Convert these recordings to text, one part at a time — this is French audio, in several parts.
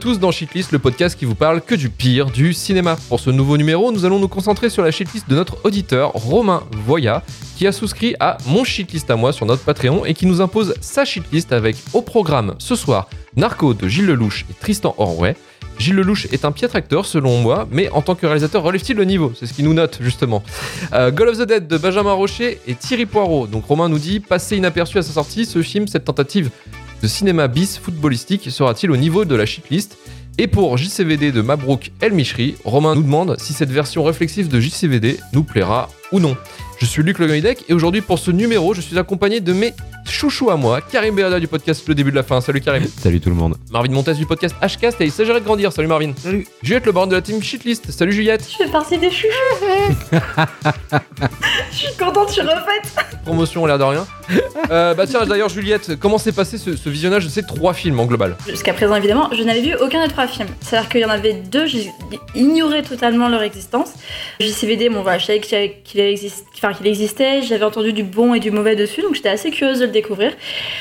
Tous dans Shitlist, le podcast qui vous parle que du pire du cinéma. Pour ce nouveau numéro, nous allons nous concentrer sur la shitlist de notre auditeur Romain Voya, qui a souscrit à mon shitlist à moi sur notre Patreon et qui nous impose sa shitlist avec au programme ce soir Narco de Gilles Lelouch et Tristan Orway. Gilles Lelouch est un piètre acteur selon moi, mais en tant que réalisateur relève-t-il le niveau? C'est ce qu'il nous note justement. Euh, Goal of the Dead de Benjamin Rocher et Thierry Poirot. Donc Romain nous dit, passé inaperçu à sa sortie, ce film, cette tentative de cinéma bis footballistique sera-t-il au niveau de la shitlist Et pour JCVD de Mabrouk El Mishri, Romain nous demande si cette version réflexive de JCVD nous plaira ou non. Je suis Luc Legoïdec et aujourd'hui pour ce numéro, je suis accompagné de mes chouchous à moi, Karim Beada du podcast Le Début de la Fin. Salut Karim. Salut tout le monde. Marvin Montes du podcast Hcast et il s'agirait de grandir. Salut Marvin. Salut. Juliette Le Baron de la team Shitlist. Salut Juliette. Je fais partie des chouchous. Je suis contente, je suis refaite. Promotion, l'air de rien. Euh, bah tiens, d'ailleurs Juliette, comment s'est passé ce, ce visionnage de ces trois films en global? Jusqu'à présent, évidemment, je n'avais vu aucun des trois films. C'est-à-dire qu'il y en avait deux, j'ai ignoré totalement leur existence. JCVD, bon, voilà, je savais qu'il enfin, qu'il existait, j'avais entendu du bon et du mauvais dessus, donc j'étais assez curieuse de le découvrir.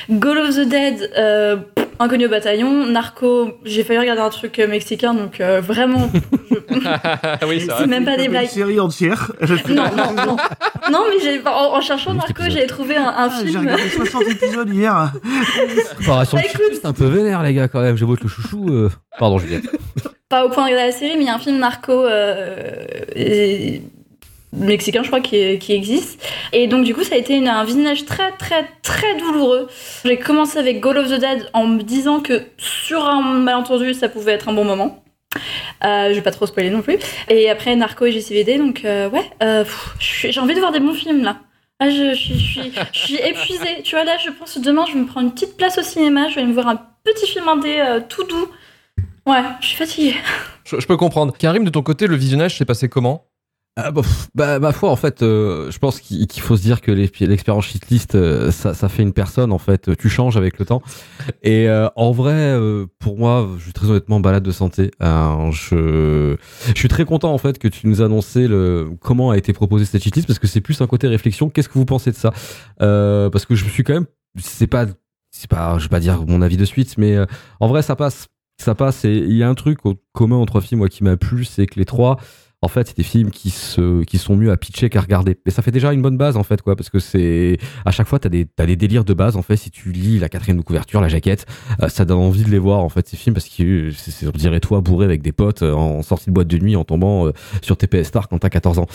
Goal of the Dead, euh, pff, inconnu au bataillon. Narco, j'ai failli regarder un truc euh, mexicain, donc euh, vraiment, oui, c'est même pas des Une blagues. série entière. Non, non, non. Non, mais j'ai, en, en cherchant Narco, j'avais trouvé un, un Ah, J'ai film. regardé 60 épisodes hier. Bah, shitlist un peu vénère les gars quand même. J'ai beau être le chouchou. euh, Pardon Juliette. pas au point de regarder la série, mais il y a un film narco euh, et- mexicain, je crois, qui, qui existe. Et donc, du coup, ça a été un visionnage très, très, très douloureux. J'ai commencé avec Goal of the Dead en me disant que sur un malentendu, ça pouvait être un bon moment. Euh, je vais pas trop spoiler non plus. Et après Narco et JCVD, donc euh, ouais, euh, j'ai envie de voir des bons films là. Ah, je, je suis, je, suis, épuisée. Tu vois, là, je pense demain, je vais me prendre une petite place au cinéma. Je vais me voir un petit film indé euh, tout doux. Ouais, je suis fatiguée. je peux comprendre. Karim, de ton côté, le visionnage s'est passé comment? Ah, bah, bah, ma foi en fait, euh, je pense qu'il faut se dire que l'ex- l'expérience shitlist, euh, ça, fait une personne en fait. Tu changes avec le temps. Et euh, en vrai, pour moi, je suis très honnêtement balade de santé. Je, suis très content en fait que tu nous annonçais le comment a été proposé cette shitlist parce que c'est plus un côté réflexion. Qu'est-ce que vous pensez de ça? Parce que je me suis quand même, c'est pas, c'est pas, je vais pas dire mon avis de suite, mais en vrai, ça passe, ça passe. Et il y a un truc commun entre films qui m'a plu, c'est que les trois en fait, c'est des films qui se, qui sont mieux à pitcher qu'à regarder. Mais ça fait déjà une bonne base, en fait, quoi, parce que c'est, à chaque fois, t'as des, t'as des délires de base, en fait, si tu lis la quatrième de couverture, la jaquette, euh, ça donne envie de les voir, en fait, ces films, parce que c'est, on dirait toi bourré avec des potes euh, en sortie de boîte de nuit, en tombant euh, sur TPS Star quand t'as 14 ans.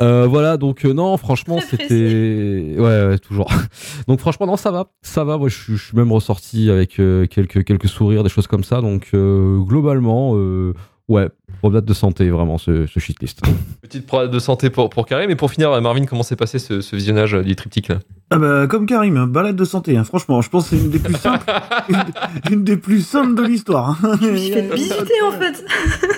Euh, voilà, donc, euh, non, franchement, c'était, ouais, ouais, toujours. donc, franchement, non, ça va, ça va, moi, je, suis- je suis même ressorti avec euh, quelques, quelques sourires, des choses comme ça, donc, euh, globalement, euh, ouais, problème de santé, vraiment, ce, ce shitlist. Petite proie de santé pour, pour Karim. Et pour finir, euh, Marvin, comment s'est passé ce, ce visionnage euh, du triptyque là Ah bah, comme Karim, hein, balade de santé. hein. Franchement, je pense que c'est une des plus simples, une, une des plus simples de l'histoire. hein. Je me suis fait visiter en fait.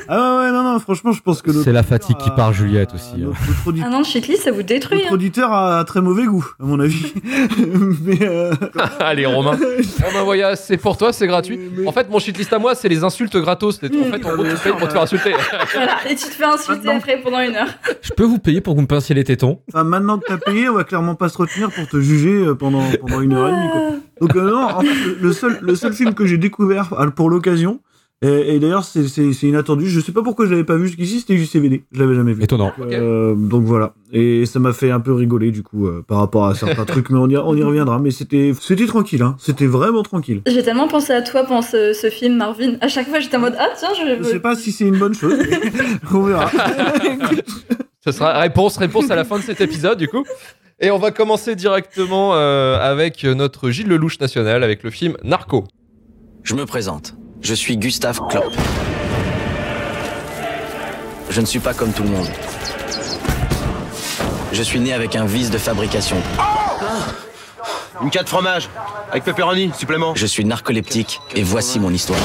Ah ouais, ouais, non, non, franchement, je pense que C'est la fatigue qui part, Juliette, aussi, hein. Notre, notre Un an de shitlist, ça vous détruit. notre hein. auditeur a très mauvais goût, à mon avis. Mais, euh, Allez, Romain. Romain Voya, c'est pour toi, c'est gratuit. mais- En fait, mon shitlist à moi, c'est les insultes gratos. En fait, payes pour te faire insulter. Voilà, et tu te fais insulter Maintenant. après pendant une heure. Je peux vous payer pour que vous me pinciez les tétons? Enfin, maintenant que t'as payé, on va clairement pas se retenir pour te juger euh, pendant, pendant une heure et demie. Quoi. Donc euh, non, en fait, le- seul, le seul film que j'ai découvert euh, pour l'occasion, et, et d'ailleurs c'est inattendu, je sais pas pourquoi je l'avais pas vu jusqu'ici, c'était JCVD, je l'avais jamais vu. Étonnant. Euh, donc voilà, et ça m'a fait un peu rigoler du coup euh, par rapport à certains trucs, mais on y, on y reviendra. Mais c'était c'était tranquille, hein. c'était vraiment tranquille. J'ai tellement pensé à toi pendant ce, ce film, Marvin. À chaque fois, j'étais en mode Ah, tiens, je Je sais pas si c'est une bonne chose, mais on verra. Ce sera réponse, réponse à la fin de cet épisode, du coup. Et on va commencer directement euh, avec notre Gilles Lelouch national, avec le film Narco. Je me présente. Je suis Gustave Klopp. Je ne suis pas comme tout le monde. Je suis né avec un vice de fabrication. Une carte fromage, avec pepperoni, supplément. Je suis narcoleptique et voici mon histoire.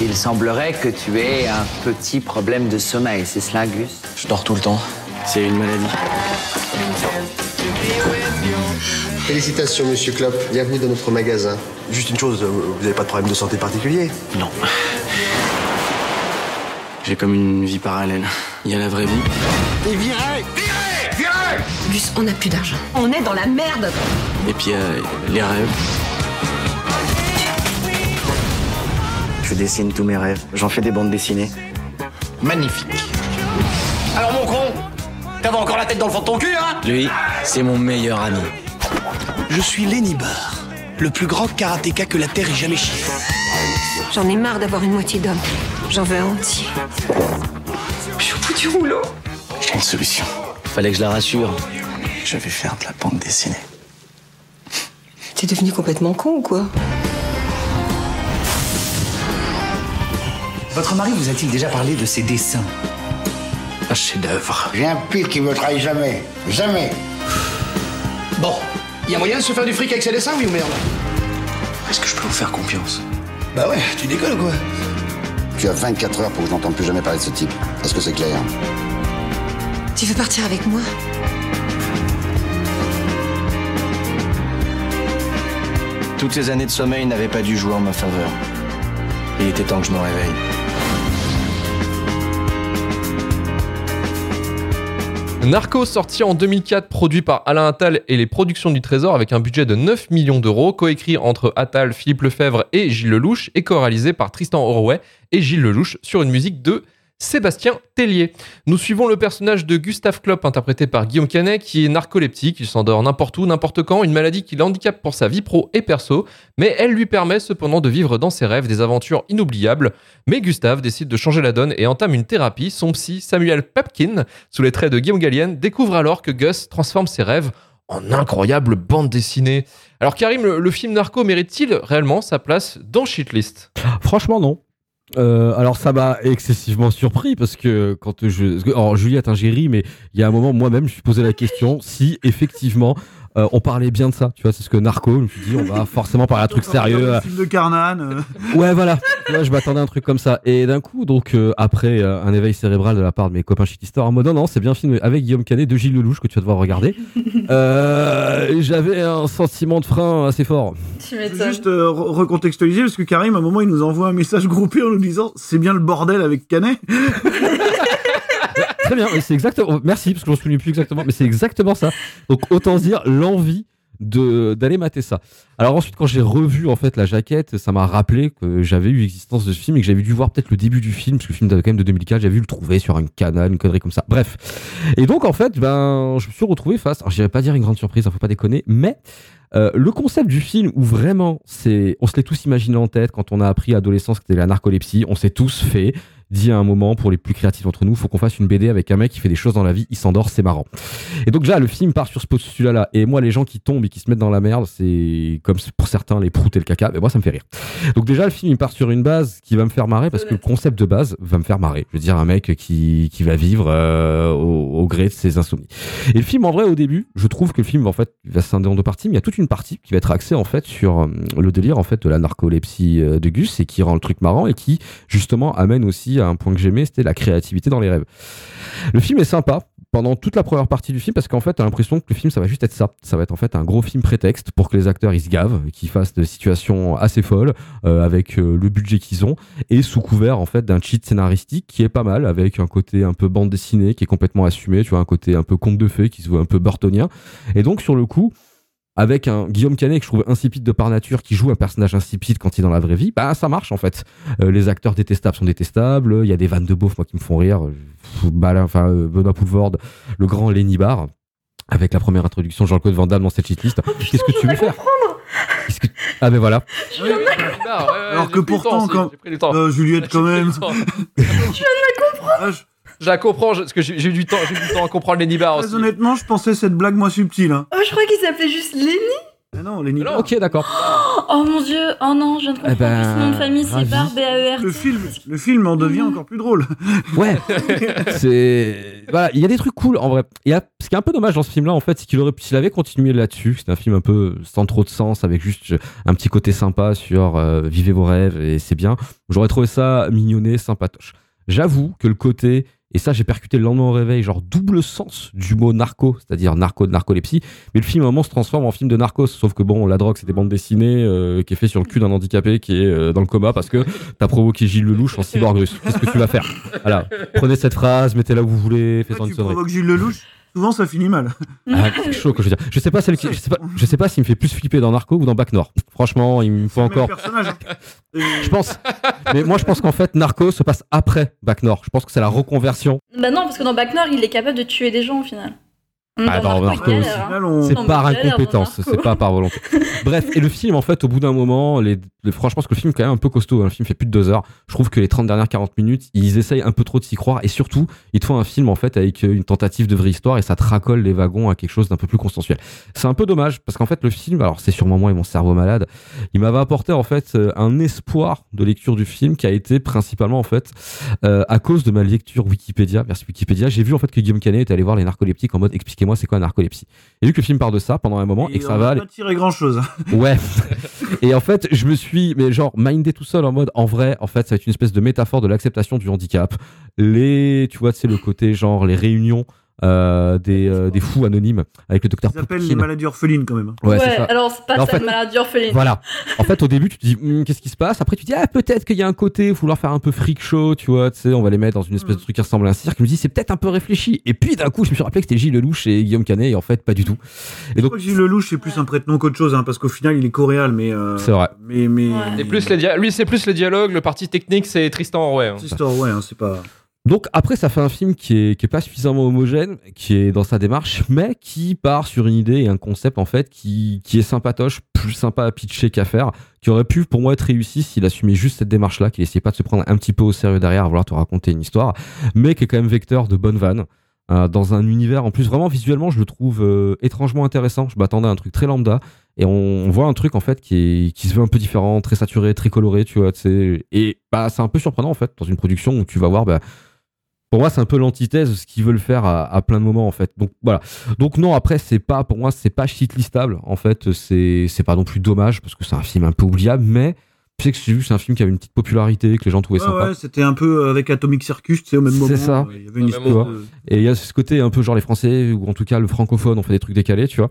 Il semblerait que tu aies un petit problème de sommeil, c'est cela, Gus? Je dors tout le temps. C'est une maladie. Félicitations, monsieur Klopp. Bienvenue dans notre magasin. Juste une chose, euh, vous n'avez pas de problème de santé particulier? Non. J'ai comme une vie parallèle. Il y a la vraie vie. Et virez Virez Virez Gus, on n'a plus d'argent. On est dans la merde. Et puis a les rêves. Je Je dessine tous mes rêves. J'en fais des bandes dessinées. Magnifique. Alors mon con, t'avais encore la tête dans le fond de ton cul, hein? Lui, c'est mon meilleur ami. Je suis Lenny Barr, le plus grand karatéka que la Terre ait jamais chiffré. J'en ai marre d'avoir une moitié d'homme. J'en veux un entier. Je suis au bout du rouleau. J'ai une solution. Fallait que je la rassure. Je vais faire de la bande dessinée. T'es devenu complètement con ou quoi? Votre mari vous a-t-il déjà parlé de ses dessins? Un chef-d'œuvre. J'ai un pire qui me trahit jamais. Jamais. Bon, y a moyen de se faire du fric avec ses dessins, oui ou merde Est-ce que je peux vous faire confiance? Bah ouais, tu décolles ou quoi? Tu as 24 heures pour que je n'entende plus jamais parler de ce type. Est-ce que c'est clair? Tu veux partir avec moi? Toutes ces années de sommeil n'avaient pas dû jouer en ma faveur. Il était temps que je me réveille. Narcos sorti en 2004, produit par Alain Attal et les productions du Trésor avec un budget de 9 millions d'euros, coécrit entre Attal, Philippe Lefebvre et Gilles Lelouch et co-réalisé par Tristan Orway et Gilles Lelouch sur une musique de Sébastien Tellier. Nous suivons le personnage de Gustave Klopp, interprété par Guillaume Canet, qui est narcoleptique, il s'endort n'importe où, n'importe quand, une maladie qui l'handicape pour sa vie pro et perso, mais elle lui permet cependant de vivre dans ses rêves des aventures inoubliables. Mais Gustave décide de changer la donne et entame une thérapie. Son psy, Samuel Papkin, sous les traits de Guillaume Gallienne, découvre alors que Gus transforme ses rêves en incroyable bande dessinée. Alors Karim, le, le film Narco mérite-t-il réellement sa place dans Shitlist? Franchement, non. Euh, alors ça m'a excessivement surpris parce que quand je, alors Juliette, hein, mais il y a un moment moi-même je me suis posé la question si effectivement euh, on parlait bien de ça. Tu vois, c'est ce que Narco. Je me suis dit on va forcément parler un truc sérieux. Le film de Carnan. euh. Ouais, voilà. Vois, je m'attendais à un truc comme ça. Et d'un coup, donc, euh, après euh, un éveil cérébral de la part de mes copains chitistas, en mode non, non, c'est bien filmé avec Guillaume Canet de Gilles Lelouch que tu vas devoir regarder. Euh, J'avais un sentiment de frein assez fort. Tu juste euh, re- recontextualiser parce que Karim, à un moment, il nous envoie un message groupé en nous disant c'est bien le bordel avec Canet. Très bien, c'est exactement. Merci, parce que je me souviens plus exactement, mais c'est exactement ça. Donc autant dire l'envie de d'aller mater ça. Alors ensuite, quand j'ai revu en fait la jaquette, ça m'a rappelé que j'avais eu l'existence de ce film et que j'avais dû voir peut-être le début du film, parce que le film date quand même de 2004, j'avais vu le trouver sur un canal, une connerie comme ça. Bref. Et donc en fait, ben, je me suis retrouvé face. Alors, j'irais pas dire une grande surprise, hein, faut pas déconner, mais euh, le concept du film où vraiment c'est, on se l'est tous imaginé en tête quand on a appris à l'adolescence que c'était la narcolepsie, on s'est tous fait dit à un moment pour les plus créatifs d'entre nous, faut qu'on fasse une BD avec un mec qui fait des choses dans la vie, il s'endort, c'est marrant. Et donc déjà le film part sur ce postulat-là. Et moi les gens qui tombent et qui se mettent dans la merde, c'est comme pour certains les proutes et le caca, mais moi ça me fait rire. Donc déjà le film il part sur une base qui va me faire marrer parce que le concept de base va me faire marrer. Je veux dire un mec qui, qui va vivre euh, au, gré de ses insomnies. Et le film en vrai au début, je trouve que le film en fait va se scinder en deux parties, mais il y a toute une partie qui va être axée en fait sur euh, le délire en fait de la narcolepsie euh, de Gus et qui rend le truc marrant et qui justement amène aussi un point que j'aimais, c'était la créativité dans les rêves. Le film est sympa pendant toute la première partie du film parce qu'en fait t'as l'impression que le film ça va juste être ça ça va être en fait un gros film prétexte pour que les acteurs ils se gavent qu'ils fassent des situations assez folles euh, avec euh, le budget qu'ils ont et sous couvert en fait d'un cheat scénaristique qui est pas mal avec un côté un peu bande dessinée qui est complètement assumé tu vois un côté un peu conte de fées qui se voit un peu burtonien et donc sur le coup avec un Guillaume Canet que je trouve insipide de par nature qui joue un personnage insipide quand il est dans la vraie vie bah ça marche en fait. Euh, les acteurs détestables sont détestables. Il y a des vannes de beauf moi qui me font rire. Pff, bah, là, enfin euh, Benoît Poulvord le grand Lenny Barr avec la première introduction de Jean-Claude Van Damme dans cette shitlist. Qu'est-ce que tu veux faire que- ah ben voilà. Alors que pourtant, quand Euh, Juliette, quand même. Je la comprends, je- parce que j'ai eu du temps, j'ai eu du temps à comprendre Lenny Barr aussi. Très honnêtement, je pensais cette blague moins subtile. Hein. Oh, je crois qu'il s'appelait juste Lenny. Ah non, Lenny Barr. ok d'accord Oh mon dieu, oh non, je viens de comprendre. Eh ben, Son nom de famille, c'est ravi. Barr, B-A-E-R. Le film, le film en devient encore plus drôle. Ouais, c'est voilà, il y a des trucs cool en vrai. Il y a ce qui est un peu dommage dans ce film-là en fait, c'est qu'il aurait pu s'il avait continué là-dessus. C'est un film un peu sans trop de sens, avec juste un petit côté sympa sur euh, vivez vos rêves et c'est bien. J'aurais trouvé ça mignonné, sympatoche. J'avoue que le côté et ça j'ai percuté le lendemain au réveil, genre double sens du mot narco, c'est-à-dire narco de narcolepsie. Mais le film à un moment se transforme en film de narcos, sauf que bon, la drogue c'est des bandes dessinées euh, qui est fait sur le cul d'un handicapé qui est euh, dans le coma parce que t'as provoqué Gilles Lelouch en cyborg russe. Qu'est-ce que tu vas faire? Voilà, prenez cette phrase, mettez-la où vous voulez, faites-en une Tu provoques Gilles Lelouch? Souvent ça finit mal. Ah, c'est chaud que je veux dire. Je sais pas celle qui, je sais pas, je sais pas s'il me fait plus flipper dans Narco ou dans Bac Nord. Franchement, il me faut C'est le même encore. personnage. hein. Je pense. Mais moi, je pense qu'en fait, Narco se passe après Bac Nord. Je pense que c'est la reconversion. Bah non, parce que dans Bac Nord, il est capable de tuer des gens au final. Ah, dans Narco aussi. hein. On- C'est par incompétence, c'est pas par volonté. Bref, et le film, en fait, au bout d'un moment, les, les- franchement, parce que le film est quand même un peu costaud, hein. le film fait plus de deux heures. Je trouve que les 30 dernières 40 minutes, ils essayent un peu trop de s'y croire, et surtout, ils te font un film, en fait, avec une tentative de vraie histoire, et ça te racole les wagons à quelque chose d'un peu plus consensuel. C'est un peu dommage, parce qu'en fait, le film, alors c'est sûrement moi et mon cerveau malade, il m'avait apporté, en fait, euh, un espoir de lecture du film qui a été principalement, en fait, euh, à cause de ma lecture Wikipédia, merci Wikipédia, j'ai vu, en fait, que Guillaume Canet était allé voir les narcoleptiques en mode, expliquez-moi c'est quoi un narcolepsie? Et vu que le film part de ça pendant un moment, et, Et que ça va aller. pas tiré grand chose. Ouais. et en fait, je me suis, mais genre, mindé tout seul en mode, en vrai, en fait, ça va être une espèce de métaphore de l'acceptation du handicap. Les, tu vois, c'est le côté genre les réunions euh, des, euh, des fous anonymes avec le docteur Ils appellent les maladies orphelines quand même. hein. Ouais, Ouais, c'est ça. alors c'est pas En ça, fait- maladie orpheline. Voilà. En fait, au début, tu te dis, Hum, qu'est-ce qui se passe? Après, tu te dis, ah, peut-être qu'il y a un côté, vouloir faire un peu freak show, tu vois, tu sais, on va les mettre dans une espèce de truc qui ressemble à un cirque. Je me dis, c'est peut-être un peu réfléchi. Et puis, d'un coup, je me suis rappelé que c'était Gilles Lelouch et Guillaume Canet, et en fait, pas du tout. Et Je donc, crois que Gilles Lelouch c'est plus un prête-nom qu'autre chose, hein, parce qu'au final il est coréal, mais. euh, c'est vrai. Mais mais. Ouais. Et plus les dia- lui, c'est plus les dialogues, le parti technique, c'est Tristan ouais. C'est histoire, ouais, hein, c'est pas. Donc après, ça fait un film qui est, qui est pas suffisamment homogène, qui est dans sa démarche, mais qui part sur une idée et un concept en fait qui, qui est sympatoche, plus sympa à pitcher qu'à faire, qui aurait pu pour moi être réussi s'il assumait juste cette démarche-là, qu'il essayait pas de se prendre un petit peu au sérieux derrière, à vouloir te raconter une histoire, mais qui est quand même vecteur de bonnes vannes. euh, dans un univers en plus vraiment visuellement je le trouve euh, étrangement intéressant je m'attendais à un truc très lambda et on, voit un truc en fait qui, qui se veut un peu différent très saturé très coloré tu vois et bah c'est un peu surprenant en fait dans une production où tu vas voir bah, pour moi, c'est un peu l'antithèse de ce qu'ils veulent faire à, à plein de moments, en fait. Donc voilà. Donc non, après, c'est pas, pour moi, c'est pas shitlistable. En fait, c'est, c'est pas non plus dommage parce que c'est un film un peu oubliable, mais tu sais que vu, c'est un film qui avait une petite popularité, que les gens trouvaient Ouais, sympa. ouais, c'était un peu avec Atomic Circus, tu sais, au même moment. C'est ça. Il y avait une histoire. de- Et il y a ce côté un peu genre les Français, ou en tout cas le francophone, on fait des trucs décalés, tu vois.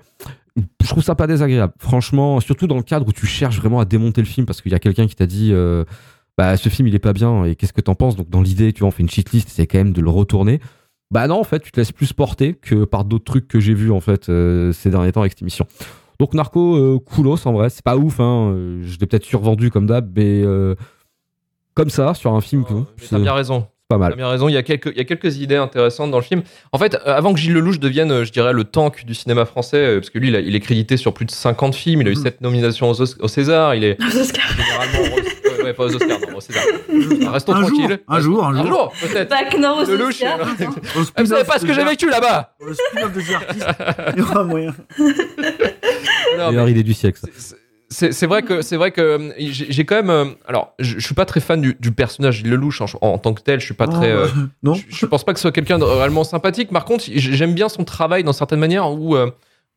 Je trouve ça pas désagréable. Franchement, surtout dans le cadre où tu cherches vraiment à démonter le film parce qu'il y a quelqu'un qui t'a dit, euh, bah, ce film il est pas bien et qu'est-ce que t'en penses? Donc dans l'idée, tu vois, on fait une cheatlist, c'est quand même de le retourner. Bah non, en fait, tu te laisses plus porter que par d'autres trucs que j'ai vus en fait euh, ces derniers temps avec cette émission. Donc Narco, euh, coolos en vrai, c'est pas ouf, hein. euh, Je l'ai peut-être survendu comme d'hab, mais euh, comme ça, sur un film, que- Mais c'est T'as bien raison. pas mal. bien raison, il y, a quelques, il y a quelques idées intéressantes dans le film. En fait, avant que Gilles Lelouch devienne, je dirais, le tank du cinéma français, parce que lui, il, a- il est crédité sur plus de 50 films, il a eu Mhm. 7 nominations aux, César, il est Aux Oscars. généralement... ouais, pas aux Oscars, non, au César. Restons Un jour, tranquilles. un jour, un Un jour. jour, peut-être. Bac Nord aux Lelouch, Oscars. Ah, Vous savez pas ce que j'ai The- vécu là-bas au spin-off de The Artist, il y aura moyen. Meilleure idée du siècle. ça. c'est- C'est c'est vrai que c'est vrai que euh, j'ai quand même euh, alors je, je suis pas très fan du, du personnage Lelouch en, en tant que tel je suis pas Oh, très euh, non. je, je pense pas que ce soit quelqu'un de réellement sympathique. Par contre, j'aime bien son travail dans certaines manières où, euh,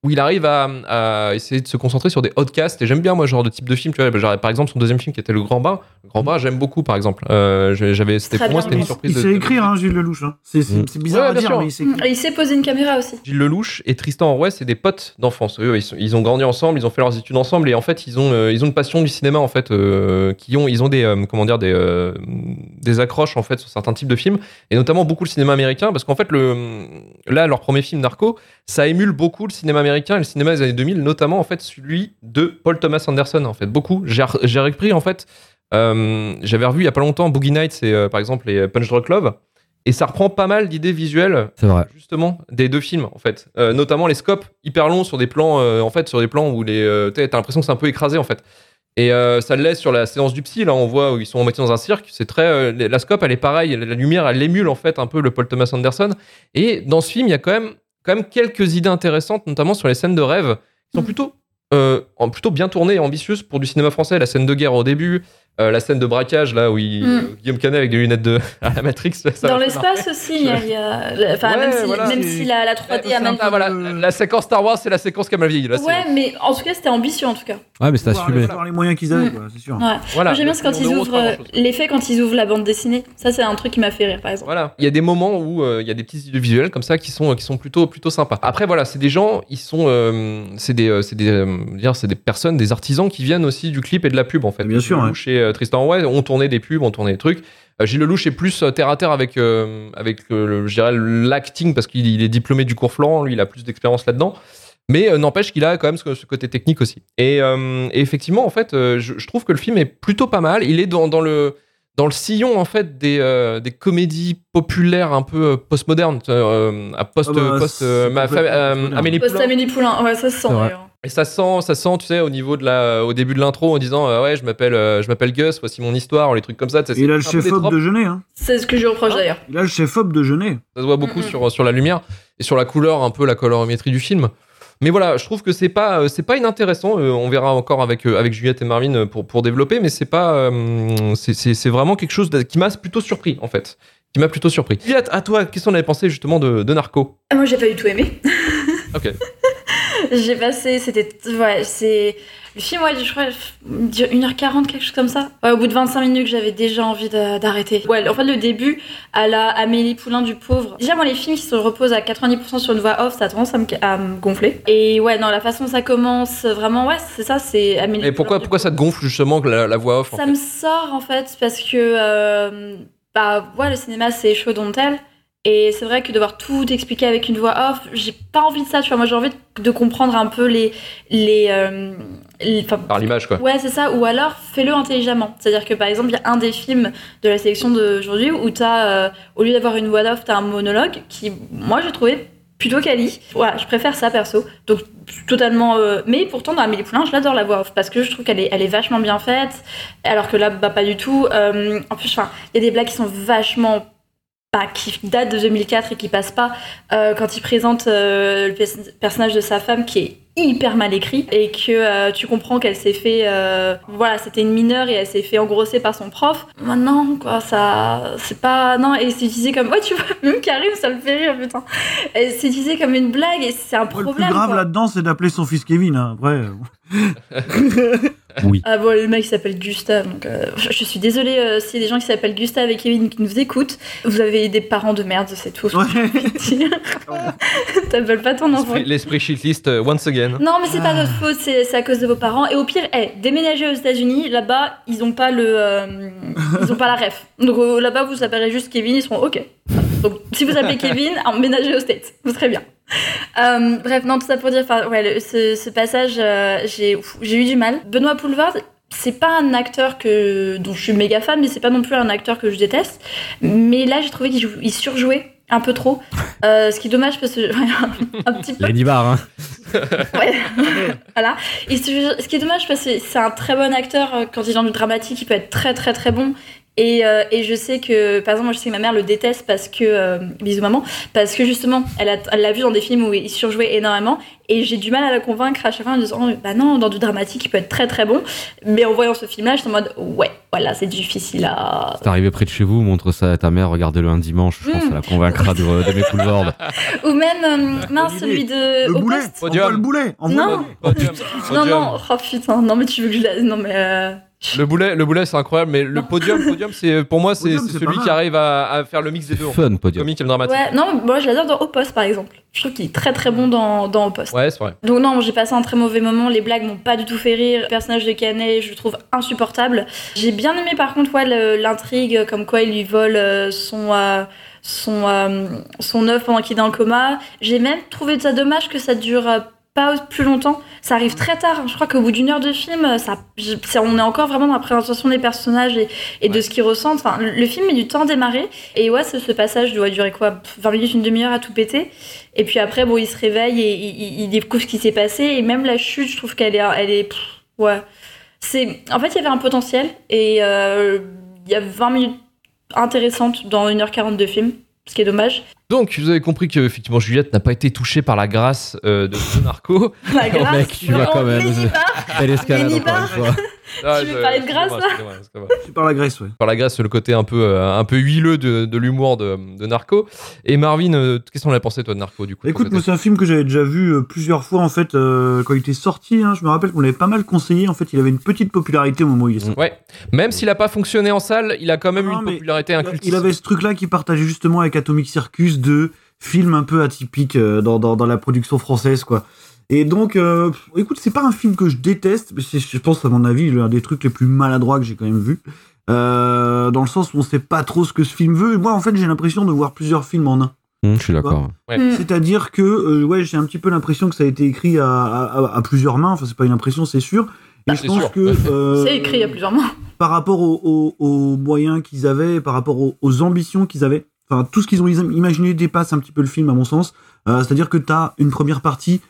où il arrive à, à essayer de se concentrer sur des podcasts. Et j'aime bien, moi, ce genre de type de film. Tu vois, genre, par exemple, son deuxième film qui était Le Grand Bain. Le Grand Bain, j'aime beaucoup, par exemple. Euh, j'avais, c'était pour moi, c'était une surprise. il sait de- écrire, hein, Gilles Lelouch. hein. C'est Mm. bizarre Ouais, à dire, sûr. mais il sait il sait poser une caméra aussi. Gilles Lelouch et Tristan Roy, c'est des potes d'enfance. Eux, ils, sont- ils ont grandi ensemble, ils ont fait leurs études ensemble et en fait, ils ont, euh, ils ont une passion du cinéma en fait, euh, qui ont, ils ont des, euh, comment dire, des, euh, des accroches en fait sur certains types de films et notamment beaucoup le cinéma américain parce qu'en fait, le, là, leur premier film Narco, ça émule beaucoup le cinéma américain et le cinéma des années 2000, notamment en fait celui de Paul Thomas Anderson en fait, beaucoup. J'ai, re- j'ai repris en fait, euh, j'avais revu il y a pas longtemps Boogie Nights et euh, par exemple les Punch Drunk Love. Et ça reprend pas mal d'idées visuelles vrai. justement des deux films en fait Euh, notamment les scopes hyper longs sur des plans euh, en fait sur des plans où les euh, t'as l'impression que c'est un peu écrasé en fait et euh, ça le laisse sur la séance du psy là on voit où ils sont en moitié dans un cirque c'est très euh, la scope elle est pareille la lumière elle émule en fait un peu le Paul Thomas Anderson et dans ce film il y a quand même quand même quelques idées intéressantes notamment sur les scènes de rêve qui sont plutôt euh, plutôt bien tournées et ambitieuses pour du cinéma français. La scène de guerre au début euh, la scène de braquage là où il, Mm. Guillaume Canet avec des lunettes de à la Matrix ça Dans l'espace aussi, il y a. il y a- Enfin, Ouais, même si, voilà. même C'est- si la, la 3D a mal. Ah, voilà, la, la séquence Star Wars, c'est la séquence qui a mal vieilli. Là, Ouais, mais en tout cas, c'était ambitieux en tout cas. Ouais, mais les, assumé. voir les moyens qu'ils avaient, Mm. quoi, c'est sûr. Ouais. Voilà. J'aime bien c'est quand ils ouvrent l'effet quand ils ouvrent la bande dessinée. Ça, c'est un truc qui m'a fait rire, par exemple. Voilà. Il y a des moments où euh, il y a des petits idées visuels comme ça qui sont, qui sont plutôt, plutôt sympas. Après, voilà, c'est des gens, ils sont. euh, c'est des, c'est des, dire, c'est des personnes, des artisans qui viennent aussi du clip et de la pub, en fait. Bien sûr, et, euh, Tristan, ouais, on tournait des pubs, on tournait des trucs. Euh, Gilles Lelouch est plus euh, terre à terre avec, euh, avec euh, le- je dirais, l'acting, parce qu'il il est diplômé du cours Florent, lui, il a plus d'expérience là-dedans. Mais euh, n'empêche qu'il a quand même ce, ce côté technique aussi. Et, euh, et effectivement, en fait, euh, je, je trouve que le film est plutôt pas mal. Il est dans, dans le dans le sillon en fait des, euh, des comédies populaires un peu postmodernes, euh, à post, bah, post euh, euh. Amélie Post Poulain. Amélie Poulain, ouais, ça se sent. Et ça sent, ça sent, tu sais, au niveau de la, au début de l'intro, en disant euh, ouais, je m'appelle, euh, je m'appelle Gus, voici mon histoire, les trucs comme ça. tu sais, Et il a le chef-op tropes. de Genet. Hein. C'est ce que je reproche d'ailleurs. Il a le chef-op de Genet. Ça se voit beaucoup sur, sur la lumière et sur la couleur, un peu la colorimétrie du film. Mais voilà, je trouve que c'est pas, euh, c'est pas inintéressant. Euh, on verra encore avec, euh, avec Juliette et Marvin euh, pour, pour développer, mais c'est pas, euh, c'est- vraiment quelque chose qui m'a plutôt surpris en fait. Qui m'a plutôt surpris. Juliette, à toi, qu'est-ce qu'on avait pensé justement de, de Narco? Ah, Moi, j'ai pas du tout aimé. Ok. J'ai passé, c'était. Ouais, c'est. Le film, ouais, je crois, dure 1h40, quelque chose comme ça. Ouais, au bout de 25 minutes, j'avais déjà envie d'arrêter. Ouais, en fait, le début, à la Amélie Poulain du pauvre. Déjà, moi, les films qui se reposent à 90% sur une voix off, ça a tendance à me, à me gonfler. Et ouais, non, la façon dont ça commence, vraiment, ouais, c'est ça, c'est Amélie Et pourquoi, pourquoi ça te gonfle justement que la, la voix off ça me sort en fait parce que euh, bah ouais le cinéma c'est chaud dont tel et c'est vrai que devoir tout expliquer avec une voix off j'ai pas envie de ça tu vois moi j'ai envie de, de comprendre un peu les les, euh, les- Par l'image quoi. Ouais, c'est ça. Ou alors, fais-le intelligemment. C'est-à-dire que, par exemple, il y a un des films de la sélection d'aujourd'hui où t'as, euh, au lieu d'avoir une voix off, t'as un monologue qui, moi, j'ai trouvé plutôt quali. Voilà, je préfère ça, perso. Donc, totalement... euh, Mais pourtant, dans Amélie Poulain, je l'adore, la voix off, parce que je trouve qu'elle est, elle est vachement bien faite, alors que là, bah, pas du tout. Euh, en plus, enfin, il y a des blagues qui sont vachement... Bah, qui datent de 2004 et qui passent pas euh, quand il présente euh, le pers- personnage de sa femme qui est hyper mal écrit et que euh, tu comprends qu'elle s'est fait euh, voilà c'était une mineure et elle s'est fait engrosser par son prof maintenant quoi ça c'est pas non et c'est utilisé comme ouais tu vois même Karim ça le fait rire putain et c'est utilisé comme une blague et c'est un Le problème plus grave quoi. là-dedans, c'est d'appeler son fils Kevin. hein. Après, Oui. Ah bon, le mec s'appelle Gustave, donc euh, je suis désolée euh, s'il y a des gens qui s'appellent Gustave et Kevin qui nous écoutent. Vous avez des parents de merde, c'est tout. ce dire. T'appelles pas ton enfant. L'esprit- shitlist euh, once again. Non, mais c'est pas votre faute, c'est à cause de vos parents. Et au pire, eh, déménager aux États-Unis, là-bas, ils ont pas le, euh, ils ont pas la ref. Donc euh, là-bas, vous s'appellerez juste Kevin, ils seront ok. Donc si vous appelez Kevin, emménagez aux States, vous serez bien. Euh, bref, non, tout ça pour dire, enfin, ouais, le- ce, ce passage, euh, j'ai eu du mal. Benoît Poulvard, c'est pas un acteur que dont je suis méga fan, mais c'est pas non plus un acteur que je déteste. Mais là, j'ai trouvé qu'il surjouait un peu trop, Euh, ce qui est dommage parce que un petit peu. Lady Bar, hein. Ouais. voilà. Et ce, ce qui est dommage parce que c'est un très bon acteur quand il est dans du dramatique, il peut être très très très bon. Et, euh, et je sais que, par exemple, moi je sais que ma mère le déteste parce que, euh, bisous maman, parce que justement, elle l'a vu dans des films où il surjouait énormément et j'ai du mal à la convaincre à chaque fois en disant, oh, bah non, dans du dramatique il peut être très très bon. Mais en voyant ce film-là, j'étais en mode, ouais, voilà, c'est difficile à. C'est arrivé près de chez vous, montre ça à ta mère, regardez-le un dimanche, je pense que ça la convaincra de- d'aimer Boulevard. Ou même, euh, mince, celui de. le Au boulet, poste. le boulet. envoie Non. Non, non, oh putain, non, mais tu veux que je la. Non, mais. Le boulet, le boulet c'est incroyable, mais le podium, podium c'est pour moi c'est celui qui arrive à, à faire le mix des deux. Fun, podium. Comique et le dramatique. Ouais, non, moi je l'adore dans Au Poste par exemple. Je trouve qu'il est très très bon dans, dans Au Poste. Ouais, c'est vrai. Donc non, j'ai passé un très mauvais moment, les blagues m'ont pas du tout fait rire, le personnage de Canet je le trouve insupportable. J'ai bien aimé par contre ouais, l'intrigue, comme quoi il lui vole euh, son, euh, son, euh, son œuf pendant qu'il est dans le coma. J'ai même trouvé ça dommage que ça dure pas plus longtemps. Ça arrive très tard, je crois qu'au bout d'une heure de film, ça, je- c'est- on est encore vraiment dans la présentation des personnages et, et de ce qu'ils ressentent. Enfin, le film met du temps à démarrer. Et ouais, ce, ce passage doit durer quoi? 20 minutes, une demi-heure à tout péter. Et puis après, bon, il se réveille et il, il- il découvre ce qui s'est passé. Et même la chute, je trouve qu'elle est, elle est, pff, ouais. C'est, en fait, il y avait un potentiel et euh, il y a 20 minutes intéressantes dans 1h40 de film, ce qui est dommage. Donc vous avez compris que effectivement Juliette n'a pas été touchée par la grâce euh, de ce narco. La Oh, grâce, mec, tu vas quand même. Minibar. Minibar. Ah, Tu veux je- parler de grâce, là excusez-moi, excusez-moi. C'est par la Grèce, ouais. Par la grâce, le côté un peu euh, un peu huileux de, de l'humour de, de Narco. Et Marvin, euh, qu'est-ce qu'on a pensé toi de Narco du coup Écoute, moi, c'est un film que j'avais déjà vu euh, plusieurs fois en fait euh, quand il était sorti. hein. je me rappelle qu'on l'avait pas mal conseillé. En fait, il avait une petite popularité au moment où il est sorti. cette- Ouais. Même s'il a pas fonctionné en salle, il a quand même Non, une popularité inculte. Il avait ce truc-là qui partageait justement avec Atomic Circus de films un peu atypiques euh, dans, dans, dans la production française, quoi. Et donc, euh, écoute, c'est pas un film que je déteste, mais c'est, je pense, à mon avis, l'un des trucs les plus maladroits que j'ai quand même vu. Euh, dans le sens où on sait pas trop ce que ce film veut. Et moi, en fait, j'ai l'impression de voir plusieurs films en un. Hum, je suis d'accord. Ouais. Mm. C'est-à-dire que, euh, ouais, j'ai un petit peu l'impression que ça a été écrit à, à- à plusieurs mains. Enfin, c'est pas une impression, c'est sûr. Et Bah, je c'est pense sûr. que euh, C'est écrit à plusieurs mois. par rapport aux, aux- aux moyens qu'ils avaient, par rapport aux, aux ambitions qu'ils avaient, enfin tout ce qu'ils ont im- imaginé dépasse un petit peu le film à mon sens. Euh, C'est-à-dire que tu as une première partie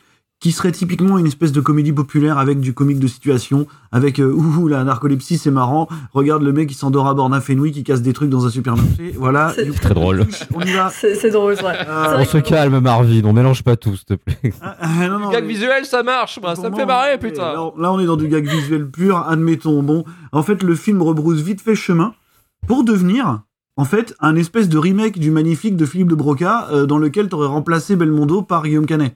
qui serait typiquement une espèce de comédie populaire avec du comique de situation, avec euh, ouh la narcolepsie c'est marrant, regarde le mec qui s'endort à bord d'un Fenwick qui casse des trucs dans un supermarché, voilà. C'est très drôle. On y va. C'est drôle, ouais. Euh, C'est On se calme, Marvin, on mélange pas tout, s'il te plaît. ah, ah, non, non, Gag mais- visuel, ça marche, ça me fait marrer, putain. Là, là, on est dans du gag visuel pur, admettons. Bon, en fait, le film rebrousse vite fait chemin pour devenir, en fait, un espèce de remake du magnifique de Philippe de Broca, euh, dans lequel t'aurais remplacé Belmondo par Guillaume Canet.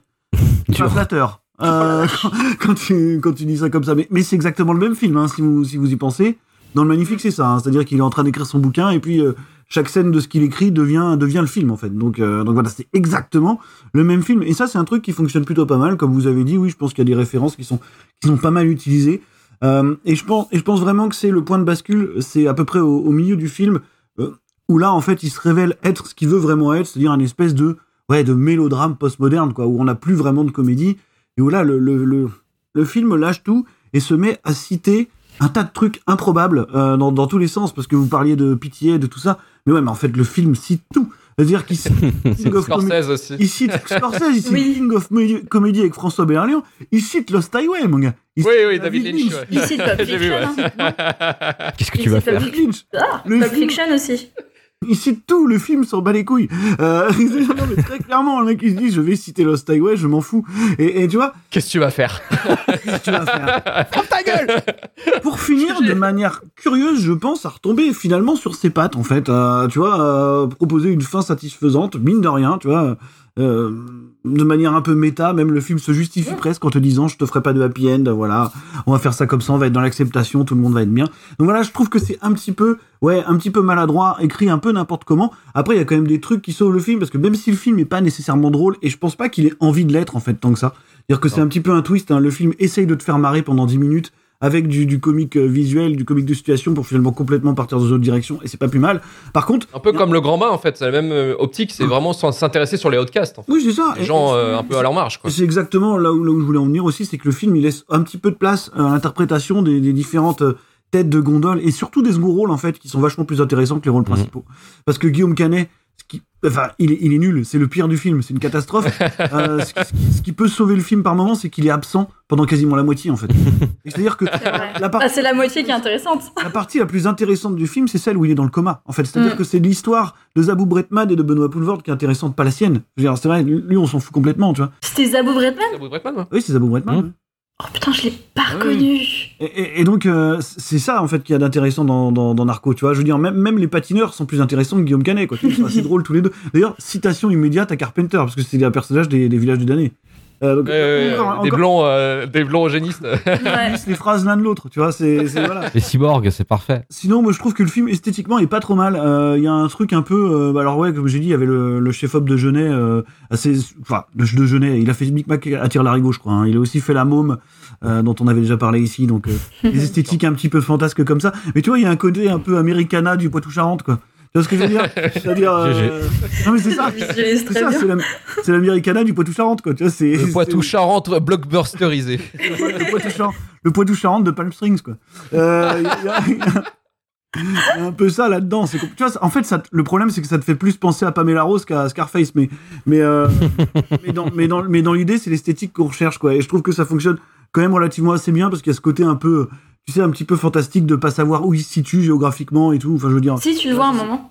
Pas flatteur. Euh, quand, quand tu, quand tu dis ça comme ça. Mais, mais c'est exactement le même film, hein, si, vous, si vous y pensez. Dans le magnifique, c'est ça. hein. C'est-à-dire qu'il est en train d'écrire son bouquin et puis euh, chaque scène de ce qu'il écrit devient, devient le film, en fait. Donc, euh, donc voilà, c'est exactement le même film. Et ça, c'est un truc qui fonctionne plutôt pas mal. Comme vous avez dit, oui, je pense qu'il y a des références qui sont, qui sont pas mal utilisées. Euh, et, je pense, et je pense vraiment que c'est le point de bascule. C'est à peu près au, au milieu du film euh, où là, en fait, il se révèle être ce qu'il veut vraiment être, c'est-à-dire une espèce de, ouais, de mélodrame postmoderne, quoi, où on n'a plus vraiment de comédie. Et où là, le, le, le, le film lâche tout et se met à citer un tas de trucs improbables euh, dans, dans tous les sens, parce que vous parliez de pitié, de tout ça. Mais ouais, mais en fait, le film cite tout. C'est-à-dire qu'il cite King of Comedy- Scorsese aussi. il cite Scorsese, il cite Oui. King of Comedy- avec François Berliand, il cite Lost Highway, mon gars. Il Oui, oui, David Lynch. ouais. Il cite Pulp Fiction. ouais. hein. Qu'est-ce que Il tu vas faire Lynch. Ah, Le Pulp Fiction aussi. Il cite tout, le film s'en bat les couilles. Euh, non, mais très clairement, le mec il se dit, je vais citer Lost Highway, je m'en fous. Et, et tu vois, Qu'est-ce que tu vas faire qu'est-ce que tu vas faire Ferme ta gueule Pour finir, de manière curieuse, je pense, à retomber finalement sur ses pattes, en fait. Euh, tu vois, euh, proposer une fin satisfaisante, mine de rien, tu vois. Euh, de manière un peu méta, même le film se justifie presque en te disant je te ferai pas de happy end, voilà, on va faire ça comme ça, on va être dans l'acceptation, tout le monde va être bien. Donc voilà, je trouve que c'est un petit peu, ouais, un petit peu maladroit, écrit un peu n'importe comment. Après, il y a quand même des trucs qui sauvent le film parce que même si le film est pas nécessairement drôle, et je pense pas qu'il ait envie de l'être en fait tant que ça. C'est-à-dire que c'est un petit peu un twist. hein. Le film essaye de te faire marrer pendant 10 minutes avec du, du comique euh, visuel, du comique de situation pour finalement complètement partir dans une autre direction et c'est pas plus mal. Par contre, Un peu comme le grand bain en fait, c'est la même euh, optique, c'est vraiment sans- s'intéresser sur les outcasts. En fait. oui, c'est ça. Les Et- gens euh, un peu à leur marge. C'est exactement là où, là où je voulais en venir aussi, c'est que le film il laisse un petit peu de place à l'interprétation des, des différentes têtes de gondole et surtout des seconds rôles en fait qui sont vachement plus intéressants que les rôles principaux. Parce que Guillaume Canet, qui, enfin, il est, il est nul, c'est le pire du film, c'est une catastrophe. Euh, ce, qui, ce qui- ce qui peut sauver le film par moment, c'est qu'il est absent pendant quasiment la moitié en fait. C'est-à-dire que C'est la, par- Ah, c'est la moitié qui est intéressante. la partie la plus intéressante du film, c'est celle où il est dans le coma. En fait, c'est-à-dire Mm. que c'est l'histoire de Zabou Bretman et de Benoît Poulvord qui est intéressante, pas la sienne. C'est vrai, lui on s'en fout complètement, tu vois. C'était Zabou Bretman? Bruce Bretman, ouais. Oui, c'est Zabou Bretman. Mm. ouais. Oh putain, je l'ai pas Ah reconnu. Et, et- et donc, euh, c'est ça, en fait, qu'il y a d'intéressant dans, dans, dans Narco, tu vois. Je veux dire, même, même les patineurs sont plus intéressants que Guillaume Canet, quoi. Ils sont assez drôles tous les deux. D'ailleurs, citation immédiate à Carpenter, parce que c'est un personnage des, des villages du damné. Euh, encore- ouais, des encore- blonds, euh, des blonds eugénistes. Ouais. les phrases l'un de l'autre, tu vois. C'est c'est- voilà. Les cyborgs, c'est parfait. Sinon, moi, je trouve que le film esthétiquement est pas trop mal. Euh, Il y a un truc un peu, euh, bah, alors ouais, comme j'ai dit, il y avait le, le chef-op de Genet, euh, assez, enfin, le de Genet. Il a fait Micmac à tire larigot, je crois. hein. Il a aussi fait la môme, euh, dont on avait déjà parlé ici. Donc, euh, des esthétiques un petit peu fantasques comme ça. Mais tu vois, il y a un côté un peu Americana du Poitou-Charentes, quoi. Tu vois ce que je veux dire C'est-à-dire, euh, non mais c'est ça. C'est ça, c'est l'Am- c'est l'Americana du Poitou-Charentes, quoi. Tu vois, c'est Le Poitou-Charentes blockbusterisé. le Poitou-Charentes, de Palm Springs, quoi. Euh, Il y, a- il y a- il y a un peu ça là-dedans. Tu vois, en fait, ça, le problème, c'est que ça te fait plus penser à Pamela Rose qu'à Scarface, mais mais euh, mais dans mais dans mais dans l'idée, c'est l'esthétique qu'on recherche, quoi. Et je trouve que ça fonctionne quand même relativement assez bien parce qu'il y a ce côté un peu, tu sais, un petit peu fantastique de pas savoir où il se situe géographiquement et tout. Enfin, je veux dire. Si tu le vois un moment.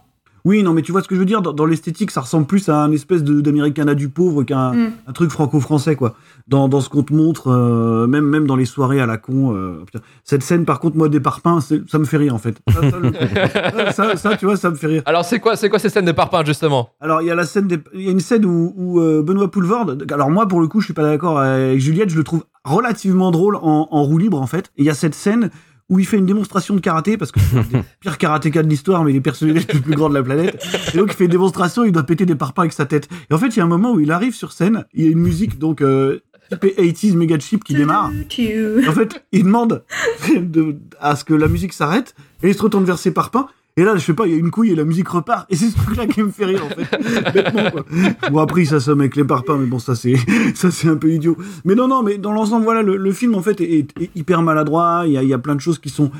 Oui, non, mais tu vois ce que je veux dire. Dans, dans l'esthétique, ça ressemble plus à un espèce d'Americana du pauvre qu'un Mm. un truc franco-français, quoi. Dans, dans ce qu'on te montre, euh, même, même dans les soirées à la con. euh. Cette scène, par contre, moi, des parpaings, ça me fait rire, en fait. Ça, ça, le- ça, ça, tu vois, ça me fait rire. Alors c'est quoi, c'est quoi ces scènes de parpaing justement? Alors, il y a la scène, des- il y a une scène où, où, euh, Benoît Poulvord. Alors moi, pour le coup, je suis pas d'accord avec Juliette. Je le trouve relativement drôle en, en roue libre, en fait. Et il y a cette scène où il fait une démonstration de karaté parce que c'est un des pires karatékas de l'histoire, mais il est d'être le plus grand de la planète. Et donc il fait une démonstration, il doit péter des parpaings avec sa tête. Et en fait, il y a un moment où il arrive sur scène, il y a une musique donc euh, typé 80s méga chip qui démarre. En fait, il demande de- à ce que la musique s'arrête et il se retourne vers ses parpaings. Et là, je sais pas, il y a une couille et la musique repart. Et c'est ce truc-là qui me fait rire, en fait. Bêtement, quoi. Bon, après, il s'assomme avec les parpaings, mais bon, ça, c'est, ça, c'est un peu idiot. Mais non, non, mais dans l'ensemble, voilà, le, le film, en fait, est, hyper maladroit. Il y a, il y a plein de choses qui sont,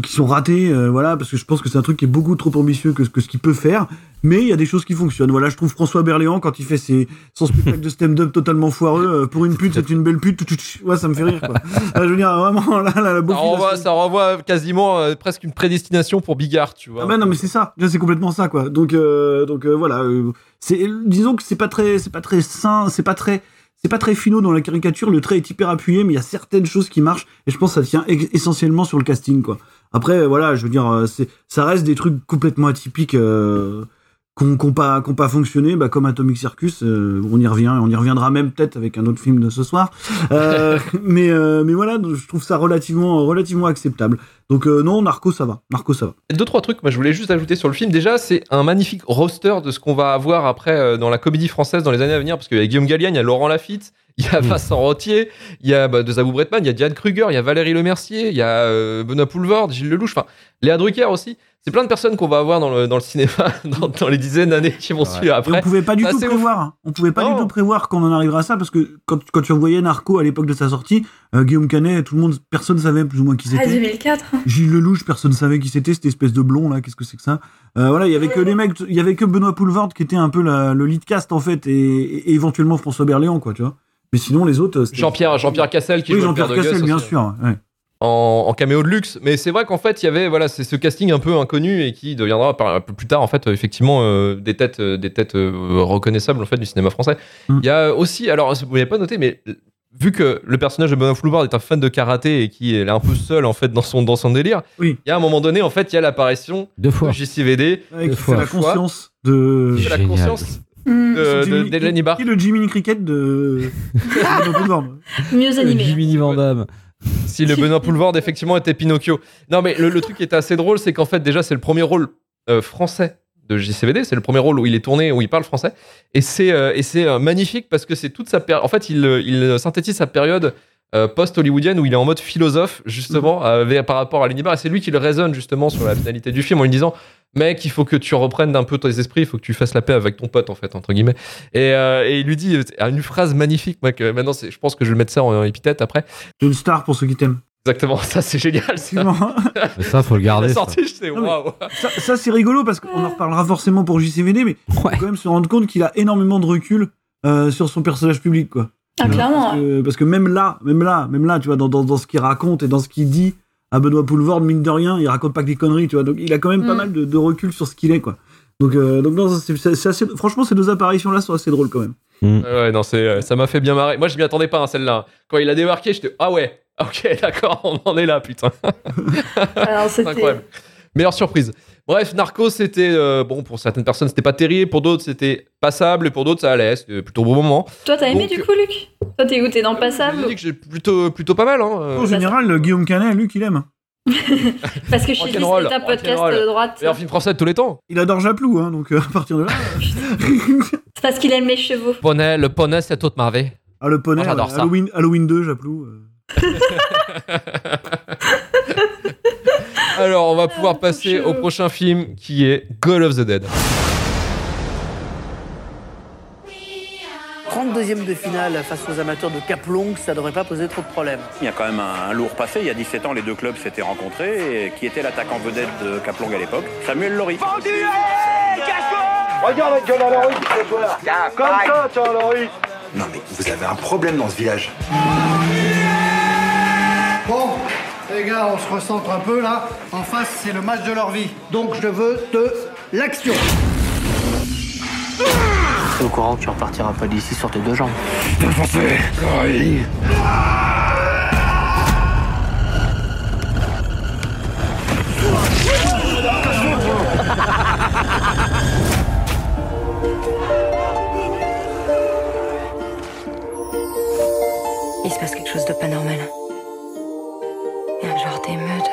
qui sont, ratées, euh, voilà, parce que je pense que c'est un truc qui est beaucoup trop ambitieux que, ce- que ce qu'il peut faire. Mais il y a des choses qui fonctionnent. Voilà, je trouve François Berléand, quand il fait ses, son spectacle de stand-up totalement foireux, euh, pour une pute, c'est une belle pute. tout, tout, tout. Ouais, ça me fait rire, quoi. Là, je veux dire, vraiment, là, là, la Ça renvoie, ça renvoie quasiment euh, presque une prédestination pour Bigard, tu vois. ah bah non mais c'est ça, c'est complètement ça quoi. Donc euh, donc euh, voilà, euh, c'est disons que c'est pas très c'est pas très sain, c'est pas très c'est pas très finaux dans la caricature, le trait est hyper appuyé mais il y a certaines choses qui marchent et je pense que ça tient essentiellement sur le casting quoi. Après voilà, je veux dire euh, ça reste des trucs complètement atypiques euh, qu'on qu'on pas qu'on pas fonctionné bah, comme Atomic Circus euh, on y revient on y reviendra même peut-être avec un autre film de ce soir. Euh, mais euh, mais voilà je trouve ça relativement relativement acceptable. Donc non Narco ça va. Narco ça va. Deux, trois trucs, moi je voulais juste ajouter sur le film. Déjà, c'est un magnifique roster de ce qu'on va avoir après dans la comédie française dans les années à venir, parce qu'il y a Guillaume Gallienne, il y a Laurent Lafitte, il y a Vincent Rottier, il y a bah, de Zabou Bretman, il y a Diane Kruger, il y a Valérie Lemercier, il y a Benoît Poulvord, Gilles Lelouch, enfin Léa Drucker aussi. C'est plein de personnes qu'on va avoir dans le, dans le cinéma dans, dans les dizaines d'années qui vont suivre Et après. on pouvait pas du tout prévoir. hein. On pouvait pas Non. du tout prévoir qu'on en arriverait à ça parce que quand, quand tu voyais Narco à l'époque de sa sortie, euh, Guillaume Canet, tout le monde, personne savait plus ou moins qui Ah, c'était. 2004. Gilles Lelouch, personne savait qui c'était, cette espèce de blond là, qu'est-ce que c'est que ça? Euh, Voilà, il y avait que les mecs, il y avait que Benoît Poulvord qui était un peu la- le lead cast en fait, et, et éventuellement François Berléand quoi, tu vois. Mais sinon les autres. c'était- Jean-Pierre Jean-Pierre Cassel qui oui, joue Jean-Pierre de Cassel, bien aussi. sûr. ouais. En, en caméo de luxe. Mais c'est vrai qu'en fait, il y avait voilà, c'est ce casting un peu inconnu et qui deviendra par- un peu plus tard en fait, euh, effectivement, euh, des têtes, euh, des têtes euh, reconnaissables en fait du cinéma français. Mm. Il y a aussi, alors vous n'avez pas noté, mais vu que le personnage de Benoît Floubard est un fan de karaté et qui est un peu seul en fait dans son dans son délire, Oui. il y a un moment donné en fait, il y a l'apparition fois. de JCVD, Ouais, qui fois. fait la conscience de. de la conscience Hmm, de, Jimmy- de, d'Hélène Ibar. Qui est le Jiminy Cricket de. de. Mieux animé. Jiminy Van Damme. Si le Benoît Poulvord effectivement était Pinocchio. Non mais le, truc qui était assez drôle, c'est qu'en fait déjà c'est le premier rôle euh, français de JCVD, c'est le premier rôle où il est tourné, où il parle français, et c'est euh, et c'est euh, magnifique parce que c'est toute sa période. En fait, il synthétise sa période euh, post-hollywoodienne où il est en mode philosophe justement avec- par rapport à Lenibar, et c'est lui qui le raisonne justement sur la finalité du film en lui disant mec, il faut que tu reprennes d'un peu tes esprits, il faut que tu fasses la paix avec ton pote en fait entre guillemets. Et, euh, et il lui dit euh, une phrase magnifique, moi que maintenant c'est, je pense que je vais mettre ça en, en épithète après. Une star pour ceux qui t'aiment. Exactement, ça c'est génial. Ça. Ça, faut le garder. La ça. sortie, je sais, Non, mais- waouh. Ça, ça, c'est rigolo parce qu'on en reparlera forcément pour JCVD, mais Ouais. faut quand même se rendre compte qu'il a énormément de recul euh, sur son personnage public, quoi. Ah, clairement. Parce que, parce que même là, même là, même là, tu vois, dans, dans, dans ce qu'il raconte et dans ce qu'il dit à Benoît Poulvord, mine de rien, il raconte pas que des conneries, tu vois. Donc il a quand même pas Mm. mal de, de recul sur ce qu'il est, quoi. Donc, euh, donc non, c'est c'est- c'est assez. Franchement, ces deux apparitions-là sont assez drôles quand même. Ouais, ouais, non, c'est, euh, ça m'a fait bien marrer. Moi, je m'y attendais pas, hein, celle-là. Quand il a débarqué, j'étais ah ouais, ok, d'accord, on en est là, putain. Alors, incroyable. Meilleure surprise. Bref, Narcos, c'était euh, bon pour certaines personnes, c'était pas terrible, pour d'autres, c'était passable, et pour d'autres, ça allait. C'était plutôt bon moment. Toi, t'as aimé Donc- du coup, Luc? Toi, t'es où? T'es dans le passable Je dis que j'ai plutôt, plutôt pas mal. Hein. euh. En général, Guillaume Canet, lui, qu'il aime. Parce que je suis c'est un podcast de droite. Meilleur film français de tous les temps. Il adore Japlou, hein, donc euh, à partir de là. C'est parce qu'il aime les chevaux. Poney, le poney, c'est toute ma vie. ah, le poney, Moi, j'adore ouais, ça. Halloween, Halloween 2, Japlou. Alors, on va pouvoir passer au prochain film qui est God of the Dead. 32e de finale face aux amateurs de Caplong, ça devrait pas poser trop de problèmes. Il y a quand même un, un lourd passé. Il y a 17 ans, les deux clubs s'étaient rencontrés. Et qui était l'attaquant vedette de Kaplong à l'époque Samuel Laurie. Regarde la gueule à Laurie, ce joueur. Comme ça, tiens, Laurie. Non mais vous avez un problème dans ce village. Bon, les gars, on se recentre un peu là. En face, c'est le match de leur vie. Donc je veux de l'action. T'es au courant que tu repartiras pas d'ici sur tes deux jambes. Il se passe quelque chose de pas normal. Genre d'émeute.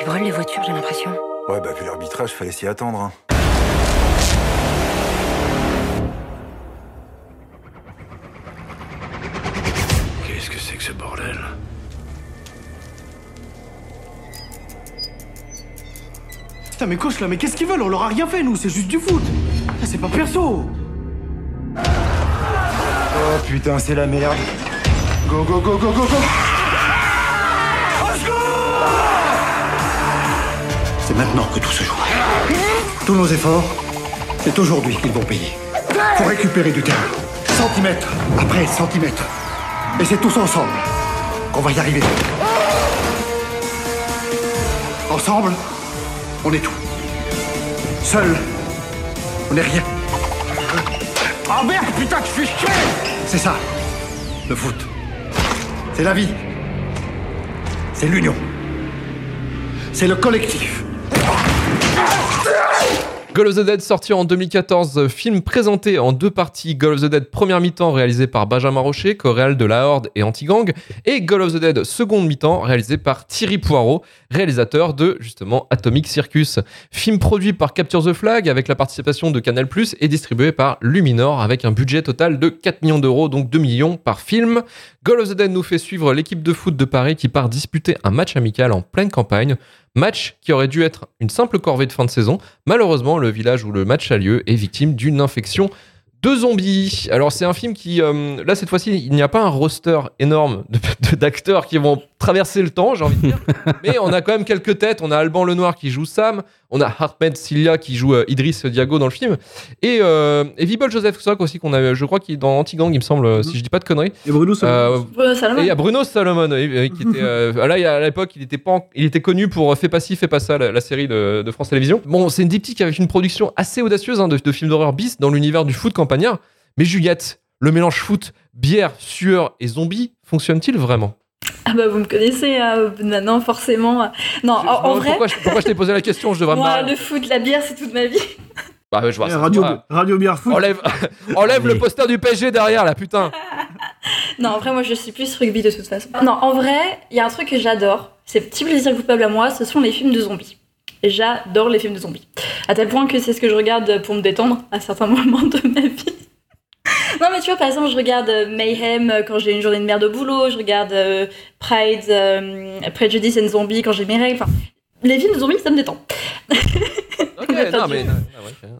Ils brûlent les voitures, j'ai l'impression. Ouais bah vu l'arbitrage, fallait s'y attendre. Hein. que ce bordel? Putain, mais coach là, mais qu'est-ce qu'ils veulent? On leur a rien fait, nous, c'est juste du foot. Ça, c'est pas perso. Oh putain, c'est la merde. Go, go, go, go, go, go C'est maintenant que tout se joue. Tous nos efforts, c'est aujourd'hui qu'ils vont payer. Faut récupérer du terrain. Centimètre après centimètre. Et c'est tous ensemble qu'on va y arriver. Ensemble, on est tout. Seul, on est rien. Oh merde, putain, que je suis chier C'est ça, le foot. C'est la vie. C'est l'union. C'est le collectif. Goal of the Dead sorti en 2014, film présenté en deux parties. Goal of the Dead première mi-temps réalisé par Benjamin Rocher, co-réal de La Horde et Anti-Gang, et Goal of the Dead seconde mi-temps réalisé par Thierry Poirot, réalisateur de justement Atomic Circus. Film produit par Capture the Flag avec la participation de Canal+, et distribué par Luminor avec un budget total de 4 millions d'euros, donc 2 millions par film. Goal of the Dead nous fait suivre l'équipe de foot de Paris qui part disputer un match amical en pleine campagne. Match qui aurait dû être une simple corvée de fin de saison. Malheureusement, le village où le match a lieu est victime d'une infection de zombies. Alors c'est un film qui, euh, là cette fois-ci, il n'y a pas un roster énorme d'acteurs qui vont traverser le temps, j'ai envie de dire. Mais on a quand même quelques têtes. On a Alban Lenoir qui joue Sam, on a Ahmed Cilia qui joue euh, Idriss Diago dans le film, et, euh, et Vibol Joseph Sock aussi qu'on a, je crois qu'il est dans Anti-Gang, il me semble, euh, si je dis pas de conneries. Et Bruno Salomon. Euh, Bruno Salomon. Et il y a Bruno Salomon, qui était euh, là il y a- à l'époque, il était pas, en- il était connu pour Fais pas ci, fais pas ça, la, la série de, de France Télévisions. Bon, c'est une diptyque avec une production assez audacieuse hein, de, de films d'horreur bis dans l'univers du foot campagnard. Mais Juliette, le mélange foot, bière, sueur et zombie fonctionne-t-il vraiment? Ah bah vous me connaissez hein, maintenant forcément. Non, en, en vrai, Pourquoi je, pourquoi je t'ai posé la question Je devrais me moi le foot, la bière, c'est toute ma vie. Bah, ouais, je vois Eh, ça. radio, Ouais. radio Bière Foot. Enlève, enlève le poster du PSG derrière là, putain. Non, en vrai, moi je suis plus rugby de toute façon. Non, en vrai, il y a un truc que j'adore. C'est petit plaisir coupable à moi, ce sont les films de zombies. J'adore les films de zombies. À tel point que c'est ce que je regarde pour me détendre à certains moments de ma vie. Non, mais tu vois, par exemple, je regarde euh, Mayhem euh, quand j'ai une journée de merde au boulot, je regarde euh, Pride, euh, Prejudice and Zombie quand j'ai mes règles. Enfin, les films de zombies, ça me détend. Ok, non, mais.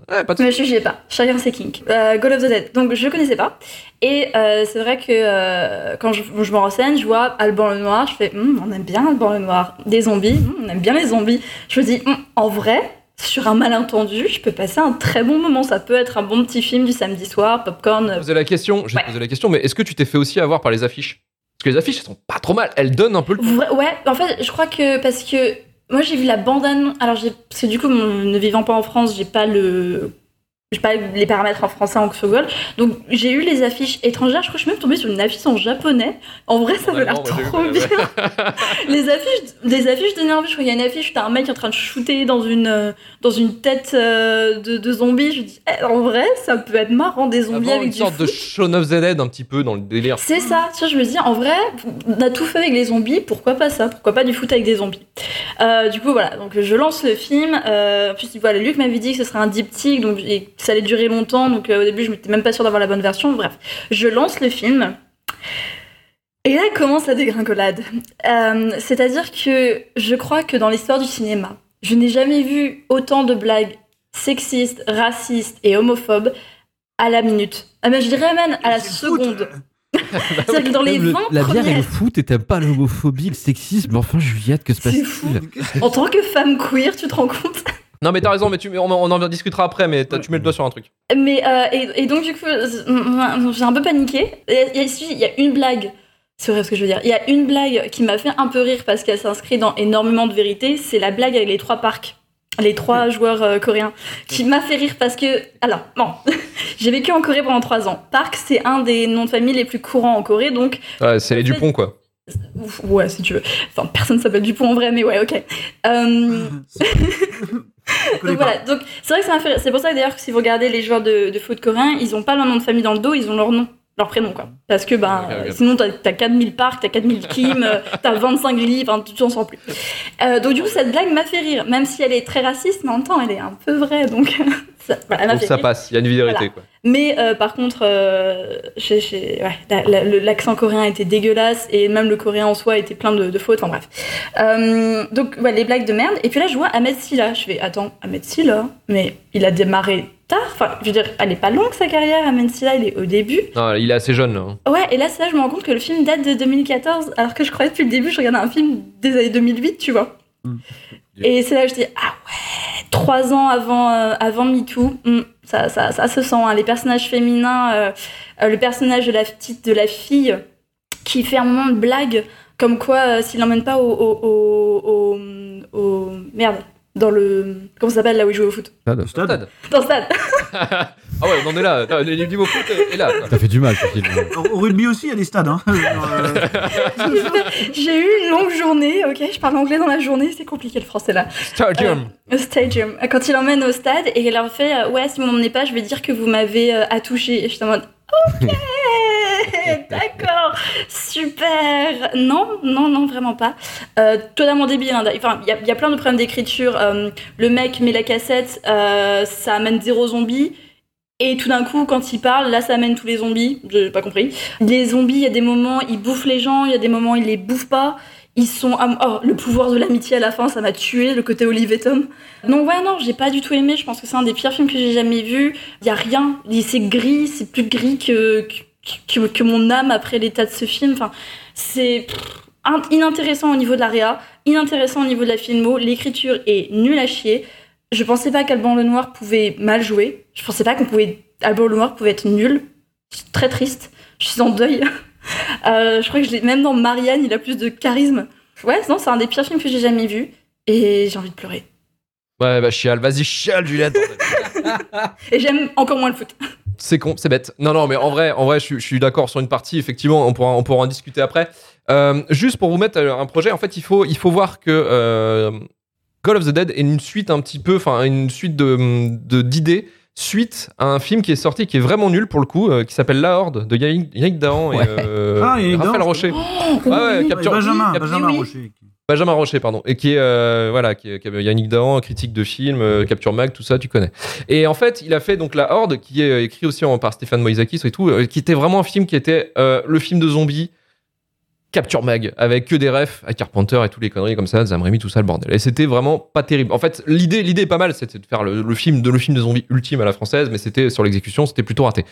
Ouais, pas de Ne me jugez pas, chacun ses kinks. Euh, Goal of the Dead, donc je connaissais pas. Et euh, c'est vrai que quand je, je me renseigne, je vois Alban le Noir, je fais Hum, on aime bien Alban le Noir. Des zombies, hum, on aime bien les zombies. Je me dis, Hum, en vrai, sur un malentendu, je peux passer un très bon moment. Ça peut être un bon petit film du samedi soir, popcorn. euh, posé la question, j'ai posé la question, mais est-ce que tu t'es fait aussi avoir par les affiches? Parce que les affiches, elles sont pas trop mal, elles donnent un peu le. Vrai- ouais, en fait, je crois que parce que moi j'ai vu la bande annonce. Alors, parce que du coup, ne vivant pas en France, j'ai pas le. J'ai pas les paramètres en français en Google. Donc, j'ai eu les affiches étrangères. Je crois que je suis même tombée sur une affiche en japonais. En vrai, ça avait l'air eu, trop bien. les affiches, des affiches de nerveux. Je crois qu'il y a une affiche où t'as un mec qui est en train de shooter dans une, euh, dans une tête euh, de, de zombie. Je dis, eh, en vrai, ça peut être marrant, des zombies Avoir avec une du sorte de Shaun of the Dead un petit peu dans le délire. c'est ça, tu vois, je me dis, en vrai, on a tout fait avec les zombies, pourquoi pas ça? Pourquoi pas du foot avec des zombies? Euh, Du coup, voilà, donc je lance le film. Euh, en plus, voilà, Luc m'avait dit que ce serait un diptyque, donc et que ça allait durer longtemps, donc euh, au début, je m'étais même pas sûre d'avoir la bonne version. Bref, je lance le film. Et là commence la dégringolade. Euh, C'est-à-dire que je crois que dans l'histoire du cinéma, je n'ai jamais vu autant de blagues sexistes, racistes et homophobes à la minute. Ah, mais je dirais même à la seconde. C'est-à-dire que dans les Même le- 20 la bière et le foot, et t'aimes pas l'homophobie, le sexisme, mais enfin, Juliette, que se passe-t-il? En tant que femme queer, tu te rends compte? Non, mais t'as raison, mais tu, on, on en discutera après, mais t'as- tu mets le doigt sur un truc. Mais euh, et, et donc du coup, j'ai un peu paniqué. Il y, a, il y a une blague. C'est vrai ce que je veux dire. Il y a une blague qui m'a fait un peu rire parce qu'elle s'inscrit dans énormément de vérité. C'est la blague avec les trois parcs. Les trois joueurs euh, coréens. Qui m'a fait rire parce que. Alors, bon. J'ai vécu en Corée pendant trois ans. Park, c'est un des noms de famille les plus courants en Corée. Donc, Ouais, c'est les Dupont, quoi. Ouf, Ouais, si tu veux. Enfin, personne s'appelle Dupont en vrai, mais ouais, ok. Euh, donc voilà, donc c'est vrai que ça m'a fait. C'est pour ça que d'ailleurs, que si vous regardez les joueurs de, de foot coréens, ils ont pas leur nom de famille dans le dos, ils ont leur nom. Leur prénom, quoi. Parce que, ben, sinon, t'as as 4000 parcs, t'as 4000 Kim, t'as 25 livres, enfin, tu t'en sors plus. Euh, donc, du coup, cette blague m'a fait rire, même si elle est très raciste, mais en même temps, elle est un peu vraie, donc, ça, voilà, elle m'a Donc fait ça rire. passe, il y a une vérité Voilà. quoi. Mais euh, par contre, euh, ouais, l'accent coréen était dégueulasse et même le coréen en soi était plein de, de fautes. Enfin bref. Euh, donc ouais, les blagues de merde. Et puis là, je vois Ahmed Silla. Je fais attends, Ahmed Silla, mais il a démarré tard. Enfin, je veux dire, elle est pas longue sa carrière. Ahmed Silla, il est au début. Non, il est assez jeune. là, hein. Ouais, et là, c'est là je me rends compte que le film date de 2014, alors que je croyais depuis le début, je regardais un film des années 2008, tu vois. Et c'est là que je dis, ah ouais, trois ans avant, euh, avant MeToo, hmm, ça, ça, ça se sent. hein. Les personnages féminins, euh, euh, le personnage de la petite, de la fille, qui fait un moment de blague, comme quoi, euh, s'il l'emmène pas au, au, au, au- au- Merde, dans le. Comment ça s'appelle là où il joue au foot? Stade. Stade. Dans le stade ah ouais, on en est là. Non, Le niveau foot est là. Ça fait du mal, ce film. Au, au rugby aussi, il y a des stades. Hein. Euh, J'ai eu une longue journée, ok Je parle anglais dans la journée, c'est compliqué le français là. Stadium. Au stadium. Quand il emmène au stade et il leur fait euh, Ouais, si vous m'emmenez pas, je vais dire que vous m'avez euh, attouché. Et je suis en mode Ok D'accord Super Non, non, non, vraiment pas. Euh, totalement débile. hein. Enfin, il y, a- plein de problèmes d'écriture. Euh, le mec met la cassette, euh, ça amène zéro zombie. Et tout d'un coup, quand il parle, là, ça amène tous les zombies. J'ai pas compris. Les zombies, il y a des moments, ils bouffent les gens, il y a des moments, ils les bouffent pas. Ils sont. Oh, le pouvoir de l'amitié à la fin, ça m'a tué, le côté Olive et Tom. Donc, ouais, non, j'ai pas du tout aimé. Je pense que c'est un des pires films que j'ai jamais vu. Il y a rien. C'est gris, c'est plus gris que, que, que mon âme après l'état de ce film. Enfin, c'est inintéressant au niveau de la réa, inintéressant au niveau de la filmo. L'écriture est nulle à chier. Je pensais pas qu'Alban Lenoir pouvait mal jouer. Je pensais pas qu'on pouvait. Alban Lenoir pouvait être nul. Je suis très triste. Je suis en deuil. Euh, je crois que je l'ai- même dans Marianne, il a plus de charisme. Ouais, non, c'est un des pires films que j'ai jamais vu. Et j'ai envie de pleurer. Ouais, bah chiale, vas-y, chiale, Juliette. Et j'aime encore moins le foot. C'est con, c'est bête. Non, non, mais en vrai, en vrai, je, suis- je suis d'accord sur une partie. Effectivement, on pourra, on pourra en discuter après. Euh, juste pour vous mettre euh, un projet, en fait, il faut, il faut voir que euh, Call of the Dead est une suite un petit peu, enfin, une suite de d'idées suite à un film qui est sorti, qui est vraiment nul pour le coup, euh, qui s'appelle La Horde de Yannick Yannick Dahan et Ouais. euh, Ah, Raphaël Rocher. Oh, ouais, ouais, oui. Capture Benjamin, Cap- Benjamin oui. Rocher. Benjamin Rocher, pardon, et qui est euh, voilà, qui qui Yannick Dahan, critique de film, euh, Capture Mag, tout ça, tu connais. Et en fait, il a fait donc La Horde, qui est euh, écrit aussi par Stéphane Moïsakis et tout, qui était vraiment un film qui était le film de zombies Capture Mag, avec que des refs à Carpenter et tous les conneries comme ça, Sam Raimi, tout ça, le bordel. Et c'était vraiment pas terrible. En fait, l'idée, l'idée est pas mal, c'était de faire le, film de le film de zombies ultime à la française, mais c'était sur l'exécution, c'était plutôt raté.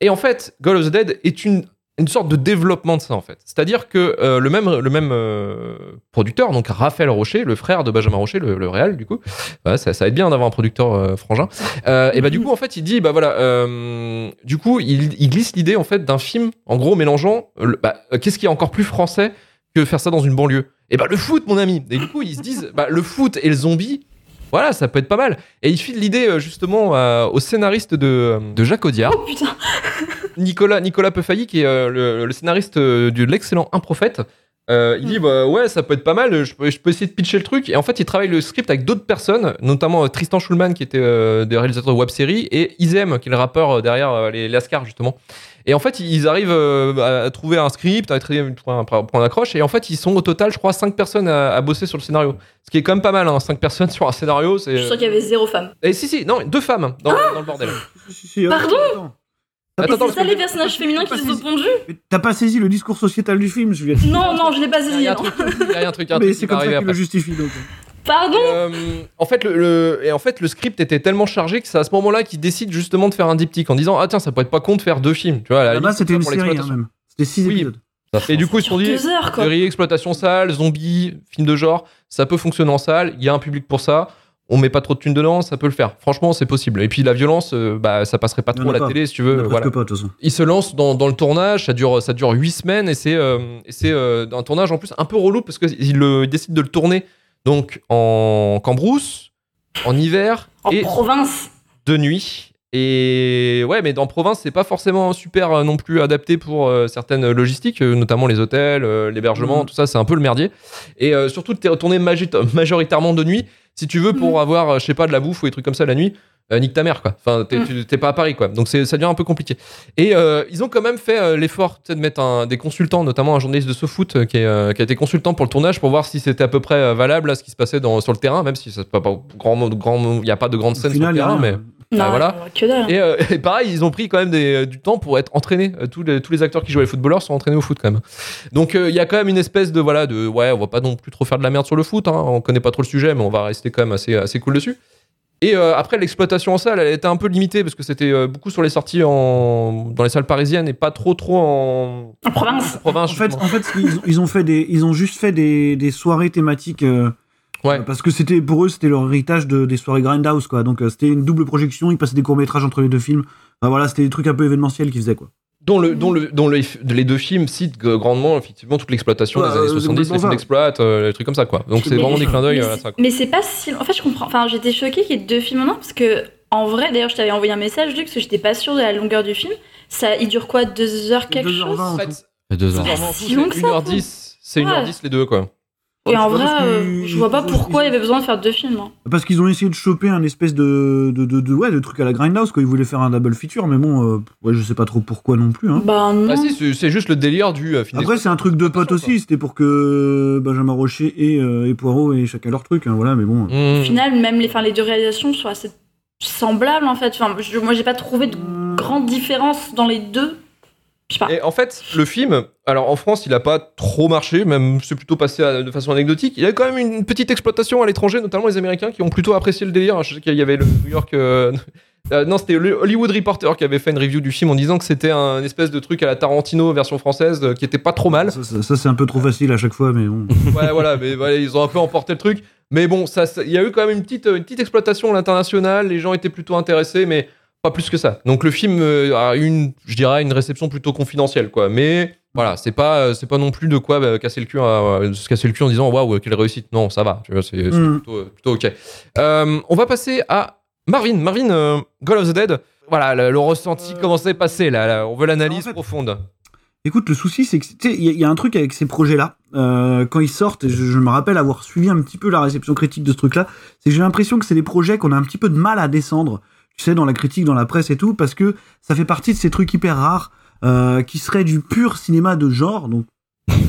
Et en fait, Call of the Dead est une une sorte de développement de ça en fait. C'est-à-dire que euh, le même, le même euh, producteur, donc Raphaël Rocher, le frère de Benjamin Rocher, le, le réal du coup, ça, ça aide bien d'avoir un producteur euh, frangin. Et bah du coup en fait il dit bah voilà, du coup il, glisse l'idée en fait d'un film en gros mélangeant, bah, qu'est-ce qui est encore plus français que faire ça dans une banlieue? Et bah le foot mon ami. Et du coup ils se disent bah le foot et le zombie. Voilà, ça peut être pas mal. Et il file l'idée justement au scénariste de, de Jacques Audiard. Oh putain Nicolas, Nicolas Peufailly, qui est euh, le, le scénariste euh, de l'excellent Un Prophète, euh, il dit bah, ouais ça peut être pas mal je peux, je peux essayer de pitcher le truc. Et en fait il travaille le script avec d'autres personnes notamment euh, Tristan Schulman qui était euh, des réalisateurs de web série et Izem qui est le rappeur euh, derrière euh, les Lascar justement. Et en fait ils arrivent euh, à trouver un script à trouver un point point d'accroche et en fait ils sont au total je crois 5 personnes à, à bosser sur le scénario. Ce qui est quand même pas mal hein, 5 personnes sur un scénario c'est Je suis sûre qu'il y avait zéro femme. et si si non deux femmes dans, dans le bordel. Pardon attends. C'est ça les personnages féminins qui se sont pondus Mais T'as pas saisi le discours sociétal du film, Juliette. Non, non, je l'ai pas il saisi. y a un non. truc il y a un truc, il y a un Mais truc qui c'est comme ça qu'il le justifie. Donc. Pardon Euh, en fait, le, le- et en fait, le script était tellement chargé que c'est à ce moment-là qu'il décide justement de faire un diptyque en disant ah tiens ça pourrait être pas con de faire deux films, tu vois. à la Là-bas, limite, c'était une pour série hein, l'exploitation. même. C'était six Oui. épisodes. Et du coup ils se sont dit série exploitation salle, zombies, film de genre, ça peut fonctionner en salle, il y a un public pour ça. On met pas trop de thunes dedans, ça peut le faire. Franchement, c'est possible. Et puis la violence, euh, bah ça passerait pas trop à la pas. télé si tu veux. a Voilà. presque pas, de toute façon. Il se lance dans, dans le tournage, ça dure ça dure huit semaines et c'est euh, et c'est euh, un tournage en plus un peu relou parce que il, le- il décide de le tourner donc en Cambrousse, en hiver En et province. de nuit. Et ouais, mais dans province, c'est pas forcément super euh, non plus adapté pour euh, certaines logistiques, euh, notamment les hôtels, euh, l'hébergement, Mhm. tout ça, c'est un peu le merdier. Et euh, surtout, t'es retourné majoritairement de nuit. Si tu veux, pour avoir, euh, je sais pas, de la bouffe ou des trucs comme ça la nuit, euh, nique ta mère, quoi. Enfin, t'es tu- t'es pas à Paris, quoi. Donc c'est- ça devient un peu compliqué. Et euh, ils ont quand même fait euh, l'effort de mettre un- des consultants, notamment un journaliste de SoFoot euh, qui, est, euh, qui a été consultant pour le tournage pour voir si c'était à peu près euh, valable là, ce qui se passait dans, sur le terrain, même si ça pas, pas grand, grand, il y a pas de grande scène final, sur le terrain, mais Non, bah, voilà. que dalle. Et, euh, et pareil, ils ont pris quand même des- euh, du temps pour être entraînés. Euh, tous, les, tous les acteurs qui jouaient les footballeurs sont entraînés au foot quand même. Donc euh, il y a quand même une espèce de voilà de ouais, on va pas non plus trop faire de la merde sur le foot. Hein, on connaît pas trop le sujet, mais on va rester quand même assez assez cool dessus. Et euh, après l'exploitation en salle, elle était un peu limitée parce que c'était euh, beaucoup sur les sorties en, dans les salles parisiennes et pas trop trop en, En province. en province. En fait, en fait, ils ont, ils ont fait des, ils ont juste fait des, des soirées thématiques. Euh, Ouais. Parce que c'était pour eux, c'était leur héritage de, des soirées Grindhouse, quoi. Donc euh, c'était une double projection. Ils passaient des courts métrages entre les deux films. Enfin, voilà, c'était des trucs un peu événementiels qu'ils faisaient, quoi. dont, le, dont, le, dont le- les deux films citent grandement effectivement toute l'exploitation Ouais, des années euh, 70, les complètement films d'exploit, euh, les trucs comme ça quoi. Donc c'est Mais- vraiment des clins d'œil mais euh, à c'est- ça. quoi. Mais c'est pas si. En fait, je comprends. Enfin, j'étais choquée qu'il y ait deux films en un parce que, en vrai, d'ailleurs, je t'avais envoyé un message, Luc, parce que j'étais pas sûre de la longueur du film. Ça, il dure quoi? Deux heures quelque 2h20 chose en En tout. fait, deux heures. Deux heures vingt, si long que c'est ça, 1h10, c'est Ouais. 1h10 les deux quoi. Et en vrai, euh, je vois pas ils- pourquoi il y avait besoin de faire deux films. hein. Parce qu'ils ont essayé de choper un espèce de, de, de, de- ouais, de truc à la Grindhouse, quoi. Ils voulaient faire un double feature, mais bon, euh, ouais, je sais pas trop pourquoi non plus. Hein. Bah non. Ah si, c'est- juste le délire du euh, film Après, c'est un truc de potes aussi. C'était pour que Benjamin Rocher et, euh, et Poirot aient chacun leur truc. Hein, voilà, mais bon. Mmh. Au final, même les, enfin, les deux réalisations sont assez semblables en fait. Enfin, je- moi, j'ai pas trouvé de grande différence dans les deux. Et en fait, le film, alors en France, il a pas trop marché, même c'est plutôt passé à- de façon anecdotique. Il y a quand même une petite exploitation à l'étranger, notamment les Américains qui ont plutôt apprécié le délire. Je sais qu'il y avait le New York. euh, euh, non, c'était le Hollywood Reporter qui avait fait une review du film en disant que c'était un espèce de truc à la Tarantino version française euh, qui était pas trop mal. Ça, ça- ça, c'est un peu trop facile à chaque fois, mais bon. Ouais, voilà, mais voilà, ils ont un peu emporté le truc. Mais bon, ça, ça- il y a eu quand même une petite, une petite exploitation à l'international. Les gens étaient plutôt intéressés, mais pas plus que ça. Donc le film euh, a une, je dirais, une réception plutôt confidentielle, quoi. Mais voilà, c'est pas, euh, c'est pas non plus de quoi bah, casser le cul, à- à- se casser le cul en disant waouh quelle réussite. Non, ça va. C'est Mm. plutôt, plutôt ok. Euh, on va passer à Marvin. Marvin, euh, of the Dead. Voilà, le, le ressenti commence à passer là. là. On veut l'analyse en fait, profonde. Écoute, le souci, c'est que il y, a- il y a un truc avec ces projets-là. euh, quand ils sortent, je, je me rappelle avoir suivi un petit peu la réception critique de ce truc-là, c'est que j'ai l'impression que c'est des projets qu'on a un petit peu de mal à descendre, tu sais, dans la critique, dans la presse et tout, parce que ça fait partie de ces trucs hyper rares euh, qui seraient du pur cinéma de genre, donc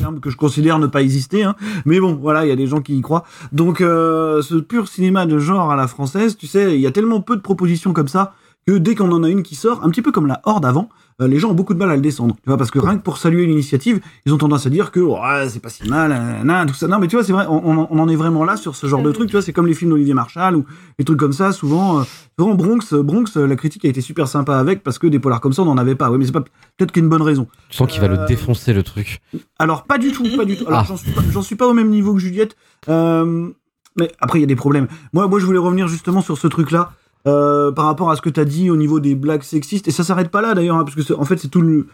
terme que je considère ne pas exister, hein. mais bon, voilà, il y a des gens qui y croient. Donc, euh, ce pur cinéma de genre à la française, tu sais, il y a tellement peu de propositions comme ça que dès qu'on en a une qui sort, un petit peu comme la Horde avant, euh, les gens ont beaucoup de mal à le descendre. Tu vois, parce que rien que pour saluer l'initiative, ils ont tendance à dire que c'est pas si mal, euh, nan, tout ça. Non, mais tu vois, c'est vrai, on, en est vraiment là sur ce genre de truc. Tu vois, c'est comme les films d'Olivier Marshall ou les trucs comme ça. Souvent, euh, souvent Bronx, euh, Bronx, la critique a été super sympa avec parce que des polars comme ça, on n'en avait pas. Oui, mais c'est pas peut-être qu'il y a une bonne raison. Tu sens qu'il va le défoncer le truc. Alors pas du tout, pas du tout. Alors Ah. j'en suis suis pas au même niveau que Juliette. Mais après il y a des problèmes. Moi, moi je voulais revenir justement sur ce truc-là euh, par rapport à ce que tu as dit au niveau des blagues sexistes. Et ça s'arrête pas là d'ailleurs, hein, parce que c'est- en fait c'est tout le.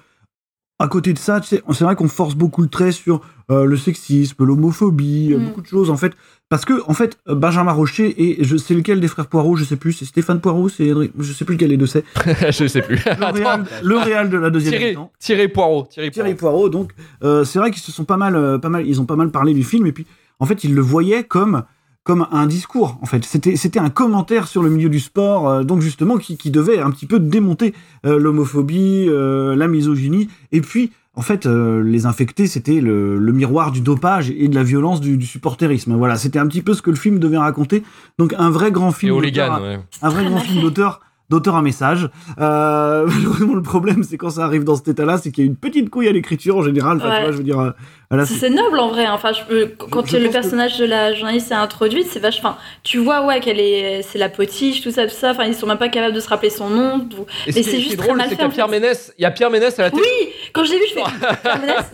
À côté de ça, c'est vrai qu'on force beaucoup le trait sur euh, le sexisme, l'homophobie, Mm. beaucoup de choses en fait. Parce que en fait, Benjamin Rocher et je sais lequel des frères Poirot, je sais plus, c'est Stéphane Poirot, c'est je sais plus lequel des deux c'est. je sais plus. Le réal, le réal de la deuxième Thierry, mi-temps. Thierry Poirot. Thierry Poirot. Thierry Poirot, donc euh, c'est vrai qu'ils se sont pas mal, pas mal, ils ont pas mal parlé du film et puis en fait ils le voyaient comme comme un discours en fait. C'était c'était un commentaire sur le milieu du sport, euh, donc justement qui, qui devait un petit peu démonter euh, l'homophobie, euh, la misogynie et puis en fait, euh, les infectés, c'était le, le miroir du dopage et de la violence du, du supporterisme. Voilà, c'était un petit peu ce que le film devait raconter. Donc un vrai grand film, d'auteur ouais. un vrai grand film d'auteur d'auteur à message. Euh, malheureusement, le problème, c'est quand ça arrive dans cet état-là, c'est qu'il y a une petite couille à l'écriture en général. Enfin, tu Ouais. vois, je veux dire, euh, voilà, C'est noble en vrai. Enfin, je peux- quand je le que- personnage de la journaliste est introduite, c'est vachement. Enfin, tu vois, ouais, qu'elle est, c'est la potiche, tout ça, tout ça. Enfin, ils sont même pas capables de se rappeler son nom. tout. Et Mais c'est ce qui juste est très drôle, mal fait. Pierre. Ménès. Il y a Pierre Ménès à la télé. Oui, quand je l'ai vu, je fais. Pierre Ménès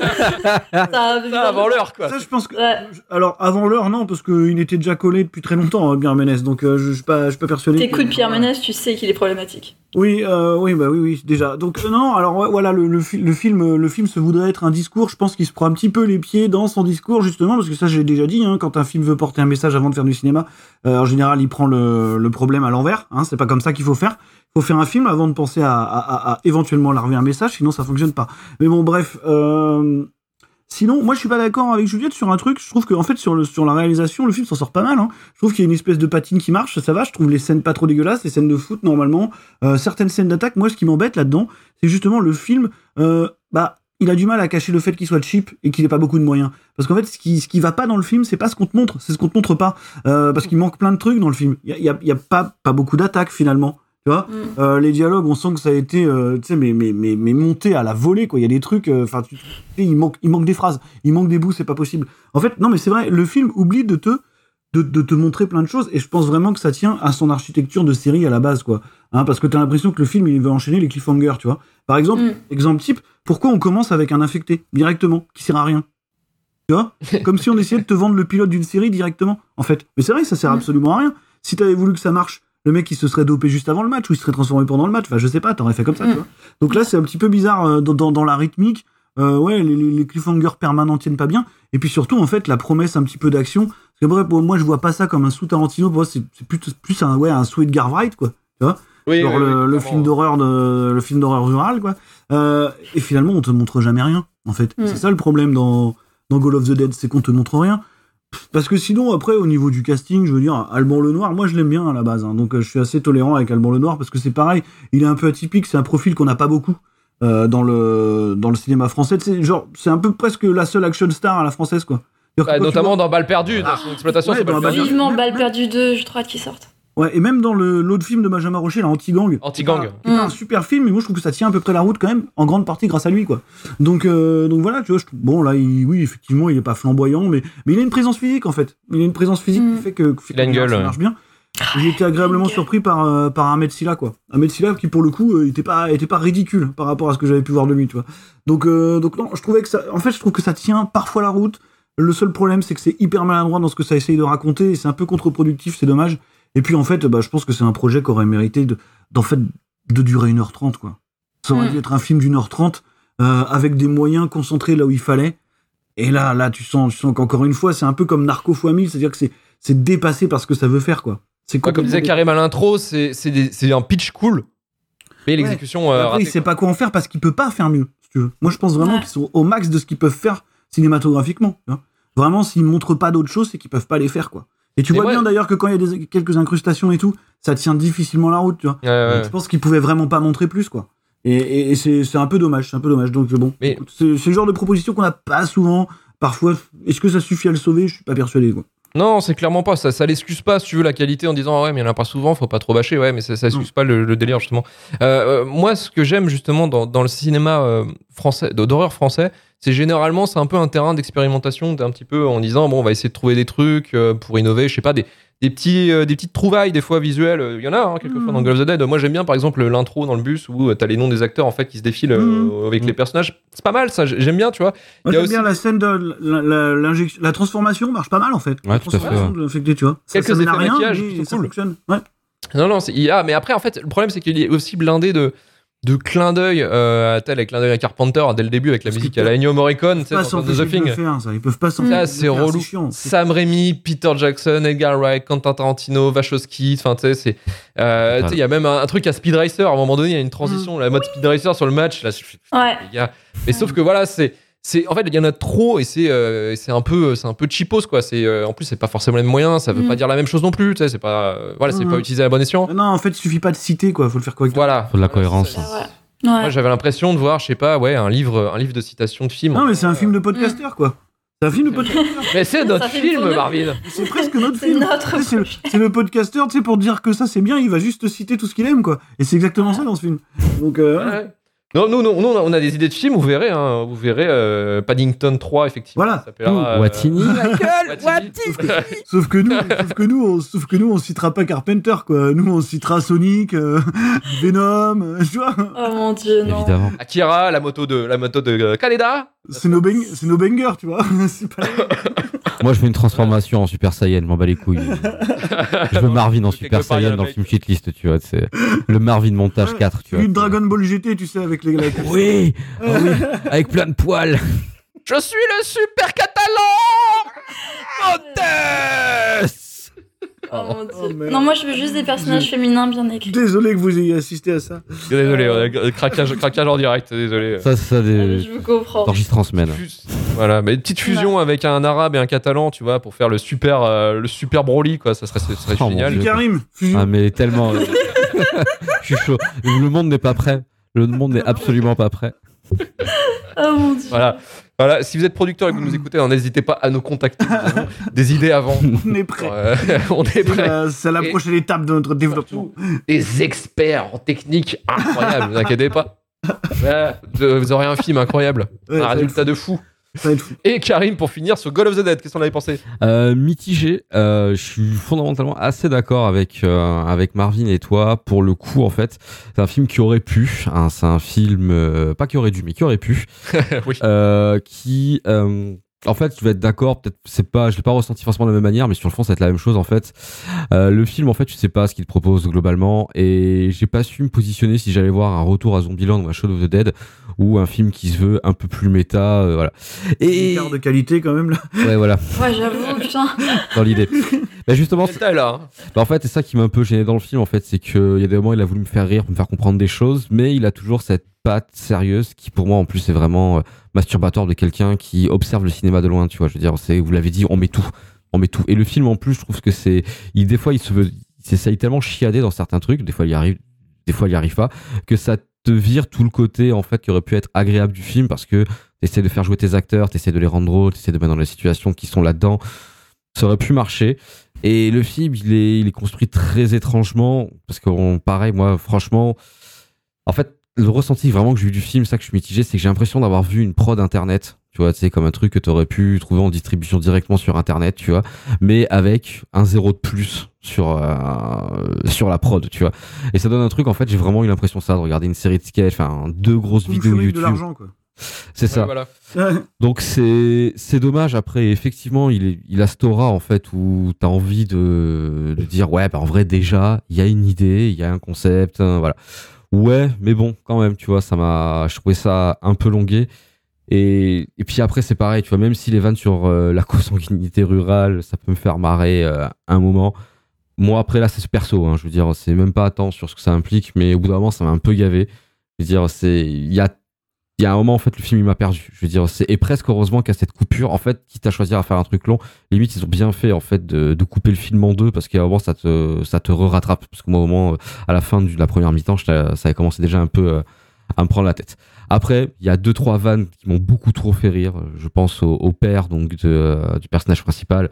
Ça, Ça, avant l'heure, quoi. Ça, je pense que. Alors, avant l'heure, non, parce qu'il était déjà collé depuis très longtemps, hein, bien Ménès. Donc, euh, je je suis pas, je suis pas persuadé. que- T'écoutes Pierre Ménès, tu sais qu'il est problématique. Oui, euh, oui, bah oui, oui, déjà. Donc euh, non, alors voilà, le, le, le film, euh, le film se voudrait être un discours. Je pense qu'il se prend un petit peu les pieds dans son discours justement, parce que ça, j'ai déjà dit. Hein, quand un film veut porter un message avant de faire du cinéma, euh, en général, il prend le, le problème à l'envers. Hein, c'est pas comme ça qu'il faut faire. Il faut faire un film avant de penser à, à, à, à éventuellement larguer un message, sinon ça fonctionne pas. Mais bon, bref. Euh, Sinon, moi je suis pas d'accord avec Juliette sur un truc. Je trouve que en fait sur le sur la réalisation, le film s'en sort pas mal. Hein. Je trouve qu'il y a une espèce de patine qui marche, ça va. Je trouve les scènes pas trop dégueulasses, les scènes de foot normalement, euh, certaines scènes d'attaque. Moi, ce qui m'embête là-dedans, c'est justement le film. Euh, bah, il a du mal à cacher le fait qu'il soit cheap et qu'il ait pas beaucoup de moyens. Parce qu'en fait, ce qui ce qui va pas dans le film, c'est pas ce qu'on te montre, c'est ce qu'on te montre pas. Euh, parce qu'il manque plein de trucs dans le film. Il y a, y a, y a pas pas beaucoup d'attaques finalement. Tu vois, Euh, les dialogues, on sent que ça a été, euh, tu sais, mais, mais, mais, mais monté à la volée, quoi. Il y a des trucs, euh, enfin, il manque, il manque des phrases, il manque des bouts, c'est pas possible. En fait, non, mais c'est vrai, le film oublie de te, de, de te montrer plein de choses, et je pense vraiment que ça tient à son architecture de série à la base, quoi. Hein, parce que t'as l'impression que le film, il veut enchaîner les cliffhangers, tu vois. Par exemple, exemple type, pourquoi on commence avec un infecté, directement, qui sert à rien? Tu vois? Comme si on essayait de te vendre le pilote d'une série directement, en fait. Mais c'est vrai, ça sert absolument à rien. Si t'avais voulu que ça marche, le mec il se serait dopé juste avant le match ou il se serait transformé pendant le match. Enfin, je sais pas, t'aurais fait comme ça, tu vois. Donc là, c'est un petit peu bizarre euh, dans, dans, dans la rythmique. Euh, ouais, les, cliffhangers permanents tiennent pas bien. Et puis surtout, en fait, la promesse un petit peu d'action. Parce que bref, moi, je vois pas ça comme un sous Tarantino. Pour moi, c'est plus, plus un, ouais, un sous Edgar Wright, quoi. Tu vois Oui, Genre oui, le, oui, le clairement. film d'horreur de le film d'horreur rural quoi Euh, et finalement on te montre jamais rien en fait Mm. c'est ça le problème dans dans Goal of the Dead c'est qu'on te montre rien parce que sinon après au niveau du casting je veux dire Alban Lenoir moi je l'aime bien à la base hein. donc euh, je suis assez tolérant avec Alban Lenoir parce que c'est pareil il est un peu atypique c'est un profil qu'on n'a pas beaucoup euh, dans le dans le cinéma français c'est genre c'est un peu presque la seule action star à la française quoi Bah, notamment vois- dans Balle perdue, dans son exploitation, Ouais, c'est dans Balle Balle perdue. Vivement balle perdue 2, je trouve qu'il sorte. Ouais, et même dans le- l'autre film de Benjamin Rocher, là, Anti-Gang. Anti-Gang. qui est pas- qui est pas un super film, mais moi je trouve que ça tient à peu près la route quand même, en grande partie grâce à lui, quoi. Donc, euh, donc voilà, tu vois, je trouve- bon, là, il- oui, effectivement, il est pas flamboyant, mais, mais il a une présence physique, en fait. Il a une présence physique qui fait que, fait Il a une que gueule, ça ouais. marche bien. J'ai été agréablement surpris par, euh, par Ahmed Silla, quoi. Ahmed Silla, qui pour le coup, euh, était pas, était pas ridicule par rapport à ce que j'avais pu voir de lui, tu vois. Donc, euh, donc non, je trouvais que ça, en fait, je trouve que ça tient parfois la route. Le seul problème, c'est que c'est hyper maladroit dans ce que ça essaye de raconter, et c'est un peu contre-productif, c'est dommage. Et puis en fait, bah, je pense que c'est un projet qui aurait mérité de, d'en fait, de durer 1h30, quoi. Ça aurait Mm. dû être un film d'une heure trente, euh, avec des moyens concentrés là où il fallait. Et là, là, tu sens, tu sens qu'encore une fois, c'est un peu comme Narco x 1000, c'est-à-dire que c'est, c'est dépassé par ce que ça veut faire, quoi. C'est Ouais, comme disait Karim à l'intro, c'est c'est des- c'est un pitch cool, mais l'exécution. euh, Après, ratée, il sait pas quoi en faire parce qu'il peut pas faire mieux, si tu veux. Moi, je pense vraiment Ouais. qu'ils sont au max de ce qu'ils peuvent faire cinématographiquement. tu vois. Vraiment, s'ils montrent pas d'autres choses, c'est qu'ils peuvent pas les faire, quoi. Et tu vois bien d'ailleurs que quand il y a des, quelques incrustations et tout, ça tient difficilement la route, tu vois. Ouais, Je pense qu'ils pouvaient vraiment pas montrer plus, quoi. Et, et- et c'est un peu dommage, c'est un peu dommage. Donc bon, Mais- c'est c'est le genre de proposition qu'on n'a pas souvent. Parfois, est-ce que ça suffit à le sauver? Je suis pas persuadé, quoi. Non, c'est clairement pas ça. Ça l'excuse pas, si tu veux, la qualité en disant ah ouais, mais il y en a pas souvent, faut pas trop bâcher. Ouais, mais ça, ça excuse pas le, le délire, justement. Euh, euh, moi, ce que j'aime, justement, dans, dans le cinéma euh, français, d'horreur français, c'est généralement, c'est un peu un terrain d'expérimentation, d'un petit peu en disant bon, on va essayer de trouver des trucs euh, pour innover, je sais pas, des, des, petits, euh, des petites trouvailles, des fois visuelles. Il y en a, hein, quelquefois, dans Gloves of the Dead. Moi, j'aime bien, par exemple, l'intro dans le bus où euh, t'as les noms des acteurs, en fait, qui se défilent euh, avec les personnages. C'est pas mal, ça, j'aime bien, tu vois. Moi, Il y a j'aime aussi- bien la scène de la- l'injection- la transformation marche pas mal en fait. Ouais, la tout à fait, transformation ouais. de l'infecté, tu vois. Ça- Quelques ça mène à effets rien, maquillage mais ça cool. fonctionne. Ouais. Non, non, c'est IA, mais après, en fait, le problème, c'est qu'il est aussi blindé de, de clins d'œil, euh, tel avec clin d'œil à Carpenter dès le début avec la musique à la Ennio Morricone, tu sais, The Thing. le faire, ça. Ils peuvent pas de c'est relou. chiant. Sam Raimi, Peter Jackson, Edgar Wright, Quentin Tarantino, Wachowski, enfin, tu sais, c'est. euh, il y a même un, un truc à Speed Racer, à un moment donné, il y a une transition, la mode Speed Racer sur le match, là, je Ouais. les gars. Mais sauf que voilà, c'est. C'est, en fait, il y en a trop et c'est, euh, c'est un peu, c'est un peu cheapos quoi. C'est, euh, en plus, c'est pas forcément les mêmes moyens. Ça veut Mm. pas dire la même chose non plus. Tu sais, c'est pas, euh, voilà, c'est Mm. pas utilisé à bon escient. Non, en fait, il suffit pas de citer, quoi. Faut le faire correctement. Voilà. Faut de la cohérence. Moi, j'avais l'impression de voir, je sais pas, ouais, un livre, un livre de citations de films. Non, mais c'est un film de podcasteur, quoi. C'est un film de podcasteur. Mais c'est notre film. Marvin. C'est presque notre C'est film. notre C'est le, podcasteur, tu sais, pour dire que ça c'est bien, il va juste citer tout ce qu'il aime, quoi. Et c'est exactement ça dans ce film. Donc, euh, Ouais. Non, nous, nous, nous, on a des idées de films, vous verrez, hein, vous verrez euh, Paddington 3, effectivement. Voilà. ça euh, Watini, Michael, Watini. Sauf que nous, sauf que nous, on, sauf que nous, on citera pas Carpenter, quoi. Nous, on citera Sonic, euh, Venom, euh, tu vois. Oh mon dieu, non. Évidemment. Akira, la moto de, la moto de euh, Kaneda. C'est nos, bang- c'est nos bangers, tu vois. Pas Moi, je veux une transformation en Super Saiyan, je m'en bats les couilles. je veux Marvin en Super Saiyan dans le film Shitlist, tu vois. C'est le Marvin montage 4, tu vois. De Dragon Ball GT, tu sais, avec les Oui, oh oui, avec plein de poils. Je suis le super catalan Montes Oh mon dieu. Oh, merde. non, moi je veux juste des personnages féminins bien écrits. Désolé que vous ayez assisté à ça. Désolé, on a euh, craquage, craquage en direct, désolé. Ça, c'est ça, Ah, des je vous comprends. enregistres en semaine. Voilà, mais une petite fusion avec un arabe et un catalan, tu vois, pour faire le super, euh, le super Broly, quoi. Ça serait, ça serait Oh, mon génial. Dieu. Karim, fusion. Ah, mais tellement. euh, je suis chaud. Le monde n'est pas prêt. Le monde n'est absolument pas prêt. Oh mon dieu. Voilà. Voilà, si vous êtes producteur et que vous nous écoutez, alors n'hésitez pas à nous contacter. Des idées avant. on est prêt. Euh, on est C'est prêt. la, c'est la Et- prochaine étape de notre développement. Des experts en technique incroyables, vous inquiétez pas. Vous aurez un film incroyable. Ouais, un résultat de fou. Et Karim, pour finir, sur God of the Dead, qu'est-ce qu'on avait pensé? Euh, mitigé. Euh, je suis fondamentalement assez d'accord avec euh, avec Marvin et toi. Pour le coup, en fait, c'est un film qui aurait pu. hein, c'est un film euh, pas qui aurait dû, mais qui aurait pu. Oui. euh, qui euh, en fait, je vais être d'accord, peut-être c'est pas, je l'ai pas ressenti forcément de la même manière, mais sur le fond, ça va être la même chose en fait. Euh, le film, en fait, je sais pas ce qu'il propose globalement, et j'ai pas su me positionner si j'allais voir un retour à Zombieland ou un Shaun of the Dead, ou un film qui se veut un peu plus méta, euh, voilà. Et de qualité quand même là. ouais, voilà, Ouais, j'avoue, putain. dans l'idée. bah justement, Delta est là. hein. bah, en fait, c'est ça qui m'a un peu gêné dans le film, en fait, c'est qu'il y a des moments, il a voulu me faire rire, me faire comprendre des choses, mais il a toujours cette patte sérieuse qui, pour moi, en plus, est vraiment euh, masturbatoire de quelqu'un qui observe le cinéma de loin, tu vois. Je veux dire, c'est, vous l'avez dit, on met tout, on met tout. Et le film, en plus, je trouve que c'est, il, des fois, il se veut, il s'essaye tellement chiader dans certains trucs, des fois, il y arrive, des fois, il y arrive pas, que ça te vire tout le côté, en fait, qui aurait pu être agréable du film parce que t'essaies de faire jouer tes acteurs, t'essaies de les rendre drôles, t'essaies de mettre dans les situations qui sont là-dedans. Ça aurait pu marcher. Et le film, il est, il est construit très étrangement. Parce que, pareil, moi, franchement, en fait, le ressenti vraiment que j'ai eu du film, ça que je suis mitigé, c'est que j'ai l'impression d'avoir vu une prod internet. Tu vois, c'est comme un truc que tu aurais pu trouver en distribution directement sur internet, tu vois, mais avec un zéro de plus sur euh, sur la prod, tu vois. Et ça donne un truc en fait, j'ai vraiment eu l'impression ça de regarder une série de sketchs, enfin deux grosses vidéos de YouTube. l'argent quoi. C'est ça. Voilà. Donc c'est c'est dommage après effectivement il est il a cette aura en fait où t'as envie de, de dire ouais bah en vrai déjà il y a une idée il y a un concept hein, voilà ouais mais bon quand même tu vois ça m'a je trouvais ça un peu longué et, puis après c'est pareil tu vois même si les vannes sur euh, la consanguinité rurale ça peut me faire marrer euh, un moment moi après là c'est ce perso hein, je veux dire c'est même pas tant sur ce que ça implique mais au bout d'un moment ça m'a un peu gavé. Je veux dire c'est il y a y a un moment en fait le film il m'a perdu. Je veux dire c'est et presque heureusement qu'à cette coupure en fait quitte à choisir à faire un truc long limite ils ont bien fait en fait de, couper le film en deux parce qu'à un moment ça te ça te re-rattrape. Parce que moi au moment euh, à la fin de la première mi-temps ça avait commencé déjà un peu à me prendre la tête après il y a deux trois vannes qui m'ont beaucoup trop fait rire. Je pense au, au père donc de, euh, du personnage principal.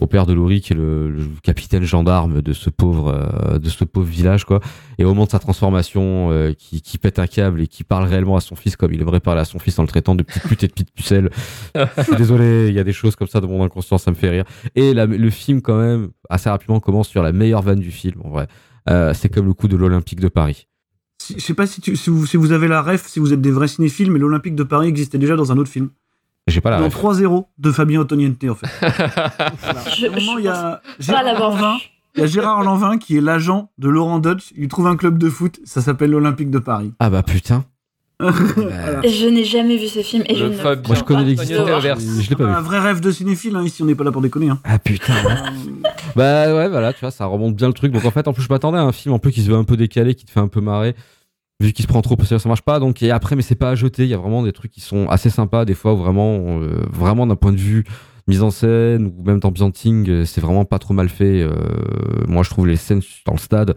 Au père de Laurie qui est le, le capitaine gendarme de ce pauvre euh, de ce pauvre village quoi. Et au moment de sa transformation euh, qui, qui pète un câble et qui parle réellement à son fils comme il aimerait parler à son fils en le traitant de petite pute et de petite pucelle. Je suis désolé il y a des choses comme ça de mon inconscient ça me fait rire. Et la- le film quand même assez rapidement commence sur la meilleure vanne du film en vrai. Euh, c'est comme le coup de l'Olympique de Paris Si- Je sais pas si, tu- si, vous, si vous avez la ref, si vous êtes des vrais cinéphiles, mais l'Olympique de Paris existait déjà dans un autre film. j'ai pas la dans ref. 3-0 de Fabien Antoniente en fait. Je, Vraiment, il y a Gérard Lanvin, il y a Gérard Lanvin qui est l'agent de Laurent Dodge. Il trouve un club de foot, ça s'appelle l'Olympique de Paris. ah bah putain Voilà. Je n'ai jamais vu ce film et je ne Fabien moi je connais pas l'existence je je l'ai pas Un vu vrai rêve de cinéphile, hein, ici on n'est pas là pour déconner. Hein. ah putain ouais. Bah ouais, voilà, tu vois, ça remonte bien le truc. Donc en fait, en plus, je m'attendais à un film un peu qui se veut un peu décalé, qui te fait un peu marrer. Vu qu'il se prend trop au sérieux, ça marche pas. Donc, et après, mais c'est pas à jeter. Il y a vraiment des trucs qui sont assez sympas, des fois, où vraiment, euh, vraiment d'un point de vue mise en scène ou même d'ambianting, euh, c'est vraiment pas trop mal fait. Euh, moi, je trouve les scènes dans le stade,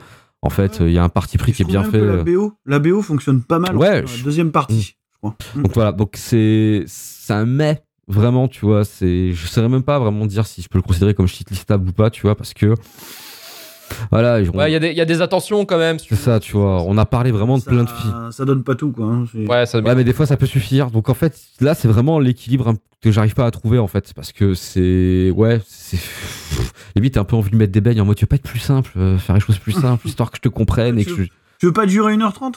en fait, il y a un parti pris qui est bien fait. que euh. La BO, la BO fonctionne pas mal. Ouais, la je- deuxième partie, je crois. Donc voilà, donc c'est un mais vraiment, tu vois, c'est je saurais même pas vraiment dire si je peux le considérer comme shitlistable ou pas, tu vois, parce que Voilà, on- Ouais, il y, a des- il y a des attentions quand même. c'est ça, tu vois. On a parlé vraiment de plein de filles. Ça, donne pas tout, quoi. hein, Ouais, ça... Ouais, mais des fois ça peut suffire. Donc en fait, là, c'est vraiment l'équilibre que j'arrive pas à trouver en fait, parce que c'est ouais, c'est limite t'as un peu envie de mettre des beignes en mode tu veux pas être plus simple, euh, faire les choses plus simples, histoire que je te comprenne et que je... Tu veux pas durer 1h30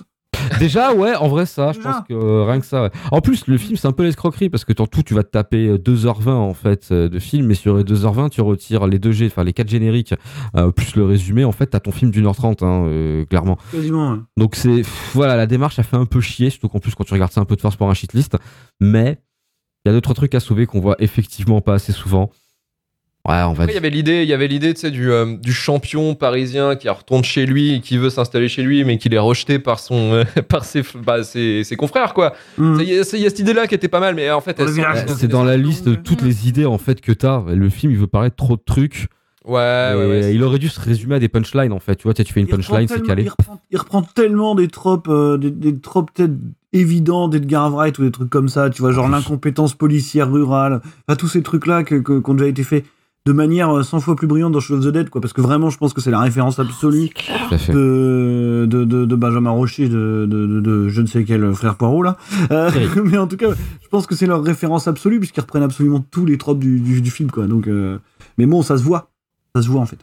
Déjà, ouais, en vrai, ça, je pense que euh, rien que ça. ouais. En plus, le film, c'est un peu l'escroquerie parce que en tout, tu vas te taper euh, 2h20 en fait euh, de film, et sur les 2h20, tu retires les 2 G, enfin les 4 génériques, euh, plus le résumé. En fait, t'as ton film d'une heure 30, hein, euh, clairement. Quasiment, ouais. Donc, c'est. pff, Voilà, la démarche, a fait un peu chier, surtout qu'en plus, quand tu regardes ça un peu de force pour un shitlist. Mais il y a d'autres trucs à sauver qu'on voit effectivement pas assez souvent. Ouais, on va Après, il y dire. avait l'idée, il y avait l'idée, tu sais, du, euh, du champion parisien qui retourne chez lui, et qui veut s'installer chez lui, mais qui est rejeté par son, euh, par ses, bah, ses, ses confrères, quoi. Mm. Il y, a- il y a cette idée-là qui était pas mal, mais en fait, C'est dans la liste de toutes les idées en fait que t'as. Le film, il veut paraître trop de trucs. Ouais, ouais, il aurait dû se résumer à des punchlines en fait. Tu vois, tu fais une Il punchline, c'est calé. Il reprend, il reprend tellement des tropes, euh, des, des tropes peut-être évidents d'Edgar Wright ou des trucs comme ça, tu vois, genre l'incompétence policière rurale, enfin tous ces trucs-là que- qui ont déjà été faits de manière euh, 100 fois plus brillante dans Shaun of the Dead, quoi, parce que vraiment, je pense que c'est la référence absolue de, de, de, de Benjamin Rocher, de, de, de, de je ne sais quel frère Poirot, là. Euh, mais en tout cas, je pense que c'est leur référence absolue, puisqu'ils reprennent absolument tous les tropes du, du, du film, quoi. Donc, euh, mais bon, ça se voit. Ça se voit, en fait.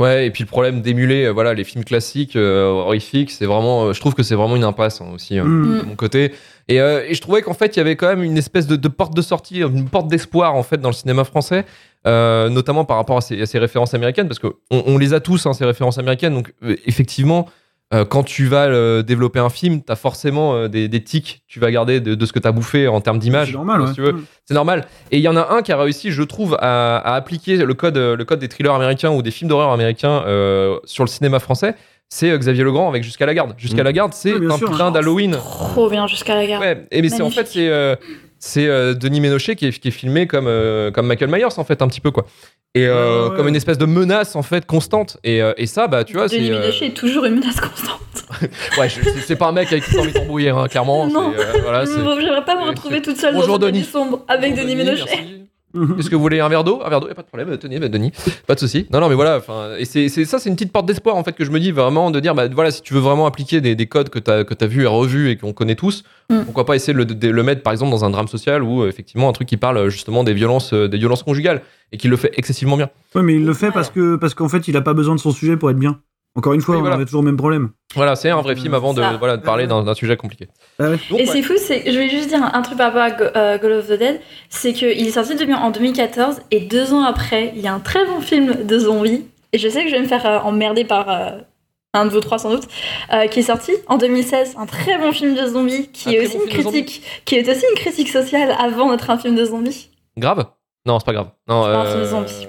Ouais, et puis le problème d'émuler, euh, voilà, les films classiques euh, horrifiques, c'est vraiment, euh, je trouve que c'est vraiment une impasse hein, aussi euh, Mm. de mon côté. Et, euh, et je trouvais qu'en fait, il y avait quand même une espèce de, de porte de sortie, une porte d'espoir en fait dans le cinéma français, euh, notamment par rapport à ces, à ces références américaines, parce que on, on les a tous hein, ces références américaines. Donc euh, effectivement, euh, quand tu vas euh, développer un film, t'as forcément euh, des, des tics, tu vas garder de, de ce que t'as bouffé en termes d'image. C'est normal, si ouais. tu veux. C'est normal. Et il y en a un qui a réussi, je trouve, à, à appliquer le code, le code des thrillers américains ou des films d'horreur américains euh, sur le cinéma français. C'est Xavier Legrand avec Jusqu'à la garde. Jusqu'à Mm. la garde, c'est un sûr. putain d'Halloween. Trop bien jusqu'à la. Ouais, et mais c'est en fait c'est euh, c'est euh, Denis Ménochet qui est, qui est filmé comme euh, comme Michael Myers en fait un petit peu quoi. Et euh, Ouais, ouais. comme une espèce de menace en fait constante. Et, euh, et ça bah tu vois c'est Denis euh, Ménochet est toujours une menace constante. ouais je- c'est c'est pas un mec avec tout envie d'embrouiller hein, clairement. Non. c'est, euh, voilà, c'est- Bon, J'aimerais pas me retrouver toute seule Bonjour, dans Denis. Denis sombre avec Bonjour, Denis Denis, Ménochet. Merci. Est-ce que vous voulez un verre d'eau? Un verre d'eau, y a pas de problème. Tenez, bah, Denis, pas de souci. Non, non, mais voilà. Et c'est ça, c'est une petite porte d'espoir en fait que je me dis vraiment de dire, bah voilà, si tu veux vraiment appliquer des, des codes que t'as que t'as vu et revu et qu'on connaît tous, Mm. pourquoi pas essayer de le, de le mettre par exemple dans un drame social ou euh, effectivement un truc qui parle euh, justement des violences, euh, des violences conjugales et qui le fait excessivement bien. Ouais, mais il le fait parce que parce qu'en fait, il a pas besoin de son sujet pour être bien. Encore une fois, Oui, on voilà. avait toujours le même problème. Voilà, c'est un vrai film avant de voilà de parler d'un d'un sujet compliqué. Ah ouais. Donc, Et ouais. c'est fou, c'est je vais juste dire un, truc par rapport à Go- euh, Call of the Dead, c'est qu'il est sorti de- en 2014 et deux ans après, il y a un très bon film de zombies. Et je sais que je vais me faire euh, emmerder par euh, un de vous trois sans doute, euh, qui est sorti en 2016, un très bon film de zombies qui Un est aussi bon une critique, qui est aussi une critique sociale avant d'être un film de zombies. Grave? Non, c'est pas grave. Non, pas un film de euh, zombies.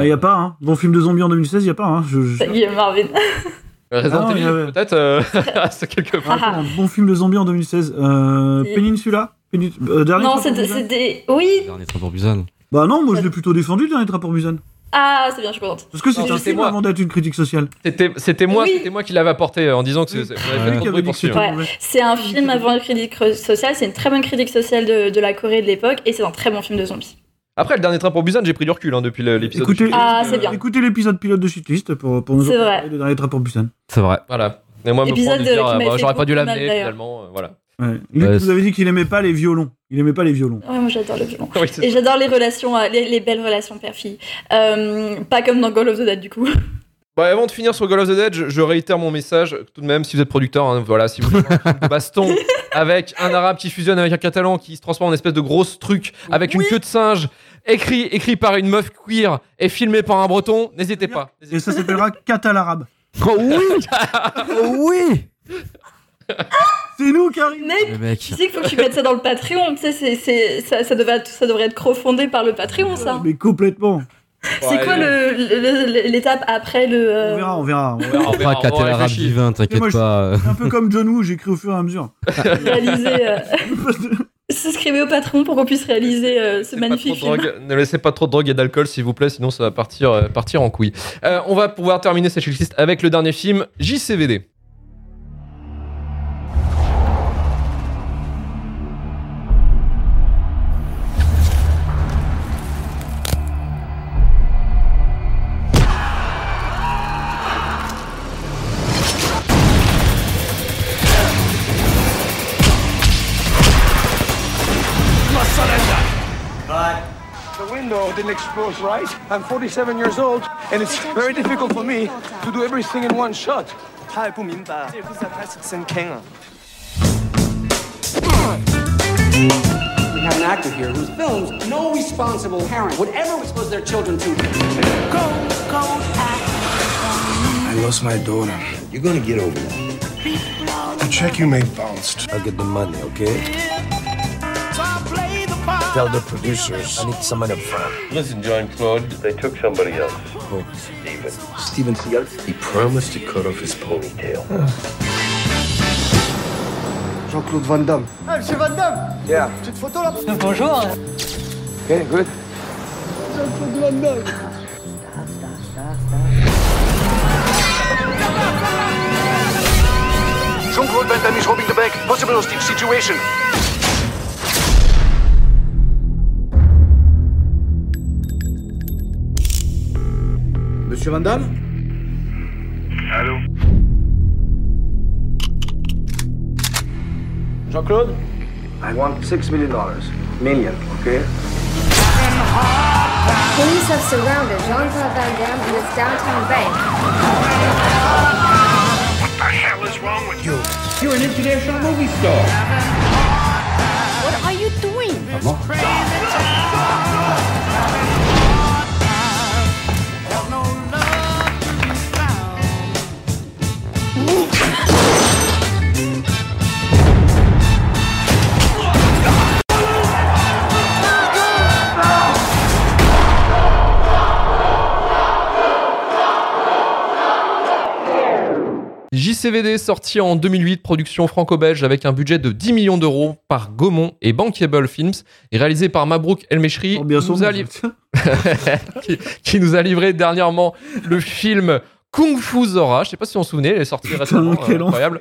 Il y a pas, hein. Bon film de zombie en 2016, il y a pas, hein. Je, je- C'est Guillaume Marvin. Resident Ah y Evil, avait- peut-être euh, c'est quelque part. Ah, un bon film de zombie en 2016. Euh. Peninsula euh, dernier non, Busan c'était- Oui Dernier train pour Busan. Bah non, moi je l'ai plutôt défendu, le dernier Trappeur Busan. Ah, c'est bien, je suis contente. Parce que c'était un film moi. avant d'être une critique sociale. C'était c'était moi, Oui. c'était moi qui l'avais apporté en disant que c'est- c'est- C'est pour suivre. Ouais. C'est un film avant une critique sociale, c'est une très bonne critique sociale de, de la Corée de l'époque et c'est un très bon film de zombies. Après, le dernier train pour Busan, j'ai pris du recul hein, depuis l'épisode. Écoutez, Ah, euh, c'est bien. écoutez l'épisode pilote de Shitlist pour, pour nous C'est en vrai. parler de dernier Trappeur Busan. C'est vrai. Voilà. Et moi, me prendre de dire, euh, bah, j'aurais pas dû l'amener finalement. euh, voilà. Ouais. Luc Ouais, vous avez dit qu'il aimait pas les violons. Il aimait pas les violons. Ouais, moi j'adore le violon. Oui, c'est Et j'adore les relations, euh, les, les belles relations père-fille. Euh, pas comme dans Call of the Dead du coup. Bon, avant de finir sur Call of the Dead, je, je réitère mon message tout de même. Si vous êtes producteur, hein, voilà, si vous voulez un baston avec un arabe qui fusionne avec un catalan qui se transforme en espèce de grosse truc avec une queue de singe, écrit, écrit par une meuf queer et filmé par un breton, n'hésitez pas. Et ça s'appellera Cat à l'arabe. Oh oui Oh oui C'est nous, Karim Mec, mec. tu sais qu'il faut que tu mettes ça dans le Patreon. Tu sais, c'est, c'est, ça, ça, devrait, ça devrait être crofondé par le Patreon ça. Mais complètement. C'est quoi le, le- le- l'étape après le. euh, On verra, on verra. on verra. On verra, On l'arabe divin, t'inquiète moi, je- pas. Un peu comme John Woo, j'écris au fur et à mesure. réaliser. euh, Souscrivez au Patreon pour qu'on puisse réaliser euh, ce magnifique film. drogue- ne laissez pas trop de drogue et d'alcool, s'il vous plaît, sinon ça va partir, euh, partir en couille. Euh, on va pouvoir terminer cette checklist avec le dernier film, JCVD. window didn't explode right. I'm 47 years old, and it's very difficult for me to do everything in one shot. 他也不明白，这不是开始升坑啊。 We have an actor here whose films no responsible parent would ever expose their children to. Go, go, I lost my daughter. You're gonna get over that. The check you made bounced. I'll get the money, okay? Tell the producers I need someone money up front. Listen, John Claude, they took somebody else. Who? Steven. Steven Seagal? He promised to cut off his ponytail. Jean-Claude Van Damme. Ah, monsieur Van Damme Yeah. Petite photo là Bonjour. Okay, good. Jean-Claude Van Damme Jean-Claude Van Damme is robbing the bank. Possible hostage situation. Monsieur Van Damme Allô Jean-Claude I want six million dollars. Million, okay? Police have surrounded Jean-Claude Van Damme in his downtown bank. What the hell is wrong with you? You're an international movie star. What are you doing? JCVD sorti en 2008, production franco-belge avec un budget de 10 millions d'euros par Gaumont et Bankable Films et réalisé par Mabrouk El Meshri bien qui, qui, qui nous a livré dernièrement le film Kung Fu Zora. Je sais pas si on se souvenait, il est sorti récemment, quel euh, incroyable.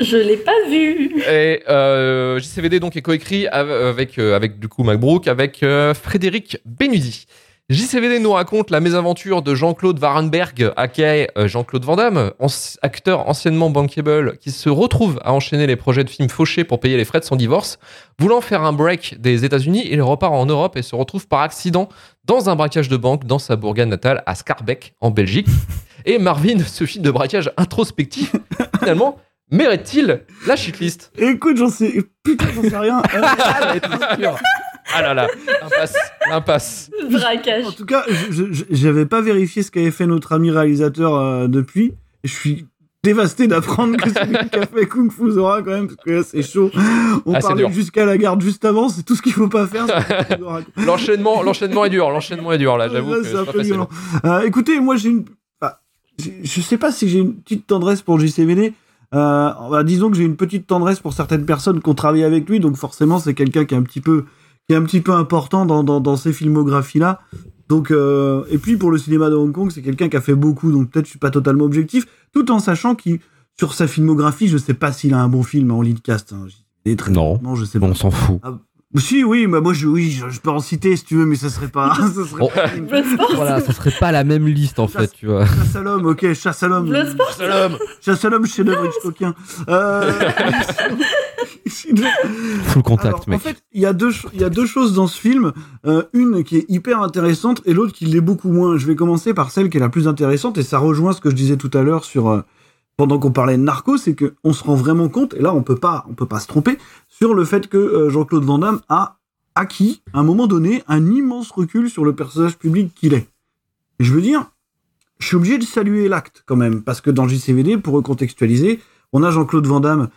Je l'ai pas vu. Et euh, JCVD donc est coécrit av- avec, euh, avec du coup MacBrook, avec euh, Frédéric Benudi. JCVD nous raconte la mésaventure de Jean-Claude Varenberg, aka euh, Jean-Claude Van Damme, acteur anciennement bankable, qui se retrouve à enchaîner les projets de films fauchés pour payer les frais de son divorce. Voulant faire un break des États-Unis, il repart en Europe et se retrouve par accident dans un braquage de banque dans sa bourgade natale à Scarbeck, en Belgique. Et Marvin, ce film de braquage introspectif, finalement, mérite-t-il la shitlist Écoute, j'en sais. Putain, j'en sais rien. Ah là là, l'impasse, l'impasse. Braquage. En tout cas, j'avais pas vérifié ce qu'avait fait notre ami réalisateur euh, depuis. Je suis dévasté d'apprendre que c'est lui qui a fait Kung Fu Zora quand même, parce que là, c'est chaud. On Ah, parlait jusqu'à la garde juste avant, c'est tout ce qu'il faut pas faire. L'enchaînement, l'enchaînement est dur, l'enchaînement est dur là, j'avoue c'est un pas peu violent. Euh, écoutez, moi j'ai une. je sais pas si j'ai une petite tendresse pour JCVD. Euh, bah, disons que j'ai une petite tendresse pour certaines personnes qui ont travaillé avec lui, donc forcément c'est quelqu'un qui est un petit peu qui est un petit peu important dans, dans, dans ces filmographies là. Donc euh, et puis pour le cinéma de Hong Kong, c'est quelqu'un qui a fait beaucoup, donc peut-être je suis pas totalement objectif, tout en sachant qu'il sur sa filmographie, je sais pas s'il a un bon film en lead cast. hein. Très- Non. non, je sais Bon, pas. on s'en fout. Ah, si, oui, mais moi je, oui, je, je peux en citer si tu veux, mais ça serait pas. ça serait Bon. pas une- Voilà, ça serait pas la même liste en fait, tu vois. Chasse à l'homme, ok, chasse à l'homme. Chasse à l'homme. Chasse à l'homme, chef-d'œuvre Hitchcockien. Euh... sinon- Full contact, Alors, mec. En fait, il y, a deux ch- il y a deux choses dans ce film. Euh, une qui est hyper intéressante et l'autre qui l'est beaucoup moins. Je vais commencer par celle qui est la plus intéressante et ça rejoint ce que je disais tout à l'heure sur. euh, pendant qu'on parlait de narco, c'est que on se rend vraiment compte, et là on peut pas, on peut pas se tromper, sur le fait que euh, Jean-Claude Van Damme a acquis, à un moment donné, un immense recul sur le personnage public qu'il est. Et je veux dire, je suis obligé de saluer l'acte quand même, parce que dans JCVD, pour recontextualiser, on a Jean-Claude Van Damme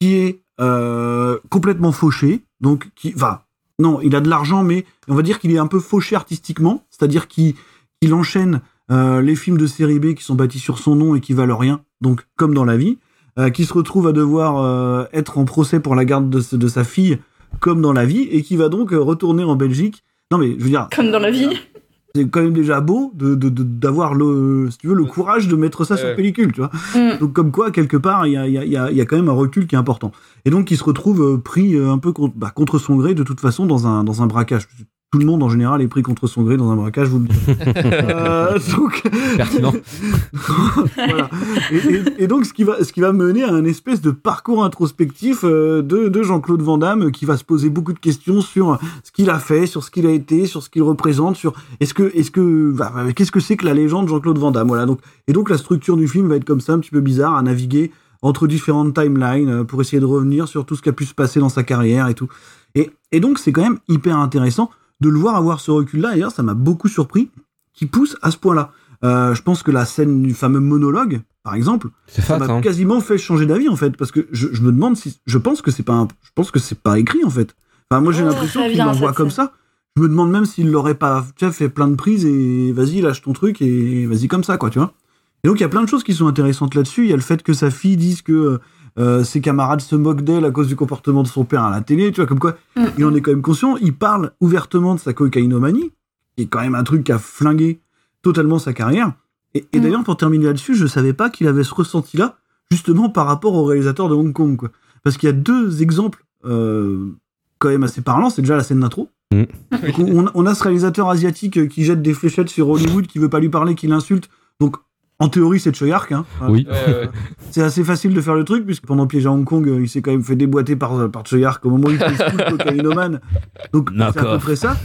qui est euh, complètement fauché, donc qui, enfin, non, il a de l'argent, mais on va dire qu'il est un peu fauché artistiquement, c'est-à-dire qu'il enchaîne euh, les films de série B qui sont bâtis sur son nom et qui valent rien, donc comme dans la vie, euh, qui se retrouve à devoir être en procès pour la garde de, de sa fille, comme dans la vie, et qui va donc retourner en Belgique. Non mais je veux dire, Comme dans la vie. C'est quand même déjà beau de de- de- d'avoir le si tu veux le courage de mettre ça sur Ouais. pellicule tu vois Mm. donc comme quoi quelque part il y a, il y, a, il y a- il y a quand même un recul qui est important et donc il se retrouve euh, pris euh, un peu contre, bah, contre son gré de toute façon dans un dans un braquage tout le monde en général est pris contre son gré dans un braquage, vous le dites. Euh, donc, Pertinent. voilà. et, et- et donc, ce qui, va, ce qui va mener à un espèce de parcours introspectif euh, de, de Jean-Claude Van Damme qui va se poser beaucoup de questions sur ce qu'il a fait, sur ce qu'il a été, sur ce qu'il représente, sur est-ce que, est-ce que, bah, bah, qu'est-ce que c'est que la légende Jean-Claude Van Damme? Voilà. Donc, et donc, la structure du film va être comme ça, un petit peu bizarre, à naviguer entre différentes timelines euh, pour essayer de revenir sur tout ce qui a pu se passer dans sa carrière et tout. Et, et donc, c'est quand même hyper intéressant de le voir avoir ce recul-là. D'ailleurs, ça m'a beaucoup surpris qui pousse à ce point-là. Euh, je pense que la scène du fameux monologue, par exemple, C'est ça m'a hein. quasiment fait changer d'avis en fait, parce que je, je me demande si, je pense que c'est pas, un- je pense que c'est pas écrit en fait. Enfin, moi j'ai Oh, l'impression qu'il l'envoie comme ça. Je me demande même s'il l'aurait pas, tu vois, fait plein de prises et vas-y lâche ton truc et vas-y comme ça quoi, tu vois. Et donc il y a plein de choses qui sont intéressantes là-dessus. Il y a le fait que sa fille dise que euh, ses camarades se moquent d'elle à cause du comportement de son père à la télé, tu vois, comme quoi Mm. il en est quand même conscient. Il parle ouvertement de sa cocaïnomanie, qui est quand même un truc qui a flingué totalement sa carrière. Et, et Mm. d'ailleurs, pour terminer là-dessus, je savais pas qu'il avait ce ressenti-là, justement par rapport au réalisateur de Hong Kong, quoi. Parce qu'il y a deux exemples euh, quand même assez parlants. C'est déjà la scène d'intro. Mm. Donc, on, on a ce réalisateur asiatique qui jette des fléchettes sur Hollywood, qui veut pas lui parler, qui l'insulte. Donc, en théorie, c'est Choyark. Hein. Oui. Ouais. C'est assez facile de faire le truc, puisque pendant Piège à Hong Kong, euh, il s'est quand même fait déboîter par, par Choyark au moment où il était full cocaïnomane. Donc, c'est à peu près ça.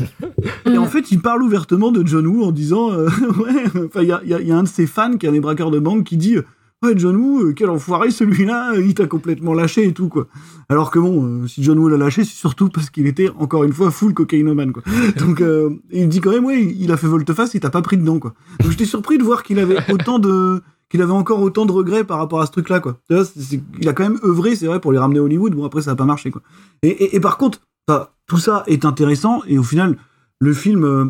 Et en fait, il parle ouvertement de John Woo en disant euh, Ouais, enfin, il y a, y a- il y a un de ses fans qui est un des braqueurs de banque qui dit Ouais, John Woo, euh, quel enfoiré celui-là, euh, il t'a complètement lâché et tout, quoi. Alors que bon, euh, si John Woo l'a lâché, c'est surtout parce qu'il était, encore une fois, full cocaïnomane, quoi. Donc, euh, il dit quand même Ouais, il il a fait volte-face et t'as pas pris dedans, quoi. Donc, j'étais surpris de voir qu'il avait autant de qu'il avait encore autant de regrets par rapport à ce truc-là, quoi. Il a quand même œuvré, c'est vrai, pour les ramener à Hollywood. Bon, après, ça a pas marché, quoi. Et, et- et par contre, tout ça est intéressant, et au final, le film, euh,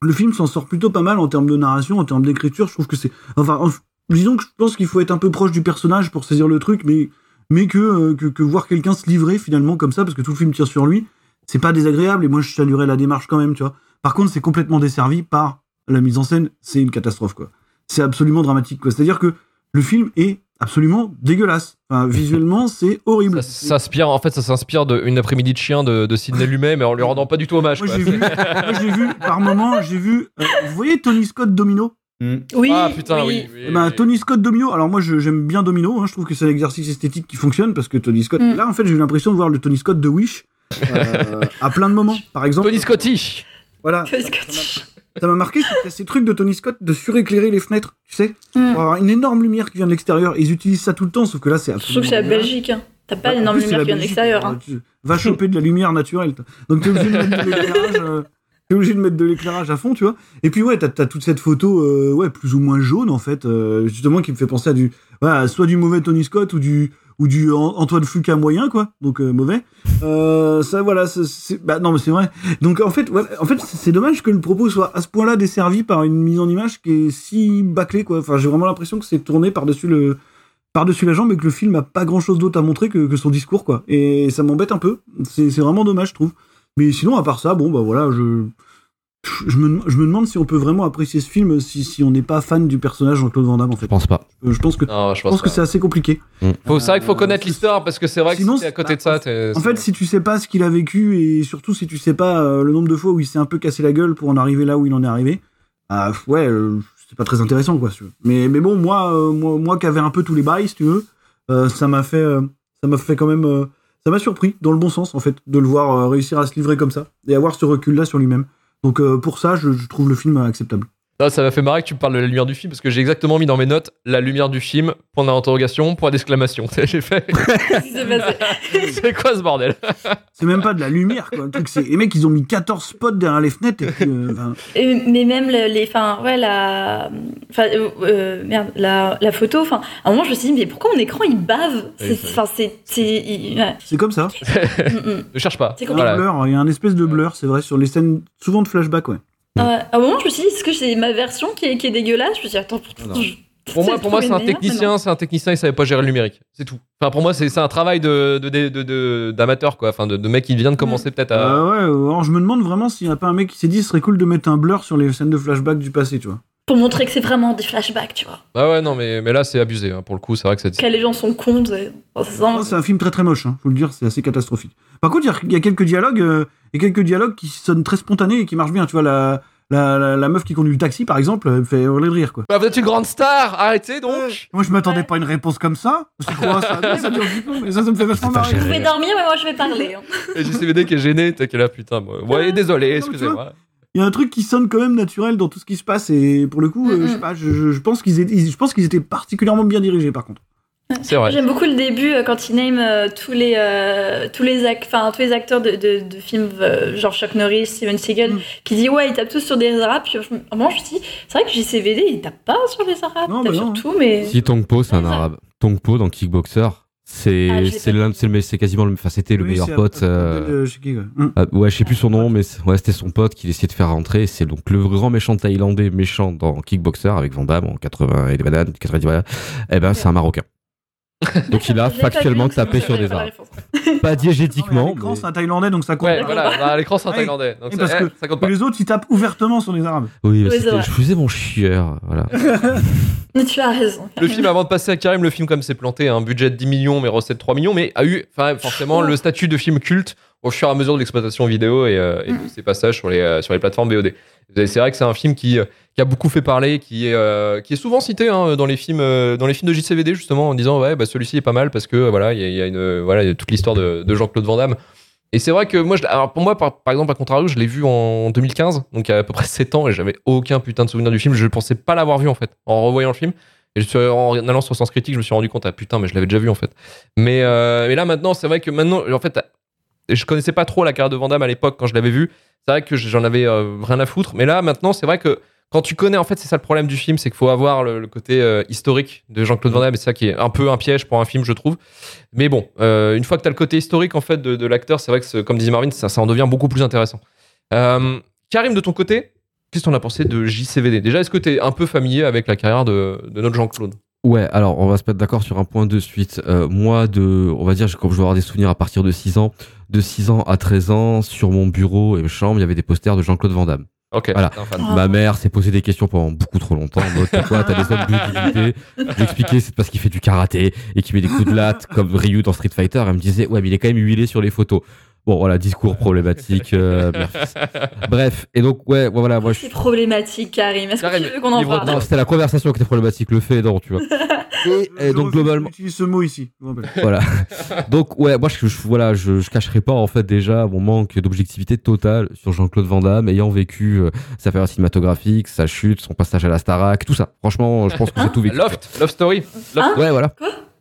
le film s'en sort plutôt pas mal en termes de narration, en termes d'écriture. Je trouve que c'est, enfin, en- disons que je pense qu'il faut être un peu proche du personnage pour saisir le truc, mais, mais que, euh, que, que voir quelqu'un se livrer finalement comme ça, parce que tout le film tire sur lui, c'est pas désagréable, et moi je saluerais la démarche quand même, tu vois. Par contre, c'est complètement desservi par la mise en scène, c'est une catastrophe, quoi. C'est absolument dramatique, quoi. C'est-à-dire que le film est absolument dégueulasse. Enfin, visuellement, c'est horrible. Ça s'inspire, en fait, ça s'inspire d'une après-midi de chien de, de Sidney Lumet, mais en lui rendant pas du tout hommage. Moi, quoi. j'ai vu, moi, j'ai vu, par moment, j'ai vu, euh, vous voyez Tony Scott Domino? Oui. Ah putain, oui. oui, Eh ben. Tony Scott Domino, alors moi je- j'aime bien Domino, hein, je trouve que c'est un exercice esthétique qui fonctionne parce que Tony Scott, Mm. là en fait j'ai eu l'impression de voir le Tony Scott de Wish euh, à plein de moments. Par exemple, Tony Scotty. voilà, Tony Scott. ça m'a marqué, ces trucs de Tony Scott de suréclairer les fenêtres, tu sais, pour avoir une énorme lumière qui vient de l'extérieur. Ils utilisent ça tout le temps, sauf que là c'est Surtout que c'est la absolument Belgique. hein. T'as pas d'énorme c'est lumière qui vient de Belgique, l'extérieur. alors, hein. tu vas choper de la lumière naturelle. Donc t'es obligé de mettre de l'éclairage. euh, T'es obligé de mettre de l'éclairage à fond, tu vois. Et puis ouais, t'as as toute cette photo, euh, ouais, plus ou moins jaune en fait, euh, justement qui me fait penser à du, ouais, soit du mauvais Tony Scott ou du ou du An- Antoine Fuqua moyen quoi, donc euh, mauvais. Ça voilà, c'est- bah non mais c'est vrai. Donc en fait, voilà, en fait c'est dommage que le propos soit à ce point-là desservi par une mise en image qui est si bâclée quoi. Enfin j'ai vraiment l'impression que c'est tourné par dessus le par-dessus la jambe et que le film a pas grand chose d'autre à montrer que, que son discours, quoi. Et ça m'embête un peu. C'est vraiment dommage, je trouve. Mais sinon, à part ça, bon, bah voilà, je. Je me, je me demande si on peut vraiment apprécier ce film si, si on n'est pas fan du personnage Jean-Claude Van Damme, en fait. Je pense pas. Euh, Je pense que, Non, je pense, pense que c'est assez compliqué. Faut- C'est vrai qu'il faut connaître l'histoire parce que c'est vrai que Sinon, si t'es à côté de ça. En fait, si tu sais pas ce qu'il a vécu et surtout si tu sais pas euh, le nombre de fois où il s'est un peu cassé la gueule pour en arriver là où il en est arrivé, ah, ouais, euh, c'est pas très intéressant, quoi. si tu veux. Mais, mais bon, moi, euh, moi, moi qui avais un peu tous les bails, si tu veux, euh, ça m'a fait, euh, ça m'a fait quand même, euh, ça m'a surpris dans le bon sens, en fait, de le voir euh, réussir à se livrer comme ça et avoir ce recul-là sur lui-même. Donc euh, pour ça, je, je trouve le film acceptable. Non, ça m'a fait marrer que tu me parles de la lumière du film parce que j'ai exactement mis dans mes notes la lumière du film, point d'interrogation, point d'exclamation. J'ai fait. C'est quoi ce bordel? C'est même pas de la lumière, quoi. Le truc, les mecs, ils ont mis 14 spots derrière les fenêtres. Et puis, euh, Et- mais même le- les enfin ouais la enfin euh, euh, merde la, la photo enfin à un moment je me suis dit mais pourquoi mon écran il bave? C'est- enfin c'est c'est il- ouais. c'est comme ça. Mm, mm. Ne cherche pas. C'est Il y a compliqué. un blur, il y a un espèce de blur, c'est vrai, sur les scènes souvent de flashback, ouais. Ouais, à un moment je me suis dit est-ce que c'est ma version qui est, qui est dégueulasse? Je me suis dit attends Non. je- Pour moi, c'est pour moi, c'est un technicien, c'est un technicien, il savait pas gérer le numérique. C'est tout. Enfin, pour moi, c'est c'est un travail de de- de- de- de- d'amateur, quoi. Enfin, de, de mec qui vient de commencer peut-être à. Euh, ouais, alors je me demande vraiment s'il n'y a pas un mec qui s'est dit ce serait cool de mettre un blur sur les scènes de flashback du passé, tu vois. pour montrer que c'est vraiment des flashbacks, tu vois. Ah ouais, non, mais, mais là, c'est abusé. hein. Pour le coup, c'est vrai que c'est. Que les gens sont cons. c'est- enfin, c'est vraiment- Non, C'est un film très très moche, hein, faut le dire, c'est assez catastrophique. Par contre, il y a- il y, a quelques dialogues, euh, a quelques dialogues qui sonnent très spontanés et qui marchent bien. Tu vois, la, la, la, la meuf qui conduit le taxi, par exemple, elle me fait hurler de rire, quoi. Bah, vous êtes une grande star Arrêtez donc Moi, je m'attendais pas à une réponse comme ça. C'est quoi ça Non, ça dure dix secondes, mais ça, ça me fait vachement marrer. Vous pouvez dormir, mais moi je vais parler. hein. Et JCVD qui est gêné, t'es là, putain. Moi. Ouais, désolé, excusez-moi. Il y a un truc qui sonne quand même naturel dans tout ce qui se passe et pour le coup, euh, je sais pas, je, je- je pense qu'ils étaient, je pense qu'ils étaient particulièrement bien dirigés par contre. C'est vrai. J'aime beaucoup le début euh, quand il name euh, tous les euh, tous les ac- enfin tous les acteurs de, de, de films euh, genre Chuck Norris, Steven Seagal, Mm. qui dit ouais ils tapent tous sur des arabes. Puis moment je me suis dit c'est vrai que JCVD il tape pas sur les arabes, il tape sur tout mais Si Tongpo, c'est un arabe. Tongpo dans Kickboxer, c'est Ah, c'est pas l'un- c'est le me- c'est quasiment le, enfin c'était le Oui, meilleur pote. euh, de ouais. Mm. ah, ouais, je sais plus son nom, mais ouais, c'était son pote qui essayait de faire rentrer. C'est donc le grand méchant thaïlandais méchant dans Kickboxer avec Van Damme en 80 et des bananes, 90 voilà. Eh ben, c'est un Marocain. Donc il a pas factuellement tapé sur des pas réponse. Pas diégétiquement. L'écran, c'est un Thaïlandais, donc ça compte. Ouais, voilà, bah, l'écran, c'est un. Thaïlandais. Donc parce eh, que ça compte pas. les autres, ils tapent ouvertement sur les arabes. Oui, c'était- vrai. je faisais mon chieur. Voilà. Mais tu as raison. Le film, avant de passer à Karim, le film, comme c'est planté, un budget de 10 millions, mais recette 3 millions, mais a eu forcément le statut de film culte au fur et à mesure de l'exploitation vidéo et, euh, et de ses passages sur les, euh, sur les plateformes VOD. Et C'est vrai que c'est un film qui, euh, qui a beaucoup fait parler, qui est, euh, qui est souvent cité hein, dans, les films, dans les films de JCVD, justement, en disant Ouais, bah, celui-ci est pas mal parce que voilà, il y, a- il y a une, voilà, il y a toute l'histoire de, de Jean-Claude Van Damme. Et c'est vrai que moi, je, alors pour moi, par, par exemple, à contrario, je l'ai vu en 2015, donc il y a à peu près 7 ans, et j'avais aucun putain de souvenir du film. Je pensais pas l'avoir vu en fait, en revoyant le film. Et je suis, en allant sur Sens Critique, je me suis rendu compte, ah putain, mais je l'avais déjà vu en fait. Mais, euh, mais là maintenant, c'est vrai que maintenant, en fait, je connaissais pas trop la carrière de Van Damme à l'époque quand je l'avais vu. C'est vrai que j'en avais euh, rien à foutre. Mais là, maintenant, c'est vrai que quand tu connais, en fait, c'est ça le problème du film, c'est qu'il faut avoir le, côté euh, historique de Jean-Claude Van Damme. Et c'est ça qui est un peu un piège pour un film, je trouve. Mais bon, euh, une fois que tu as le côté historique en fait de, l'acteur, c'est vrai que, comme disait Marvin, ça, en devient beaucoup plus intéressant. Karim, de ton côté, qu'est-ce qu'on a pensé de JCVD Déjà, est-ce que tu es un peu familier avec la carrière de notre Jean-Claude? Ouais, alors on va se mettre d'accord sur un point de suite. Euh, moi, de, on va dire, comme je vais avoir des souvenirs à partir de 6 ans, de 6 ans à 13 ans, sur mon bureau et ma chambre, il y avait des posters de Jean-Claude Van Damme. Ok, Voilà. fan. Ma mère s'est posé des questions pendant beaucoup trop longtemps. En mode, pourquoi t'as des hommes d'utilité Je lui expliquais, c'est parce qu'il fait du karaté et qu'il met des coups de latte comme Ryu dans Street Fighter. Elle me disait, ouais, mais il est quand même huilé sur les photos. Bon, voilà, discours problématique. euh. Bref, et donc, ouais, voilà, moi je C'est problématique, Karim. Est-ce que tu veux qu'on en parle non, c'était la conversation qui était problématique, le fait, non, tu vois. Et, et donc globalement, Utilise ce mot ici. voilà. Donc ouais, moi je, je- voilà, je, je cacherai pas en fait déjà mon manque d'objectivité totale sur Jean-Claude Van Damme, ayant vécu euh, sa carrière cinématographique, sa chute, son passage à la Starac, tout ça. Franchement, je pense que j'ai tout vécu. Loft, Love Story. Loft- Ouais, voilà.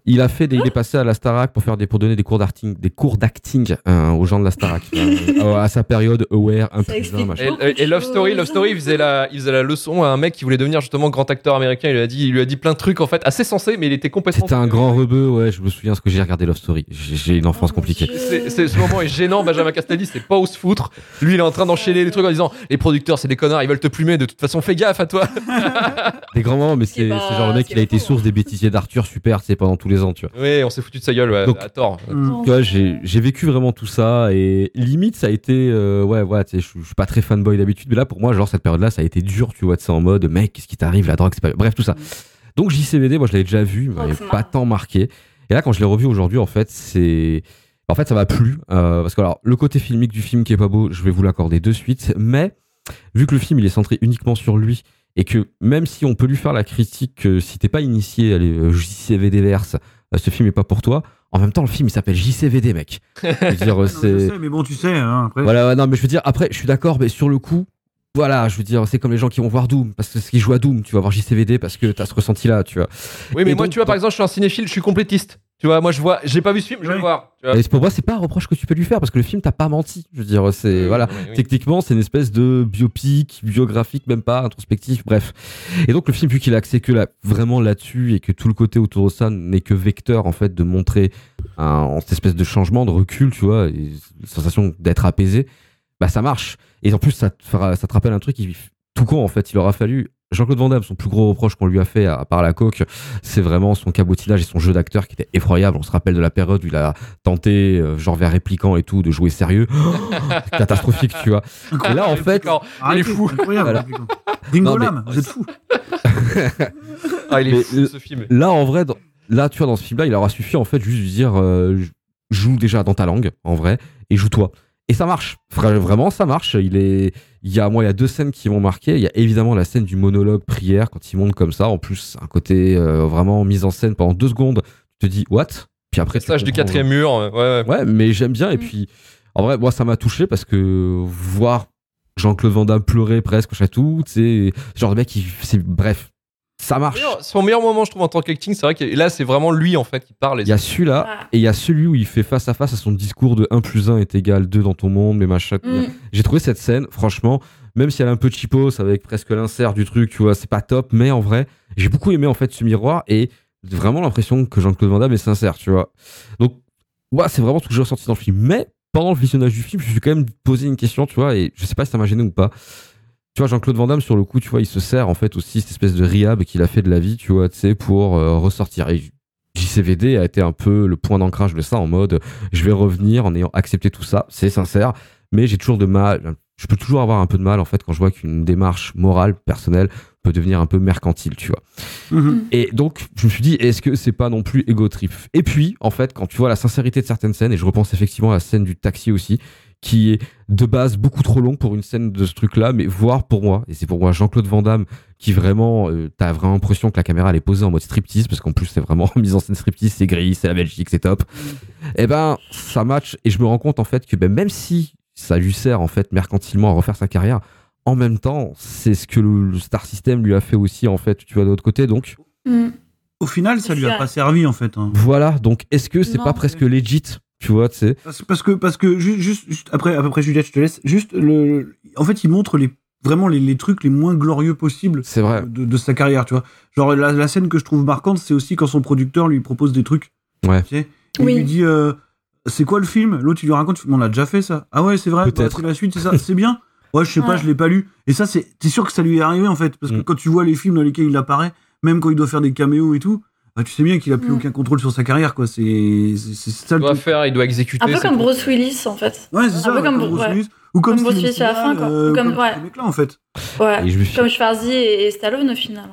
Il a fait des, il est passé à la Starac pour faire des pour donner des cours d'acting, des cours d'acting euh, aux gens de la Starac. Euh, à sa période aware, impuissant, machin. Et, et Love Story, Love Story, il faisait la, il faisait la leçon à un mec qui voulait devenir justement grand acteur américain. Il lui a dit, il lui a dit plein de trucs en fait assez sensés, mais il était complètement. C'était un grand rebeu, ouais, je me souviens ce que j'ai regardé Love Story. J'ai une enfance compliquée. C'est, ce moment est gênant. Benjamin Castaldi, c'est pas où se foutre. Lui, il est en train d'enchaîner les trucs en disant les producteurs, c'est des connards, ils veulent te plumer. De toute façon, fais gaffe à toi. Des grands moments, mais c'est c'est genre le mec, il a été source des bêtisiers d'Arthur, super, c'est pendant tous les ans, tu vois. oui, on s'est foutu de sa gueule, ouais, Donc, à tort. Tu vois, j'ai vécu vraiment tout ça et limite ça a été euh, ouais ouais, tu sais, je suis- pas très fanboy d'habitude, mais là pour moi genre cette période-là ça a été dur, tu vois, de ça en mode mec qu'est-ce qui t'arrive, la drogue, c'est pas bref tout ça. Donc JCVD, moi je l'avais déjà vu, il m'avait pas tant marqué. Et là quand je l'ai revu aujourd'hui en fait c'est en fait ça m'a plu euh, parce que alors le côté filmique du film qui est pas beau, je vais vous l'accorder de suite, mais vu que le film il est centré uniquement sur lui et que même si on peut lui faire la critique que si t'es pas initié à les euh, JCVD verse, euh, ce film est pas pour toi. En même temps, le film il s'appelle JCVD, mec. Je veux dire, euh, c'est mais bon, tu sais, hein, après. voilà, ouais, non, mais je veux dire, après, je suis d'accord, mais sur le coup, voilà, je veux dire, c'est comme les gens qui vont voir Doom, parce que ce qui joue à Doom, tu vas voir JCVD parce que t'as ce ressenti-là, tu vois. Oui, mais Et moi, donc, tu vois, par exemple, je suis un cinéphile, je suis complétiste. Tu vois, moi, je vois, j'ai pas vu ce film, je vais le voir. tu vois. Et pour moi, c'est pas un reproche que tu peux lui faire parce que le film t'a pas menti. Je veux dire, c'est voilà, oui, oui. techniquement, c'est une espèce de biopic, biographique, même pas introspectif, bref. Et donc le film, vu qu'il a axé que là, vraiment là-dessus et que tout le côté autour de ça n'est que vecteur en fait de montrer un, cette espèce de changement, de recul, tu vois, et la sensation d'être apaisé, bah ça marche. Et en plus, ça te fera, ça te rappelle un truc qui tout con en fait. Il aura fallu Jean-Claude Van Damme, son plus gros reproche qu'on lui a fait, à part la coque, c'est vraiment son cabotinage et son jeu d'acteur qui était effroyable. On se rappelle de la période où il a tenté, euh, genre vers répliquant et tout, de jouer sérieux. Catastrophique, tu vois. Et là, en fait, il est fou. Voilà. Vous êtes fou. Ah, il est fou, ce film. Là, en vrai, dans- là, tu vois, dans ce film-là, il aura suffi, en fait, juste de dire euh, joue déjà dans ta langue, en vrai, et joue-toi. Et ça marche. Vra- Vraiment, ça marche. Il est, il y a, moi, il y a deux scènes qui m'ont marqué. Il y a évidemment la scène du monologue prière quand il monte comme ça. En plus, un côté euh, vraiment mise en scène pendant deux secondes. Tu te dis, what? Puis après, Stage du quatrième mur. Ouais, ouais. Ouais, mais j'aime bien. Et puis, en vrai, moi, ça m'a touché parce que voir Jean-Claude Van Damme pleurer presque, à tout, tu sais, ce genre de mec, il, c'est, bref, ça marche. Son meilleur moment, je trouve, en tant qu'acting, c'est vrai que là, c'est vraiment lui, en fait, qui parle. Il y a celui-là et il y a celui où il fait face à face à son discours de 1 plus 1 est égal 2 dans ton monde, mais machin. Mm. J'ai trouvé cette scène, franchement, même si elle est un peu cheapos avec presque l'insert du truc, tu vois, c'est pas top, mais en vrai, j'ai beaucoup aimé en fait ce miroir et j'ai vraiment l'impression que Jean-Claude Van Damme est sincère, tu vois. Donc, ouais, c'est vraiment ce que j'ai ressenti dans le film. Mais pendant le visionnage du film, je me suis quand même posé une question, tu vois, et je sais pas si ça m'a gêné ou pas. Tu vois, Jean-Claude Van Damme, sur le coup, tu vois, il se sert en fait aussi cette espèce de rehab qu'il a fait de la vie, tu vois, tu sais, pour euh, ressortir. Et JCVD a été un peu le point d'ancrage de ça en mode je vais revenir en ayant accepté tout ça, c'est sincère, mais j'ai toujours de mal, je peux toujours avoir un peu de mal en fait quand je vois qu'une démarche morale, personnelle peut devenir un peu mercantile, tu vois. Mhm. Et donc, je me suis dit, est-ce que c'est pas non plus ego trip Et puis, en fait, quand tu vois la sincérité de certaines scènes, et je repense effectivement à la scène du taxi aussi, qui est de base beaucoup trop longue pour une scène de ce truc-là, mais voir pour moi, et c'est pour moi Jean-Claude Van Damme, qui vraiment, euh, t'as vraiment l'impression que la caméra elle est posée en mode striptease, parce qu'en plus c'est vraiment mise en scène striptease, c'est gris, c'est la Belgique, c'est top. Et ben, ça match, et je me rends compte en fait que ben, même si ça lui sert en fait mercantilement à refaire sa carrière, en même temps, c'est ce que le, le Star System lui a fait aussi en fait, tu vois, de l'autre côté, donc Mm. Au final, ça lui a pas servi en fait. hein. voilà, donc est-ce que c'est pas presque legit, tu vois, tu sais Parce, parce que parce que ju- juste, juste après à peu près Juliette, je te laisse. Juste le, en fait, il montre les vraiment les, les trucs les moins glorieux possibles. C'est vrai. De, de sa carrière, tu vois. Genre la, la scène que je trouve marquante, c'est aussi quand son producteur lui propose des trucs. Ouais. Tu sais, il Oui. lui dit euh, c'est quoi le film? L'autre il lui raconte on a déjà fait ça. Ah ouais c'est vrai. bah, Peut-être. c'est la suite c'est ça. C'est bien? Ouais je sais pas je l'ai pas lu. Et ça c'est t'es sûr que ça lui est arrivé en fait? Parce que Mm. quand tu vois les films dans lesquels il apparaît, même quand il doit faire des caméos et tout. Bah, tu sais bien qu'il a plus Mm. aucun contrôle sur sa carrière, quoi. C'est ça Il le doit faire, il doit exécuter. Un peu comme. Bruce Willis en fait. Ouais, c'est Un ça. peu comme- Bruce ouais. Willis. Ou comme, Comme Bruce Willis à la fin, quoi. euh, Ou comme- comme ouais. mecs-là, en fait. Ouais. Et je me suis- Comme Schwarzy et, et Stallone au final.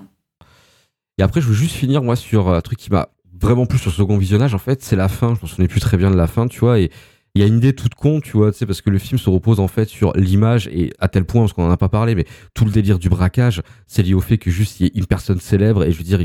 Et après, je veux juste finir, moi, sur un truc qui m'a vraiment plu sur ce second visionnage, en fait, c'est la fin. Je m'en souvenais plus très bien de la fin, tu vois. Et il y a une idée toute con, tu vois, tu sais, parce que le film se repose, en fait, sur l'image, et à tel point, parce qu'on en a pas parlé, mais tout le délire du braquage, c'est lié au fait que juste, il y ait une personne célèbre, et je veux dire,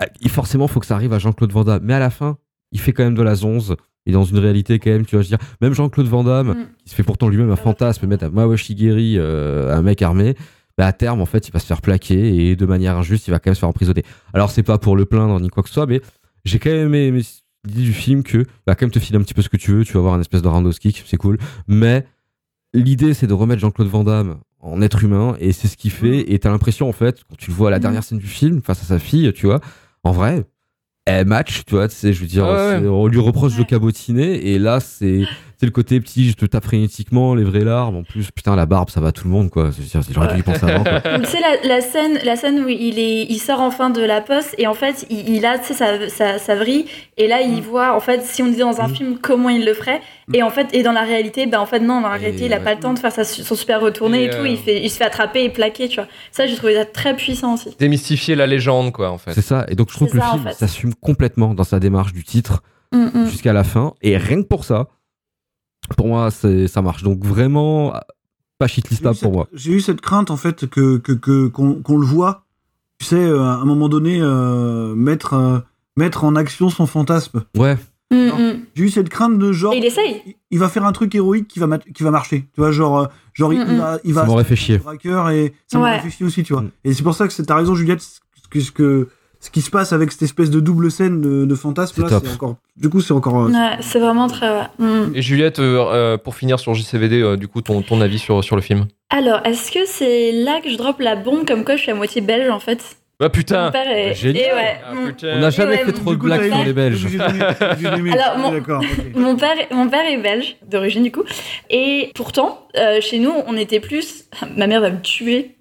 il, il- forcément, faut que ça arrive à Jean-Claude Van Damme. Mais à la fin, il fait quand même de la zonze. Et dans une réalité, quand même, tu veux dire, même Jean-Claude Van Damme, Mm. qui se fait pourtant lui-même un fantasme, mettre à Mawashigiri, euh, un mec armé, bah, à terme, en fait, il va se faire plaquer et de manière injuste, il va quand même se faire emprisonner. Alors, c'est pas pour le plaindre ni quoi que ce soit, mais j'ai quand même aimé, l'idée du film que va quand même te filer un petit peu ce que tu veux, tu vas avoir un espèce de roundhouse kick, c'est cool. Mais l'idée, c'est de remettre Jean-Claude Van Damme en être humain et c'est ce qu'il fait. Et t'as l'impression, en fait, quand tu le vois à la Mhm. dernière scène du film, face à sa fille, tu vois, en vrai, elle match, tu vois, tu sais, je veux dire, Ouais, ouais. c'est- on lui reproche de cabotiner et là, c'est c'est le côté petit, je te tape frénétiquement, les vraies larmes. En plus, putain, la barbe, ça va à tout le monde, quoi. J'aurais dû y penser avant, quoi. Tu sais, la, la scène, la scène où il, est, il sort enfin de la poste et en fait, il, il a tu sais, sa, sa, sa vrille et là, Mm. il voit, en fait, si on disait dans un film comment il le ferait et en fait, et dans la réalité, ben en fait, non, dans la Et réalité, il a ouais. pas le temps de faire sa, son super retourné et, Et, tout, euh, il, fait, il se fait attraper et plaquer, tu vois. Ça, j'ai trouvé ça très puissant aussi. Démystifier la légende, quoi, en fait. C'est ça. Et donc, je trouve que le en film fait. s'assume complètement dans sa démarche du titre Mm, mm. jusqu'à la fin. Et rien que pour ça, pour moi, c'est- ça marche. Donc, vraiment, pas shitlistable pour cette- moi. J'ai eu cette crainte en fait que qu'on qu'on le voit, tu sais, euh, à un moment donné euh, mettre euh, mettre en action son fantasme. Ouais. Mm, mm. J'ai eu cette crainte de genre. Et il essaye. il- Il va faire un truc héroïque qui va qui va marcher. Tu vois, genre genre il, Mm, il va il va Ça m'aurait fait chier. et ça Ouais. m'aurait fait chier aussi, tu vois. Mm. Et c'est pour ça que c'est- t'as raison Juliette, ce que ce que ce qui se passe avec cette espèce de double scène de, de fantasme C'est là, encore. Du coup, c'est encore. euh, Ouais, c'est vraiment très. ouais. Mm. Et Juliette, euh, euh, pour finir sur JCVD, euh, du coup, ton, ton avis sur, sur le film? Alors, est-ce que c'est là que je drop la bombe comme quoi je suis à moitié belge en fait? Bah putain est. Génial. et ouais, Ah, putain. On n'a jamais ouais, fait trop de blagues sur les Belges. Alors, mon- d'accord. ok. Mon père, mon père est belge, d'origine du coup. Et pourtant, euh, chez nous, on était plus. Ma mère va me tuer.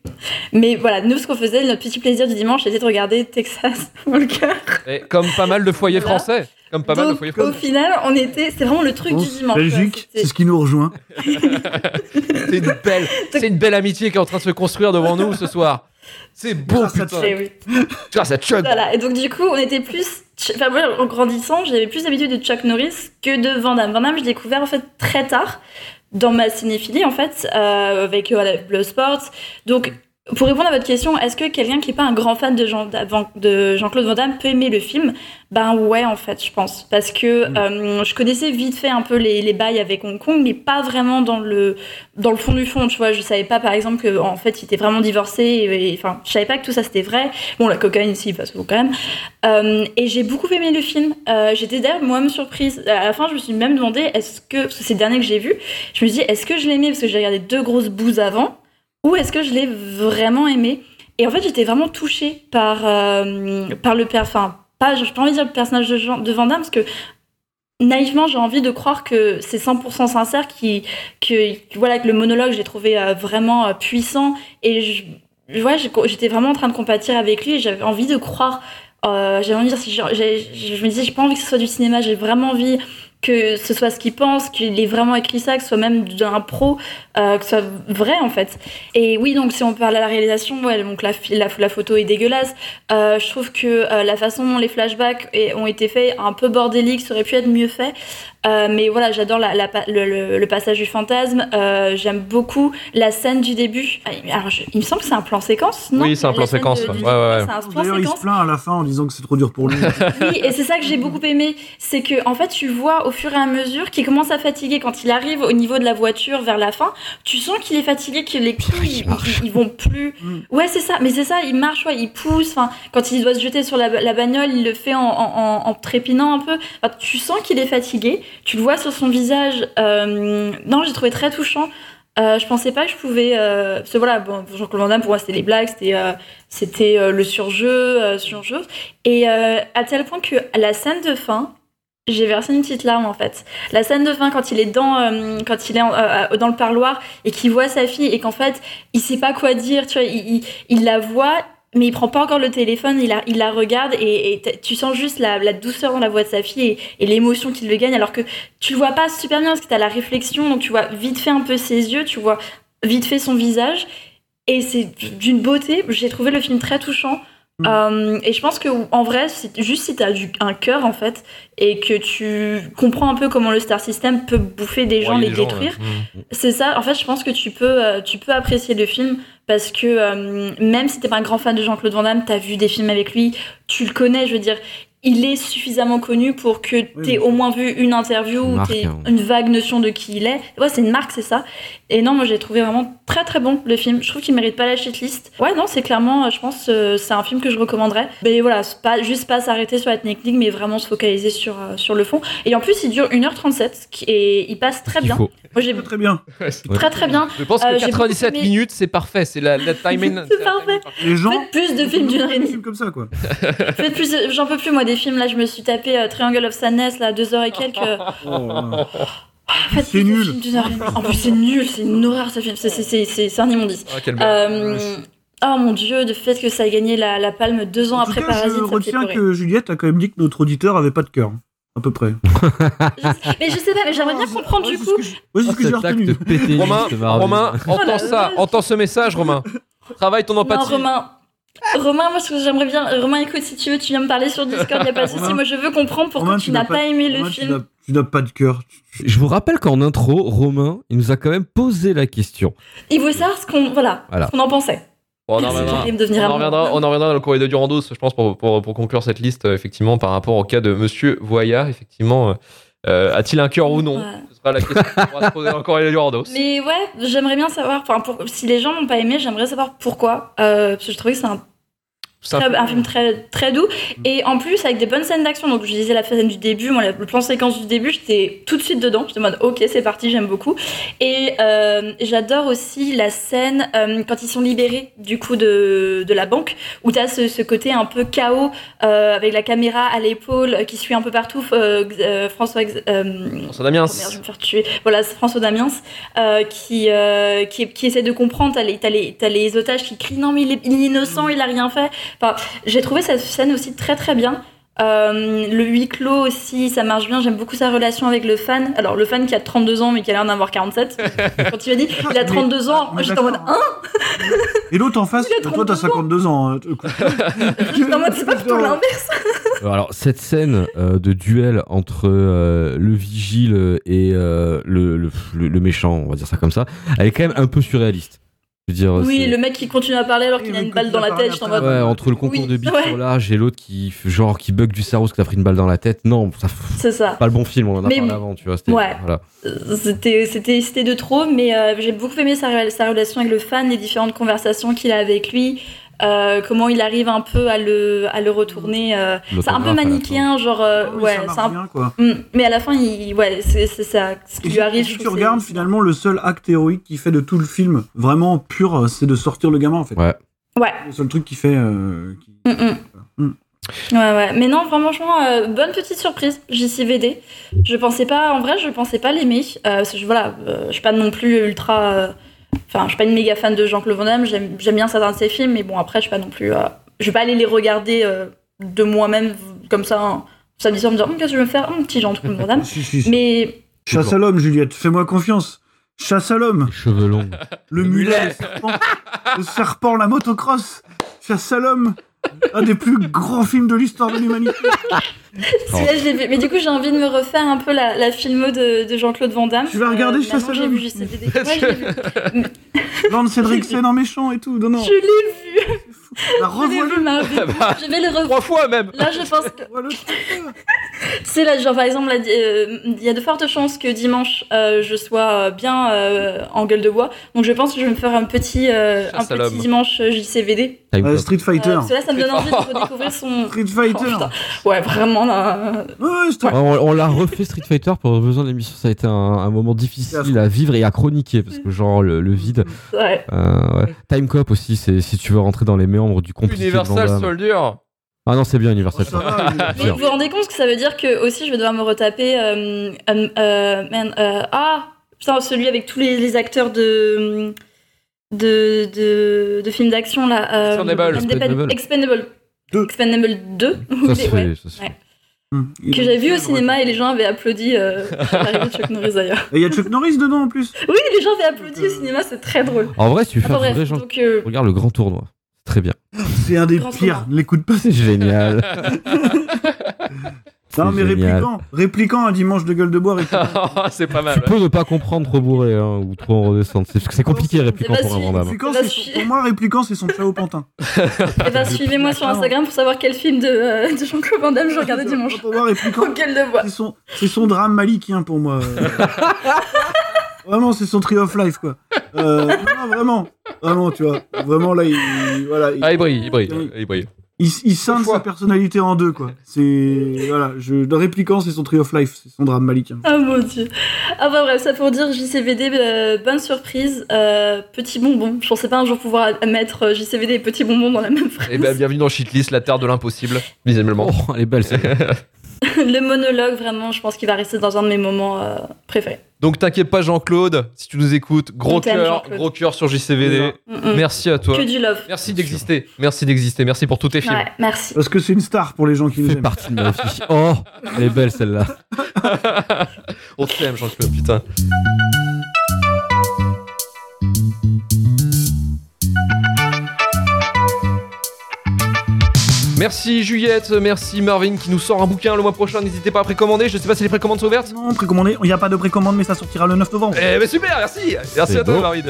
Mais voilà, nous, ce qu'on faisait, notre petit plaisir du dimanche, c'était de regarder Texas Walker. Et comme pas mal de foyers Voilà. français. Comme pas mal de foyers au français. final, on était. C'est vraiment le truc Bon, du dimanche. Belgique, c'est ce qui nous rejoint. C'est une belle, c'est une belle amitié qui est en train de se construire devant nous ce soir. C'est beau, Grâce putain. Oui. Grâce à Chuck. Voilà, et donc du coup, on était plus. Enfin, moi, en grandissant, j'avais plus l'habitude de Chuck Norris que de Van Damme. Van Damme, je l'ai découvert en fait très tard dans ma cinéphilie en fait, euh, avec euh, voilà, Bloodsport. Donc, pour répondre à votre question, est-ce que quelqu'un qui n'est pas un grand fan de, Jean, de Jean-Claude Van Damme peut aimer le film? Ben ouais, en fait, je pense. Parce que euh, je connaissais vite fait un peu les, les bails avec Hong Kong, mais pas vraiment dans le, dans le fond du fond, tu vois. Je savais pas, par exemple, qu'en fait, il était vraiment divorcé. Et, et- enfin, je savais pas que tout ça, c'était vrai. Bon, la cocaïne, si, parce que quand même. Euh, et j'ai beaucoup aimé le film. Euh, J'étais d'ailleurs moi-même surprise. À la fin, je me suis même demandé, est-ce que, parce que c'est le dernier que j'ai vu, je me suis dit, est-ce que je l'aimais? Parce que j'ai regardé deux grosses bouses avant, ou est-ce que je l'ai vraiment aimé Et en fait, j'étais vraiment touchée par, euh, par le. Enfin, pas, pas envie de dire le personnage de, Jean, parce que naïvement, j'ai envie de croire que c'est 100% sincère, qui, que, voilà, que le monologue, j'ai trouvé euh, vraiment euh, puissant. Et je, ouais, j'étais vraiment en train de compatir avec lui et j'avais envie de croire. j'avais envie de dire, j'ai- je me disais, j'ai pas envie que ce soit du cinéma, j'ai vraiment envie que ce soit ce qu'il pense, qu'il ait vraiment écrit ça, que ce soit même d'un pro, euh, que ce soit vrai en fait. Et oui, donc si on parle à la réalisation, ouais, donc la, la, photo est dégueulasse. Euh, je trouve que euh, la façon dont les flashbacks ont été faits, un peu bordélique, ça aurait pu être mieux fait. Euh, mais voilà, j'adore la, la pa- le, le- le passage du fantasme. Euh, J'aime beaucoup la scène du début. Ah, Alors, je- il me semble que c'est un plan séquence, non? Oui, c'est un La plan séquence, ouais. Ouais, ouais, D'ailleurs, il se plaint à la fin en disant que c'est trop dur pour lui. Oui, et c'est ça que j'ai beaucoup aimé, c'est que en fait tu vois au fur et à mesure qu'il commence à fatiguer quand il arrive au niveau de la voiture vers la fin, tu sens qu'il est fatigué, que les coups ils, ils- ils vont plus. Ouais, c'est ça, mais c'est ça, il marche, ouais, il pousse. Enfin, quand il doit se jeter sur la, la bagnole, il le fait en, en- en- en trépignant un peu. Enfin, tu sens qu'il est fatigué, tu le vois sur son visage. Euh, non, j'ai trouvé très touchant. Euh, je pensais pas que je pouvais. Euh, parce que voilà, bon, Jean-Claude Van Damme, pour moi, c'était les blagues, c'était euh, c'était euh, le surjeu, euh, choses. Et à tel point que la scène de fin, j'ai versé une petite larme en fait. La scène de fin, quand il est dans, quand il est dans le parloir et qu'il voit sa fille et qu'en fait, il sait pas quoi dire, tu vois, il, il la voit. Mais il prend pas encore le téléphone, il la, regarde et, tu sens juste la, la douceur dans la voix de sa fille et, l'émotion qu'il le gagne alors que tu le vois pas super bien parce que t'as la réflexion donc tu vois vite fait un peu ses yeux, tu vois vite fait son visage et c'est d'une beauté. J'ai trouvé le film très touchant. Euh, et je pense que en vrai, juste si t'as du- un cœur en fait et que tu comprends un peu comment le star system peut bouffer des gens, les des détruire, ouais. Mm. c'est ça. En fait, je pense que tu peux, euh, tu peux apprécier le film parce que euh, même si t'es pas un grand fan de Jean-Claude Van Damme, t'as vu des films avec lui, tu le connais. Je veux dire, il est suffisamment connu pour que t'aies au moins vu une interview, Une ou hein. une vague notion de qui il est. Ouais, c'est une marque, c'est ça. Et non, moi j'ai trouvé vraiment très très bon le film. Je trouve qu'il mérite pas la shitlist. Ouais, non, c'est clairement, euh, je pense, euh, c'est un film que je recommanderais. Mais voilà, pas juste pas s'arrêter sur la technique, mais vraiment se focaliser sur euh, sur le fond. Et en plus, il dure 1h37 qui- et il passe très bien. faut. Moi j'ai très bien. Très très bien. Je pense que Euh, j'ai beaucoup 97 aimé- minutes, c'est parfait. C'est la, la timing. C'est parfait. Les gens. Faites plus de films d'une heure et demie. comme ça, quoi. Faites plus, j'en peux plus moi des films là. Je me suis tapé euh, Triangle of Sadness là deux heures et quelques. c'est nul. Film d'une heure et demie. En plus c'est nul, c'est une horreur ce film. C'est c'est c'est c'est c'est un immondice. Ah, Euh, Oh mon dieu, le fait que ça ait gagné la, la palme deux ans En après tout cas, Parasite, je ça fait retiens que Juliette a quand même dit que notre auditeur avait pas de cœur. À peu près. Mais je sais pas, mais j'aimerais bien comprendre du coup. Ouais, c'est ce que j'ai retenu. Romain, Romain, Oh entends la ça, entends ce message, Romain. Travaille ton Non, empathie. Romain. Romain, moi, ce que j'aimerais bien. Romain, écoute, si tu veux, tu viens me parler sur Discord, y a pas de souci. Moi, je veux comprendre pourquoi Romain, tu n'as pas aimé le tu film. n'as- Tu n'as pas de cœur. Je vous rappelle qu'en intro, Romain, il nous a quand même posé la question. Il voulait savoir ce qu'on voilà, Voilà. ce qu'on en pensait. Bon, on, en reviendra, on, en reviendra, on en reviendra dans le courrier de Durandos, je pense, pour, pour, pour conclure cette liste, euh, effectivement, par rapport au cas de Monsieur Voyard, effectivement. Euh, A-t-il un cœur ou non Ouais. Ce sera la question qu'on pourra se poser de Durandos. Mais ouais, j'aimerais bien savoir. Enfin, pour, si les gens n'ont pas aimé, j'aimerais savoir pourquoi. Euh, parce que je trouvais que c'est un Très- un film très, très doux et en plus avec des bonnes scènes d'action. Donc je disais la scène du début, moi, le plan séquence du début, j'étais tout de suite dedans. J'étais en mode ok, c'est parti, j'aime beaucoup. Et euh, j'adore aussi la scène euh, quand ils sont libérés du coup de, de la banque où tu as ce, ce côté un peu chaos euh, avec la caméra à l'épaule qui suit un peu partout François. François Damiens. Oh merde, je vais me faire tuer. Voilà, c'est François Damiens qui, qui, qui essaie de comprendre. T'as les, t'as les, t'as les otages qui crient non, mais il est, il est innocent, il a rien fait. Enfin, j'ai trouvé cette scène aussi très très bien. Euh, le huis clos aussi, ça marche bien. J'aime beaucoup sa relation avec le fan. Alors, le fan qui a 32 ans mais qui a l'air d'avoir 47. Quand tu m'as dit il a 32 ans, j'étais en mode d'accord. hein Et l'autre en face, toi t'as 52 ans. hein. J'étais en mode c'est pas plutôt l'inverse. Euh, Alors cette scène euh, de duel entre euh, le vigile et euh, le, le, le- le méchant, on va dire ça comme ça, elle est quand même un peu surréaliste. Je veux dire, Oui, le mec qui continue à parler alors qu'il a une balle dans la tête. J'étais en mode Ouais, entre le concours Oui, de bite ouais. sur l'âge et l'autre qui genre qui bug du cerveau parce que t'as pris une balle dans la tête. Non, ça C'est ça. pas le bon film, on en a Mais- parlé avant, tu vois. c'était- Ouais. Voilà. Euh, C'était, c'était, c'était de trop, mais euh, j'ai beaucoup aimé sa, sa relation avec le fan, les différentes conversations qu'il a avec lui, euh, comment il arrive un peu à le, à le retourner. euh, c'est un peu manichéen, genre, euh, Ah oui, ouais, ça marche c'est un- bien, quoi. Mm, mais à la fin, il, ouais, c'est, ça, ce qui Et lui arrive. si je tu regardes finalement le seul acte héroïque qui fait de tout le film vraiment pur, c'est de sortir le gamin en fait. Ouais. Ouais. Le seul truc qui fait. euh, qui- Mm, mm. Ouais, ouais. Mais non, vraiment, franchement, euh, bonne petite surprise, JCVD. Je pensais pas, en vrai, je pensais pas l'aimer. Euh, voilà, euh, je suis pas non plus ultra. Enfin, je suis pas une méga fan de Jean-Claude Van Damme. J'aime bien certains de ses films, mais bon, après, je suis pas non plus. euh, je vais pas aller les regarder euh, de moi-même comme ça, hein, samedi soir, me dire, Hum, qu'est-ce que je vais me faire? Un petit Jean-Claude Van Damme. Si, si, si. Mais. Chasse à l'homme, Juliette, fais-moi confiance. Chasse à l'homme. Cheveux longs. Le mulet, le serpent, le serpent, la motocross. Chasse à l'homme. Un des plus grands films de l'histoire de l'humanité. Mais du coup, j'ai envie de me refaire un peu la, la filmo de, de Jean-Claude Van Damme. Tu vas regarder Euh, maintenant, à J'ai vu je l'ai vu. Lance Cédricsen en méchant et tout. Non, non. Je l'ai vu. Bah, vu, Marvin. Je vais le revoir. Trois fois même. Là, je pense que. C'est là, genre par exemple, euh, il y a de fortes chances que dimanche euh, je sois euh, bien euh, en gueule de bois. Donc je pense que je vais me faire un petit, euh, un petit dimanche JCVD. Euh, Street Fighter. Euh, parce que là, ça me donne envie de redécouvrir son. Street Fighter. Oh, putain. ouais, vraiment là. On, on l'a refait Street Fighter pour besoin de l'émission. Ça a été un, un moment difficile à vivre et à chroniquer parce que genre le, le vide. Ouais. Euh, ouais. Time Cop aussi, c'est si tu veux rentrer dans les méandres du Van Universal. Soldier. Ah non, c'est bien Universal. Mais vous vous rendez compte que ça veut dire que aussi je vais devoir me retaper euh, euh, euh, man, euh, ah putain celui avec tous les, les acteurs de de, de, de films d'action là euh, Expendable. Expendable. Expendable. Expendable 2 Ça se ouais. fait, ça se Ouais. que j'avais vu au cinéma et les gens avaient applaudi euh, de Chuck Norris d'ailleurs. Et il y a Chuck Norris dedans en plus. Oui, les gens avaient applaudi au cinéma, c'est très drôle. En vrai, si tu fais un vrai genre, donc, euh, regarde le grand tournoi. C'est Très bien. C'est un des Grand pires. L'écoute pas. C'est génial. Non, mais génial. répliquant. Répliquant un dimanche de gueule de bois. répliquant. c'est pas mal. Tu peux ne pas comprendre trop bourré hein, ou trop en redescente. C'est compliqué répliquant pour un son- pour moi, répliquant, c'est son ciao pantin. Eh ben, suivez-moi sur Instagram pour savoir quel film de, euh, de Jean-Claude Van Damme je regardais dimanche. Pour moi, répliquant. Au gueule de bois. C'est son, c'est son drame malikien pour moi. Vraiment, c'est son tree of life, quoi. Euh, non, vraiment. Vraiment, tu vois. Vraiment, là, il. Voilà, il, Ah, il brille, il brille. Il brille. il, il scinde sa personnalité en deux, quoi. C'est. Voilà, je, le répliquant, c'est son tree of life. C'est son drame malikien. Ah mon dieu. Enfin bref, ça pour dire JCVD, euh, bonne surprise. Euh, petit bonbon. Je pensais pas un jour pouvoir mettre euh, JCVD et petit bonbon dans la même phrase. Eh ben, bienvenue dans Shitlist, la terre de l'impossible, visiblement. Oh, elle est belle celle Le monologue, vraiment, je pense qu'il va rester dans un de mes moments euh, préférés. Donc t'inquiète pas Jean-Claude, si tu nous écoutes, gros cœur, gros cœur sur JCVD. Mm, mm. Merci à toi. Que du love. Merci d'exister. Merci d'exister. Merci pour tous tes films. Ouais, merci. Parce que c'est une star pour les gens qui nous fait aiment. partie de ma vie. Oh, elle est belle celle-là. On t'aime Jean-Claude, putain. Merci Juliette, merci Marvin qui nous sort un bouquin le mois prochain. N'hésitez pas à précommander. Je sais pas si les précommandes sont ouvertes. Non, précommandé. Il n'y a pas de précommande, mais ça sortira le 9 novembre. Eh ben super, merci Merci à toi. Marvin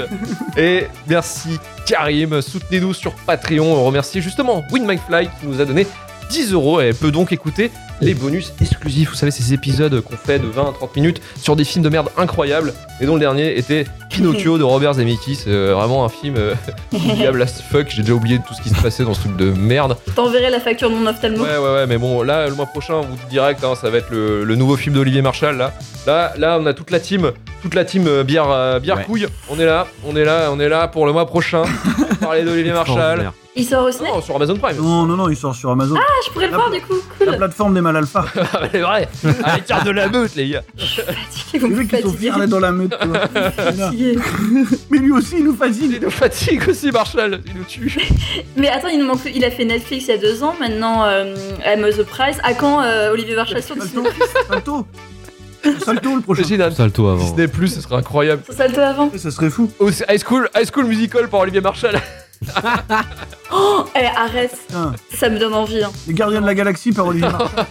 Et merci Karim, soutenez-nous sur Patreon. On remercie justement Win My Fly qui nous a donné 10 euros et elle peut donc écouter les bonus exclusifs. Vous savez, ces épisodes qu'on fait de 20 à 30 minutes sur des films de merde incroyables et dont le dernier était Pinocchio de Robert Zemeckis. Euh, vraiment un film euh, oubliable as fuck. J'ai déjà oublié tout ce qui se passait dans ce truc de merde. T'enverrai la facture de mon ophtalmo. Ouais, ouais, ouais, mais bon, là, le mois prochain, on vous dit direct, hein, ça va être le, le nouveau film d'Olivier Marshall. Là. là, là, on a toute la team, toute la team euh, bière, euh, bière Ouais. couille. On est là, on est là, on est là pour le mois prochain. parler d'Olivier Marshall. Il sort au ciné Non, sur Amazon Prime. Non, non, non, il sort sur Amazon. Ah, je pourrais le La- voir du coup. La Cool. plateforme des mal alpha. c'est vrai. Avec carte de la meute, les gars. Fatigué, vous Les me mecs qui sont d'être dans la meute. Mais lui aussi, il nous fatigue. Il nous fatigue aussi, Marshall. Il nous tue. Mais attends, il nous manque. Il a fait Netflix il y a deux ans. Maintenant, euh, I'm the Price. À quand euh, Olivier Marchal sur Disney Salto. Salto le prochain. Imagine un Salto avant. Disney Plus, ce serait incroyable. Salto avant. Ça serait fou. Oh, c'est High School, High School Musical par Olivier Marshall. Oh, eh, arrête. Ça me donne envie. Hein. Les gardiens de la galaxie par Olivier Marchal.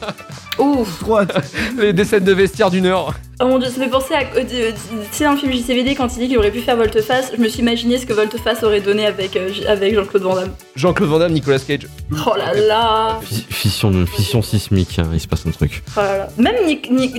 Ouf. Trop hâte. Les des scènes de vestiaire d'une heure. Oh mon dieu, ça me fait penser à. euh, Tu sais, dans le film JCVD, quand il dit qu'il aurait pu faire Volte-Face, je me suis imaginé ce que Volte-Face aurait donné avec, euh, avec Jean-Claude Van Damme. Jean-Claude Van Damme, Nicolas Cage. Oh là là. Fi- Fission, fission sismique, hein, il se passe un truc. Oh là là. Même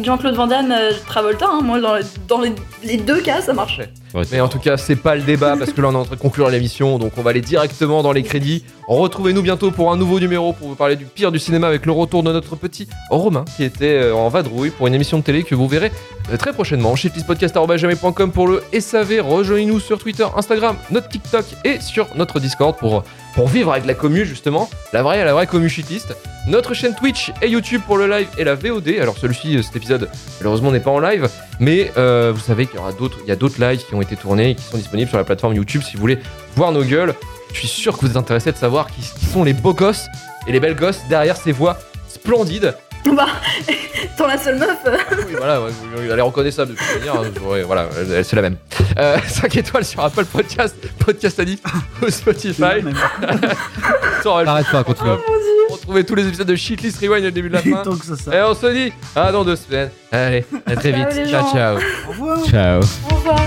Jean-Claude Van Damme, euh, Travolta, hein, moi, dans, dans les, les deux cas, ça marche. Ouais, Mais en tout cas, c'est pas le débat parce que là on est en train de conclure l'émission, donc on va aller directement dans les crédits. Retrouvez-nous bientôt pour un nouveau numéro pour vous parler du pire du cinéma avec le retour de notre petit Romain qui était euh, en vadrouille pour une émission de télé que vous verrez euh, très prochainement. shitlistpodcast.com pour le SAV. Rejoignez-nous sur Twitter, Instagram, notre TikTok et sur notre Discord pour, vivre avec la commu justement, la vraie, la vraie commu shitlist. Notre chaîne Twitch et YouTube pour le live et la VOD. Alors celui-ci, euh, cet épisode, malheureusement n'est pas en live, mais euh, vous savez qu'il y aura d'autres, il y a d'autres lives qui ont été tournés qui sont disponibles sur la plateforme YouTube si vous voulez voir nos gueules. Je suis sûr que vous êtes intéressés de savoir qui, qui sont les beaux gosses et les belles gosses derrière ces voix splendides. Bah, t'en la seule meuf. euh. Oui, voilà, ouais, elle est reconnaissable de toute manière. hein, j'aurais- voilà, c'est la même. Euh, 5 étoiles sur Apple Podcast, Podcast Addict ou Spotify. T'arrêtes pas, continue. Retrouvez tous les épisodes de Shitlist Rewind au début de la fin. que ça. Et on se dit à dans deux semaines. Allez, à très vite. Ciao, ciao. Au revoir. Ciao. Au revoir.